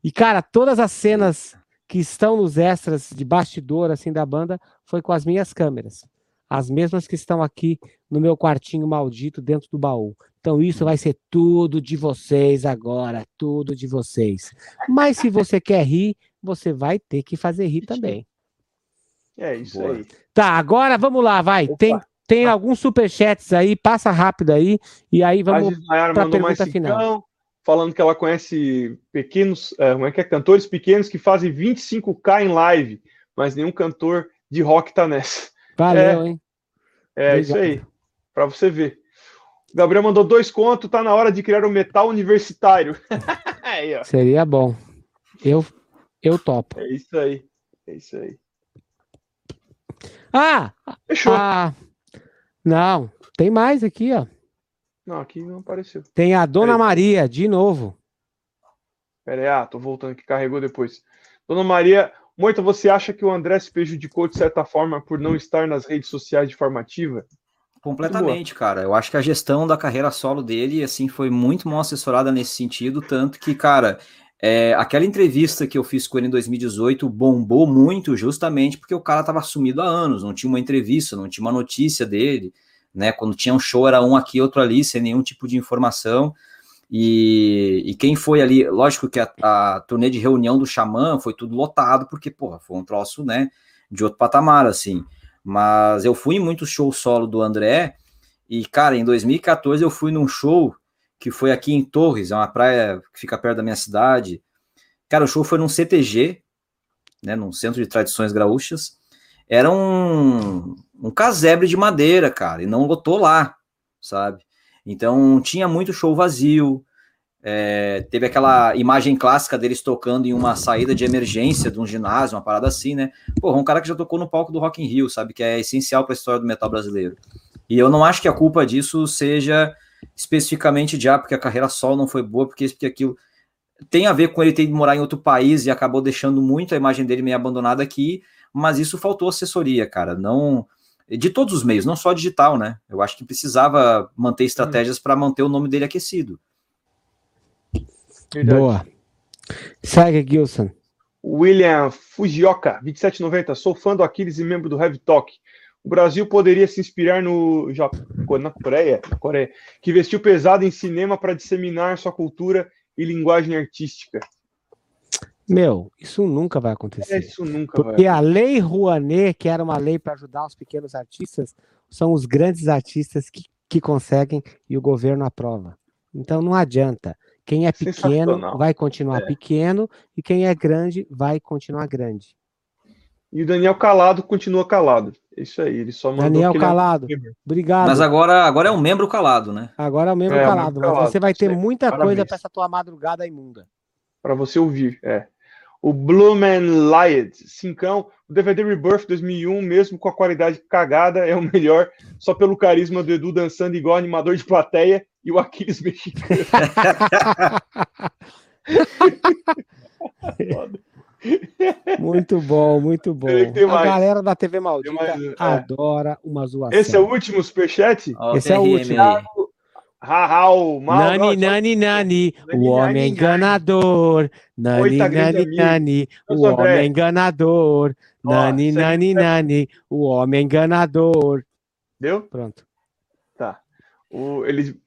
E, cara, todas as cenas que estão nos extras de bastidor, assim, da banda, foi com as minhas câmeras. As mesmas que estão aqui no meu quartinho maldito dentro do baú. Então, isso vai ser tudo de vocês agora, tudo de vocês. Mas se você quer rir, você vai ter que fazer rir também. É isso Boa. aí. Tá, agora vamos lá, vai. Opa. Tem, tem ah. alguns superchats aí, passa rápido aí, e aí vamos para a pergunta final. Falando que ela conhece pequenos, é, como é que é? Cantores pequenos que fazem 25k em live, mas nenhum cantor de rock tá nessa. Valeu, é, hein? É Obrigado. isso aí, para você ver. Gabriel mandou dois contos, tá na hora de criar um metal universitário. *laughs* aí, Seria bom. Eu, eu topo. É isso aí. É isso aí. Ah! Fechou. Ah, não, tem mais aqui, ó. Não, aqui não apareceu. Tem a Dona Maria, de novo. Pera aí, ah, tô voltando que carregou depois. Dona Maria, Moita, você acha que o André se prejudicou de certa forma por não estar nas redes sociais de forma ativa? Completamente, cara. Eu acho que a gestão da carreira solo dele, assim, foi muito mal assessorada nesse sentido, tanto que, cara, é, aquela entrevista que eu fiz com ele em 2018 bombou muito justamente porque o cara estava sumido há anos, não tinha uma entrevista, não tinha uma notícia dele, né? Quando tinha um show era um aqui, outro ali, sem nenhum tipo de informação. E, e quem foi ali, lógico que a, a turnê de reunião do Xamã foi tudo lotado, porque, porra, foi um troço, né, de outro patamar, assim. Mas eu fui em muitos shows solo do André, e, cara, em 2014 eu fui num show que foi aqui em Torres, é uma praia que fica perto da minha cidade. Cara, o show foi num CTG, né, num Centro de Tradições Graúchas. Era um, um casebre de madeira, cara, e não lotou lá, sabe? Então tinha muito show vazio. É, teve aquela imagem clássica deles tocando em uma saída de emergência de um ginásio, uma parada assim, né? Porra, um cara que já tocou no palco do Rock in Rio, sabe? Que é essencial para a história do metal brasileiro. E eu não acho que a culpa disso seja especificamente de ah, porque a carreira solo não foi boa, porque isso, porque aquilo. Tem a ver com ele ter ido morar em outro país e acabou deixando muito a imagem dele meio abandonada aqui, mas isso faltou assessoria, cara. Não de todos os meios, não só digital, né? Eu acho que precisava manter estratégias para manter o nome dele aquecido. Verdade. Boa. Segue, Gilson. William Fujioka, 2790. Sou fã do Aquiles e membro do Heavy Talk. O Brasil poderia se inspirar no Japão, na Coreia, na Coreia, que investiu pesado em cinema para disseminar sua cultura e linguagem artística. Meu, isso nunca vai acontecer. É, isso nunca Porque vai. a lei Rouanet, que era uma lei para ajudar os pequenos artistas, são os grandes artistas que, que conseguem e o governo aprova. Então não adianta. Quem é pequeno vai continuar é. pequeno e quem é grande vai continuar grande. E o Daniel Calado continua calado. É isso aí, ele só mandou Daniel Calado, obrigado. Mas agora, agora é um membro calado, né? Agora é um membro é, calado, mas calado. você vai ter muita coisa para essa tua madrugada imunda. Para você ouvir, é. O Blumen Lied, cincão, o DVD Rebirth 2001, mesmo com a qualidade cagada, é o melhor, só pelo carisma do Edu dançando igual animador de plateia e o Aquiles mexicano. *laughs* *laughs* Muito bom, muito bom. A galera da TV Maldita mais, é. adora uma zoação. Esse é o último superchat? Oh, Esse é o último. Rahau, mal, nani, nani, nani, o homem enganador. Nani, nani, nani, o homem enganador. Nani, nani, nani, o homem enganador. Deu? Pronto. Tá. O, ele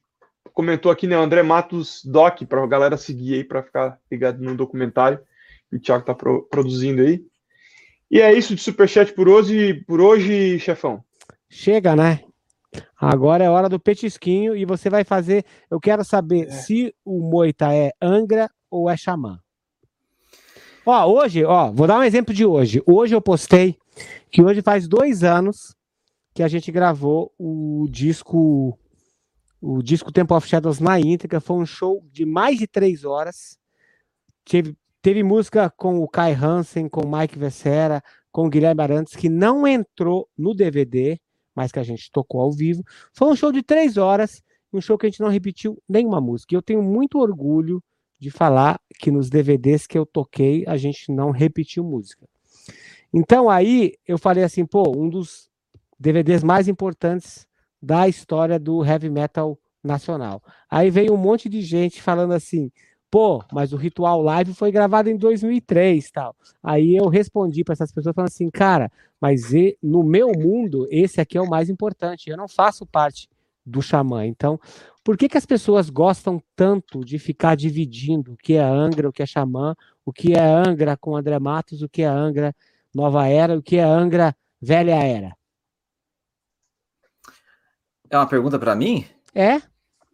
comentou aqui, né, André Matos Doc, para a galera seguir aí, para ficar ligado no documentário o Thiago está pro, produzindo aí. E é isso de superchat por hoje, por hoje, chefão. Chega, né? Agora é hora do petisquinho e você vai fazer. Eu quero saber é. se o Moita é Angra ou é Xamã. Ó, hoje, ó, vou dar um exemplo de hoje. Hoje eu postei que hoje faz dois anos que a gente gravou o disco o disco Temple of Shadows na íntegra. Foi um show de mais de três horas. Teve, teve música com o Kai Hansen, com o Mike Vessera, com o Guilherme Arantes, que não entrou no DVD mas que a gente tocou ao vivo. Foi um show de três horas, um show que a gente não repetiu nenhuma música. E eu tenho muito orgulho de falar que nos DVDs que eu toquei, a gente não repetiu música. Então aí eu falei assim, pô, um dos DVDs mais importantes da história do heavy metal nacional. Aí veio um monte de gente falando assim, pô, mas o Ritual Live foi gravado em 2003 tal. Aí eu respondi para essas pessoas falando assim, cara, mas no meu mundo, esse aqui é o mais importante. Eu não faço parte do Xamã. Então, por que, que as pessoas gostam tanto de ficar dividindo o que é Angra, o que é Xamã, o que é Angra com André Matos, o que é Angra Nova Era, o que é Angra Velha Era? É uma pergunta para mim? É.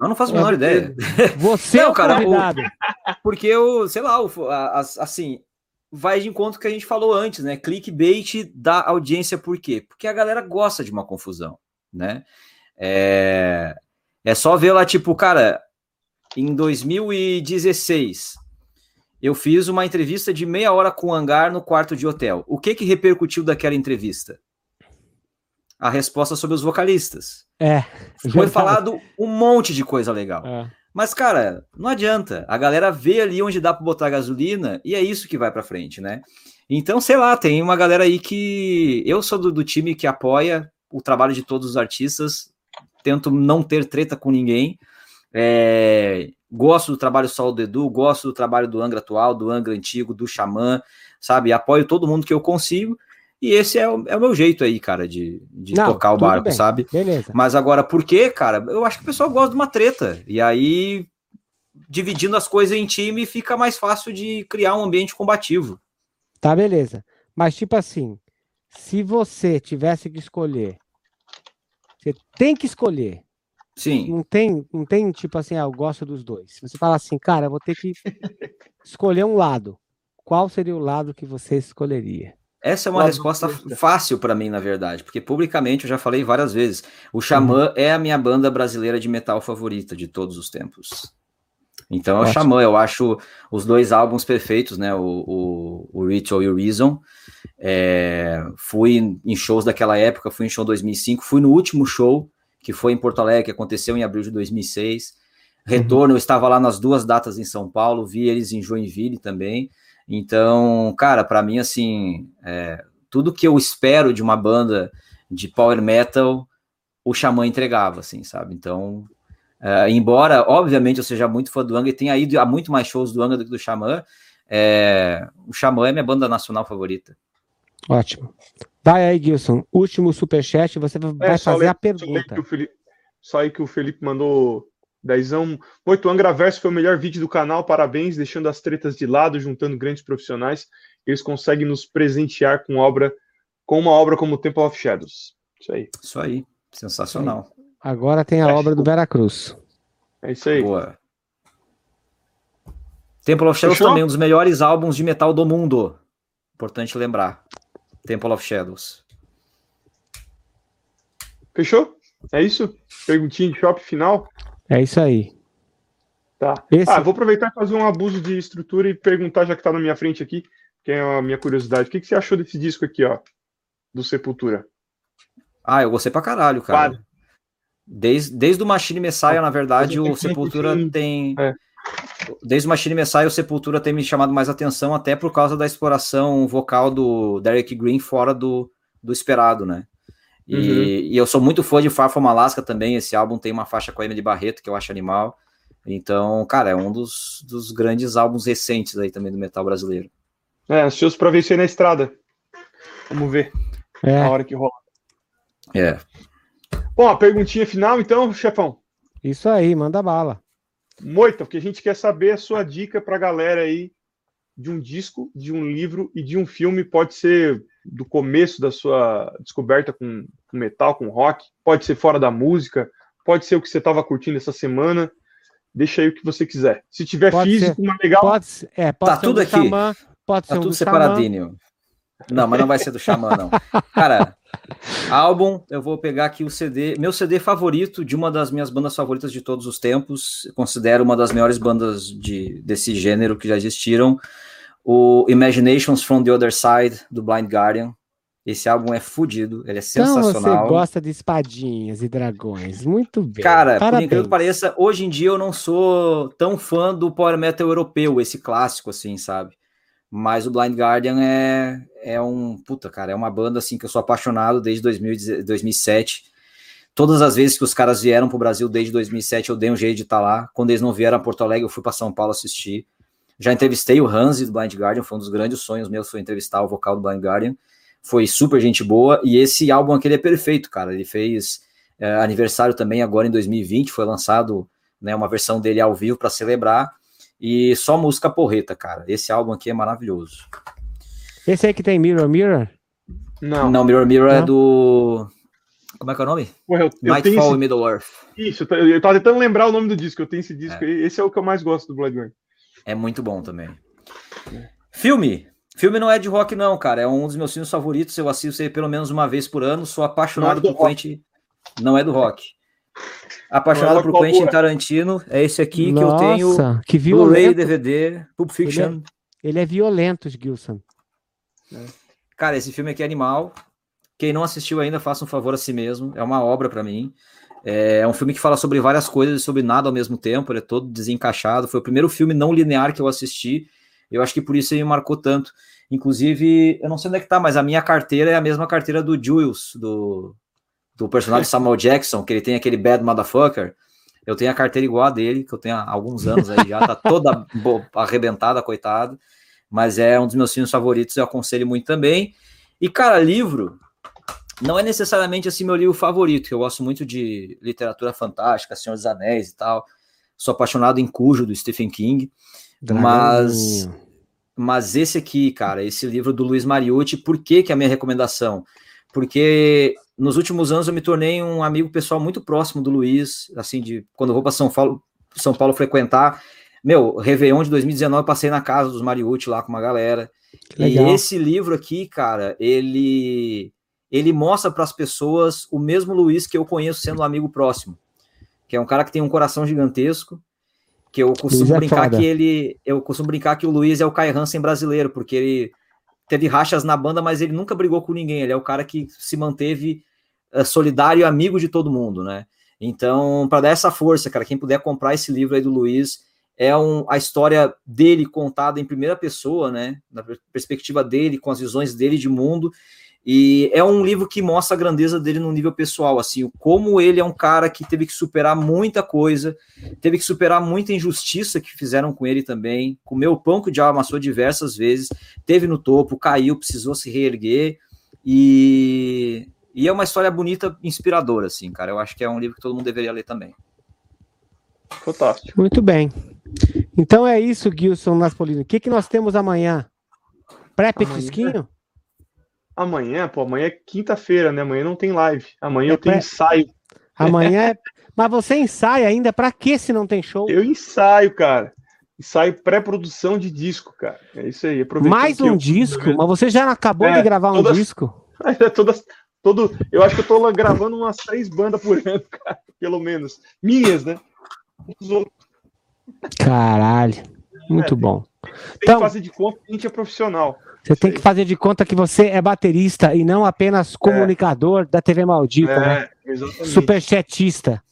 Eu não faço a menor ideia. *laughs* Você não, é o cara, convidado. O, porque eu, sei lá, o, a, assim, vai de encontro que a gente falou antes, né? Clickbait da audiência, por quê? Porque a galera gosta de uma confusão, né? É, é só ver lá, tipo, cara, em 2016, eu fiz uma entrevista de meia hora com o Hangar no quarto de hotel. O que que repercutiu daquela entrevista? A resposta sobre os vocalistas. É. *laughs* Foi falado um monte de coisa legal. É. Mas, cara, não adianta. A galera vê ali onde dá para botar gasolina e é isso que vai para frente, né? Então, sei lá, tem uma galera aí que. Eu sou do, do, time que apoia o trabalho de todos os artistas, tento não ter treta com ninguém. É... Gosto do trabalho só do Edu, gosto do trabalho do Angra atual, do Angra antigo, do Xamã, sabe? Apoio todo mundo que eu consigo. E esse é o, é o meu jeito aí, cara, de, de Não, tocar o barco, bem. sabe? Beleza. Mas agora, por quê, cara? Eu acho que o pessoal gosta de uma treta. E aí, dividindo as coisas em time, fica mais fácil de criar um ambiente combativo. Tá, beleza. Mas, tipo assim, se você tivesse que escolher, você tem que escolher. Sim. Não tem, não tem tipo assim, ah, eu gosto dos dois. Você fala assim, cara, eu vou ter que *laughs* escolher um lado. Qual seria o lado que você escolheria? Essa é uma resposta fácil para mim, na verdade, porque publicamente eu já falei várias vezes. O Xamã uhum. é a minha banda brasileira de metal favorita de todos os tempos. Então é o Xamã, eu acho os dois álbuns perfeitos, né? O, o, o Ritual e o Reason. É, fui em shows daquela época, fui em show 2005, fui no último show, que foi em Porto Alegre, que aconteceu em abril de 2006. Retorno, uhum. eu estava lá nas duas datas em São Paulo, vi eles em Joinville também. Então, cara, para mim, assim, é, tudo que eu espero de uma banda de power metal, o Xamã entregava, assim, sabe? Então, é, embora, obviamente, eu seja muito fã do Angra e tenha ido a muito mais shows do Angra do que do Xamã, é, o Xamã é minha banda nacional favorita. Ótimo. Vai aí, Gilson. Último superchat, você vai é, fazer a pergunta. Só aí que o Felipe mandou Dezão. Oito Angraverso foi o melhor vídeo do canal, parabéns, deixando as tretas de lado, juntando grandes profissionais. Eles conseguem nos presentear com obra, com uma obra como Temple of Shadows. Isso aí. Isso aí. Sensacional. Agora tem a é. obra do Veracruz. É isso aí. Boa. Temple of Shadows Fechou? também, um dos melhores álbuns de metal do mundo. Importante lembrar. Temple of Shadows. Fechou? É isso? Perguntinha de shopping final? É isso aí. Tá. Esse... Ah, vou aproveitar e fazer um abuso de estrutura e perguntar, já que tá na minha frente aqui, que é a minha curiosidade. O que, que você achou desse disco aqui, ó? Do Sepultura? Ah, eu gostei pra caralho, cara. Desde, desde o Machine Messiah, na verdade, o Sepultura tem. É. Desde o Machine Messiah, o Sepultura tem me chamado mais atenção, até por causa da exploração vocal do Derek Green fora do, do esperado, né? E, uhum. e, eu sou muito fã de Far From Alaska também. Esse álbum tem uma faixa com a Emily Barreto que eu acho animal. Então, cara, é um dos, dos grandes álbuns recentes aí também do metal brasileiro. É, ansioso para ver isso aí na estrada. Vamos ver é. a hora que rola. É. Bom, a perguntinha final, então, chefão. Isso aí, manda bala. Moita, porque a gente quer saber a sua dica para a galera aí de um disco, de um livro e de um filme. Pode ser do começo da sua descoberta com, com metal, com rock, pode ser fora da música, pode ser o que você estava curtindo essa semana. Deixa aí o que você quiser. Se tiver pode físico, ser, uma legal. Pode, é, pode tá tudo aqui. Xamã, pode tá ser tudo separadinho. Não, mas não vai ser do Xamã, não. Cara, álbum, eu vou pegar aqui o CD, meu CD favorito de uma das minhas bandas favoritas de todos os tempos. considero uma das melhores bandas de, desse gênero que já existiram o Imaginations from the Other Side, do Blind Guardian. Esse álbum é fodido, ele é sensacional. Então você gosta de espadinhas e dragões, muito bem. Cara, Parabéns. por incrível que pareça, hoje em dia eu não sou tão fã do power metal europeu, esse clássico, assim, sabe? Mas o Blind Guardian é, é um, puta, cara, é uma banda, assim, que eu sou apaixonado desde 2000, 2007. Todas as vezes que os caras vieram para o Brasil desde 2007, eu dei um jeito de estar tá lá. Quando eles não vieram a Porto Alegre, eu fui para São Paulo assistir. Já entrevistei o Hansi do Blind Guardian, foi um dos grandes sonhos meus, foi entrevistar o vocal do Blind Guardian. Foi super gente boa, e esse álbum aqui é perfeito, cara. Ele fez é, aniversário também agora em 2020, foi lançado né, uma versão dele ao vivo para celebrar, e só música porreta, cara. Esse álbum aqui é maravilhoso. Esse aí que tem Mirror Mirror? Não. Não, Mirror Mirror é Não. é do. Como é que é o nome? Pô, eu, eu Nightfall esse... Middle Earth. Isso, eu tava tentando lembrar o nome do disco. Eu tenho esse disco. É. Esse é o que eu mais gosto do Bloodborne. É muito bom também. Filme. Filme não é de rock, não, cara. É um dos meus filmes favoritos. Eu assisto ele pelo menos uma vez por ano. Sou apaixonado é por Quentin. Não é do rock. Apaixonado é por Quentin Tarantino. É esse aqui Nossa, que eu tenho. Que Blu-ray, DVD, Pulp Fiction. Ele é, ele é violento, Gilson. É. Cara, esse filme aqui é animal. Quem não assistiu ainda, faça um favor a si mesmo. É uma obra para mim. É um filme que fala sobre várias coisas e sobre nada ao mesmo tempo. Ele é todo desencaixado. Foi o primeiro filme não linear que eu assisti. Eu acho que por isso ele me marcou tanto. Inclusive, eu não sei onde é que tá, mas a minha carteira é a mesma carteira do Jules, do, do personagem *laughs* Samuel Jackson, que ele tem aquele bad motherfucker. Eu tenho a carteira igual a dele, que eu tenho há alguns anos aí já, tá toda arrebentada, coitado. Mas é um dos meus filmes favoritos, eu aconselho muito também. E, cara, livro, não é necessariamente assim meu livro favorito, que eu gosto muito de literatura fantástica, Senhor dos Anéis e tal. Sou apaixonado em Cujo, do Stephen King. Mas, mas esse aqui, cara, esse livro do Luiz Mariucci, por que, que é a minha recomendação? Porque nos últimos anos eu me tornei um amigo pessoal muito próximo do Luiz, assim, de quando eu vou para São Paulo, São Paulo frequentar. Meu, Réveillon de 2019, eu passei na casa dos Mariucci lá com uma galera. E esse livro aqui, cara, ele ele mostra para as pessoas o mesmo Luiz que eu conheço sendo um amigo próximo, que é um cara que tem um coração gigantesco, que eu costumo é brincar foda. que ele, eu costumo brincar que o Luiz é o Kai Hansen brasileiro, porque ele teve rachas na banda, mas ele nunca brigou com ninguém, ele é o cara que se manteve uh, solidário e amigo de todo mundo, né? Então, para dar essa força, cara, quem puder comprar esse livro aí do Luiz, é um, a história dele contada em primeira pessoa, né? Na perspectiva dele, com as visões dele de mundo, e é um livro que mostra a grandeza dele no nível pessoal, assim, como ele é um cara que teve que superar muita coisa, teve que superar muita injustiça que fizeram com ele também, comeu o pão que o diabo amassou diversas vezes, teve no topo, caiu, precisou se reerguer, e, e é uma história bonita, inspiradora, assim, cara. Eu acho que é um livro que todo mundo deveria ler também. Fantástico. Muito bem. Então é isso, Gilson Naspolino. O que, que nós temos amanhã? Pré-petisquinho? Amanhã, pô, amanhã é quinta-feira, né? Amanhã não tem live. Amanhã é eu tenho pré... ensaio. Amanhã é. Mas você ensaia ainda? Pra que se não tem show? Eu ensaio, cara. Ensaio pré-produção de disco, cara. É isso aí. Mais um eu... disco? Mas você já acabou é, de gravar um disco? *laughs* É, todas, todo, eu acho que eu tô gravando umas três bandas por ano, *laughs* cara. Pelo menos. Minhas, né? Caralho. Muito é, bom. Tem então, que fazer de conta que a gente é profissional. Você tem que fazer de conta que você é baterista e não apenas comunicador é. da TV Maldita, é, né? Exatamente. Superchatista.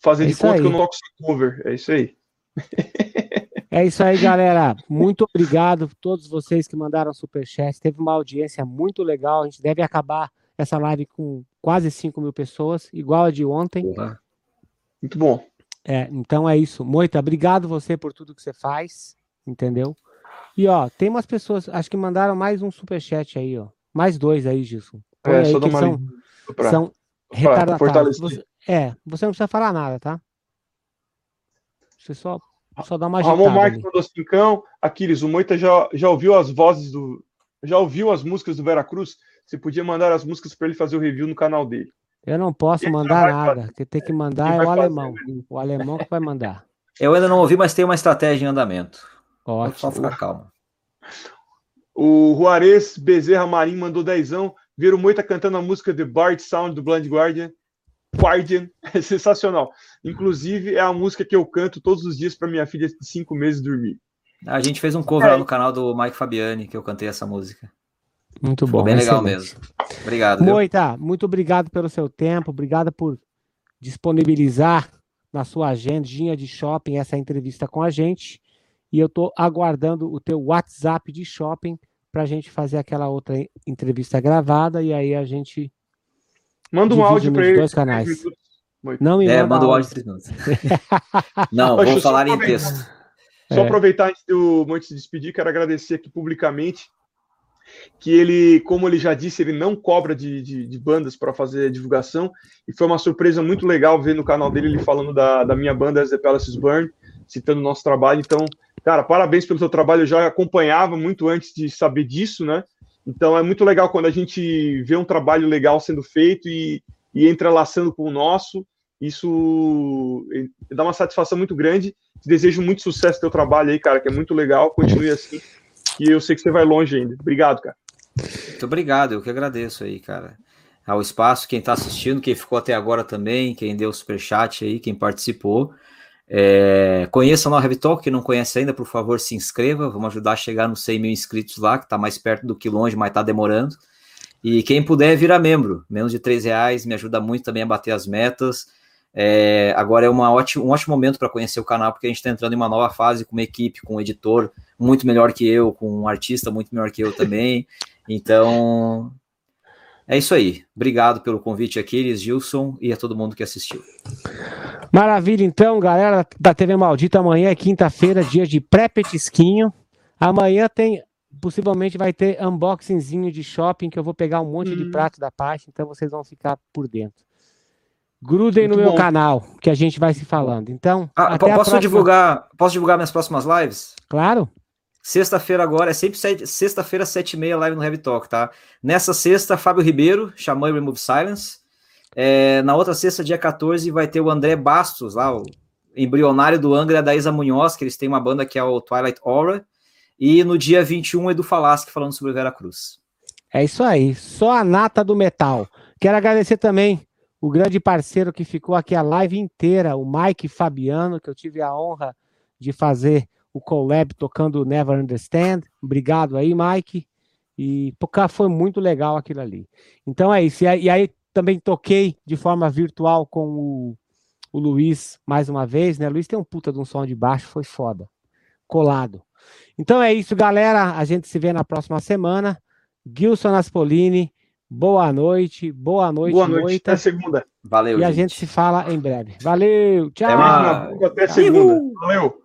Fazer é de conta aí. que eu não toco cover. É isso aí. É isso aí, galera. *laughs* Muito obrigado a todos vocês que mandaram superchat. Teve uma audiência muito legal. A gente deve acabar essa live com quase 5 mil pessoas, igual a de ontem. Muito bom. É, então é isso. Moita, obrigado você por tudo que você faz, entendeu? E ó, tem umas pessoas, acho que mandaram mais um superchat aí, ó. Mais dois aí, Gilson. Põe é, aí, só que são, pra, são retardatários. Você, é, você não precisa falar nada, tá? Você só, só dá uma agitada. Ramon Marques mandou cincão. Aquiles, o Moita já, já ouviu as vozes do... Já ouviu as músicas do Veracruz? Você podia mandar as músicas para ele fazer o review no canal dele. Eu não posso mandar nada. Quem tem que mandar é o alemão. O alemão que vai mandar. Eu ainda não ouvi, mas tem uma estratégia em andamento. Ótimo. Só ficar calmo. O Juarez Bezerra Marim mandou dezão. O Moita cantando a música The Bard Sound do Blind Guardian. Guardian *laughs* é sensacional. Inclusive, é a música que eu canto todos os dias para minha filha de cinco meses dormir. A gente fez um cover é. lá no canal do Mike Fabiani, que eu cantei essa música. Muito bom. Ficou bem legal mesmo. Obrigado. Moita, muito obrigado pelo seu tempo, obrigado por disponibilizar na sua agendinha de shopping essa entrevista com a gente. E eu estou aguardando o teu WhatsApp de shopping para a gente fazer aquela outra entrevista gravada e aí a gente Manda um áudio para ele. dois canais. Não me É, manda manda o áudio. de três minutos. *laughs* Não, só falar em texto. Só É. aproveitar antes de eu antes de despedir, quero agradecer aqui publicamente que ele, como ele já disse, ele não cobra de, de, de bandas para fazer divulgação, e foi uma surpresa muito legal ver no canal dele ele falando da, da minha banda As The Palaces Burn, citando o nosso trabalho. Então, cara, parabéns pelo seu trabalho. Eu já acompanhava muito antes de saber disso, né? Então é muito legal quando a gente vê um trabalho legal sendo feito e, e entrelaçando com o nosso. Isso dá uma satisfação muito grande. Te desejo muito sucesso no teu trabalho aí, cara, que é muito legal. Continue assim. E eu sei que você vai longe ainda. Obrigado, cara. Muito obrigado, eu que agradeço aí, cara. Ao espaço, quem tá assistindo, quem ficou até agora também, quem deu superchat aí, quem participou. É, conheça o Heavy Talk, quem não conhece ainda, por favor, se inscreva. Vamos ajudar a chegar nos 100 mil inscritos lá, que tá mais perto do que longe, mas tá demorando. E quem puder, vira membro. Menos de 3 reais, me ajuda muito também a bater as metas. É, agora é uma um ótimo momento para conhecer o canal, porque a gente está entrando em uma nova fase com uma equipe, com um editor muito melhor que eu, com um artista muito melhor que eu também. Então, é isso aí. Obrigado pelo convite, Aquiles, Gilson e a todo mundo que assistiu. Maravilha, então, galera da TV Maldita. Amanhã é quinta-feira, dia de pré-petisquinho. Amanhã tem, possivelmente vai ter unboxingzinho de shopping, que eu vou pegar um monte de Hum. prato da parte, então vocês vão ficar por dentro. Grudem no Muito meu bom. canal, que a gente vai se falando. Então, Ah, até po- a posso próxima- divulgar? Posso divulgar minhas próximas lives? Claro. Sexta-feira agora, é sempre sexta-feira, sete e meia, live no Heavy Talk, tá? Nessa sexta, Fábio Ribeiro, Xamã e Remove Silence. É, na outra sexta, dia 14, vai ter o André Bastos, lá, o embrionário do Angra, da Isa Munhoz, que eles têm uma banda que é o Twilight Aura. E no dia 21, Edu Falaschi falando sobre Vera Cruz. É isso aí, só a nata do metal. Quero agradecer também o grande parceiro que ficou aqui a live inteira, o Mike Fabiano, que eu tive a honra de fazer o collab tocando Never Understand. Obrigado aí, Mike. E cara, foi muito legal aquilo ali. Então é isso. E aí, e aí também toquei de forma virtual com o, o Luiz mais uma vez, né? O Luiz tem um puta de um som de baixo, foi foda. Colado. Então é isso, galera. A gente se vê na próxima semana. Gilson Aspolini, boa noite, boa noite, Boa noite. moita. Até segunda. Valeu, E a gente se fala em breve. Valeu, tchau. Até mais. Até segunda. Valeu.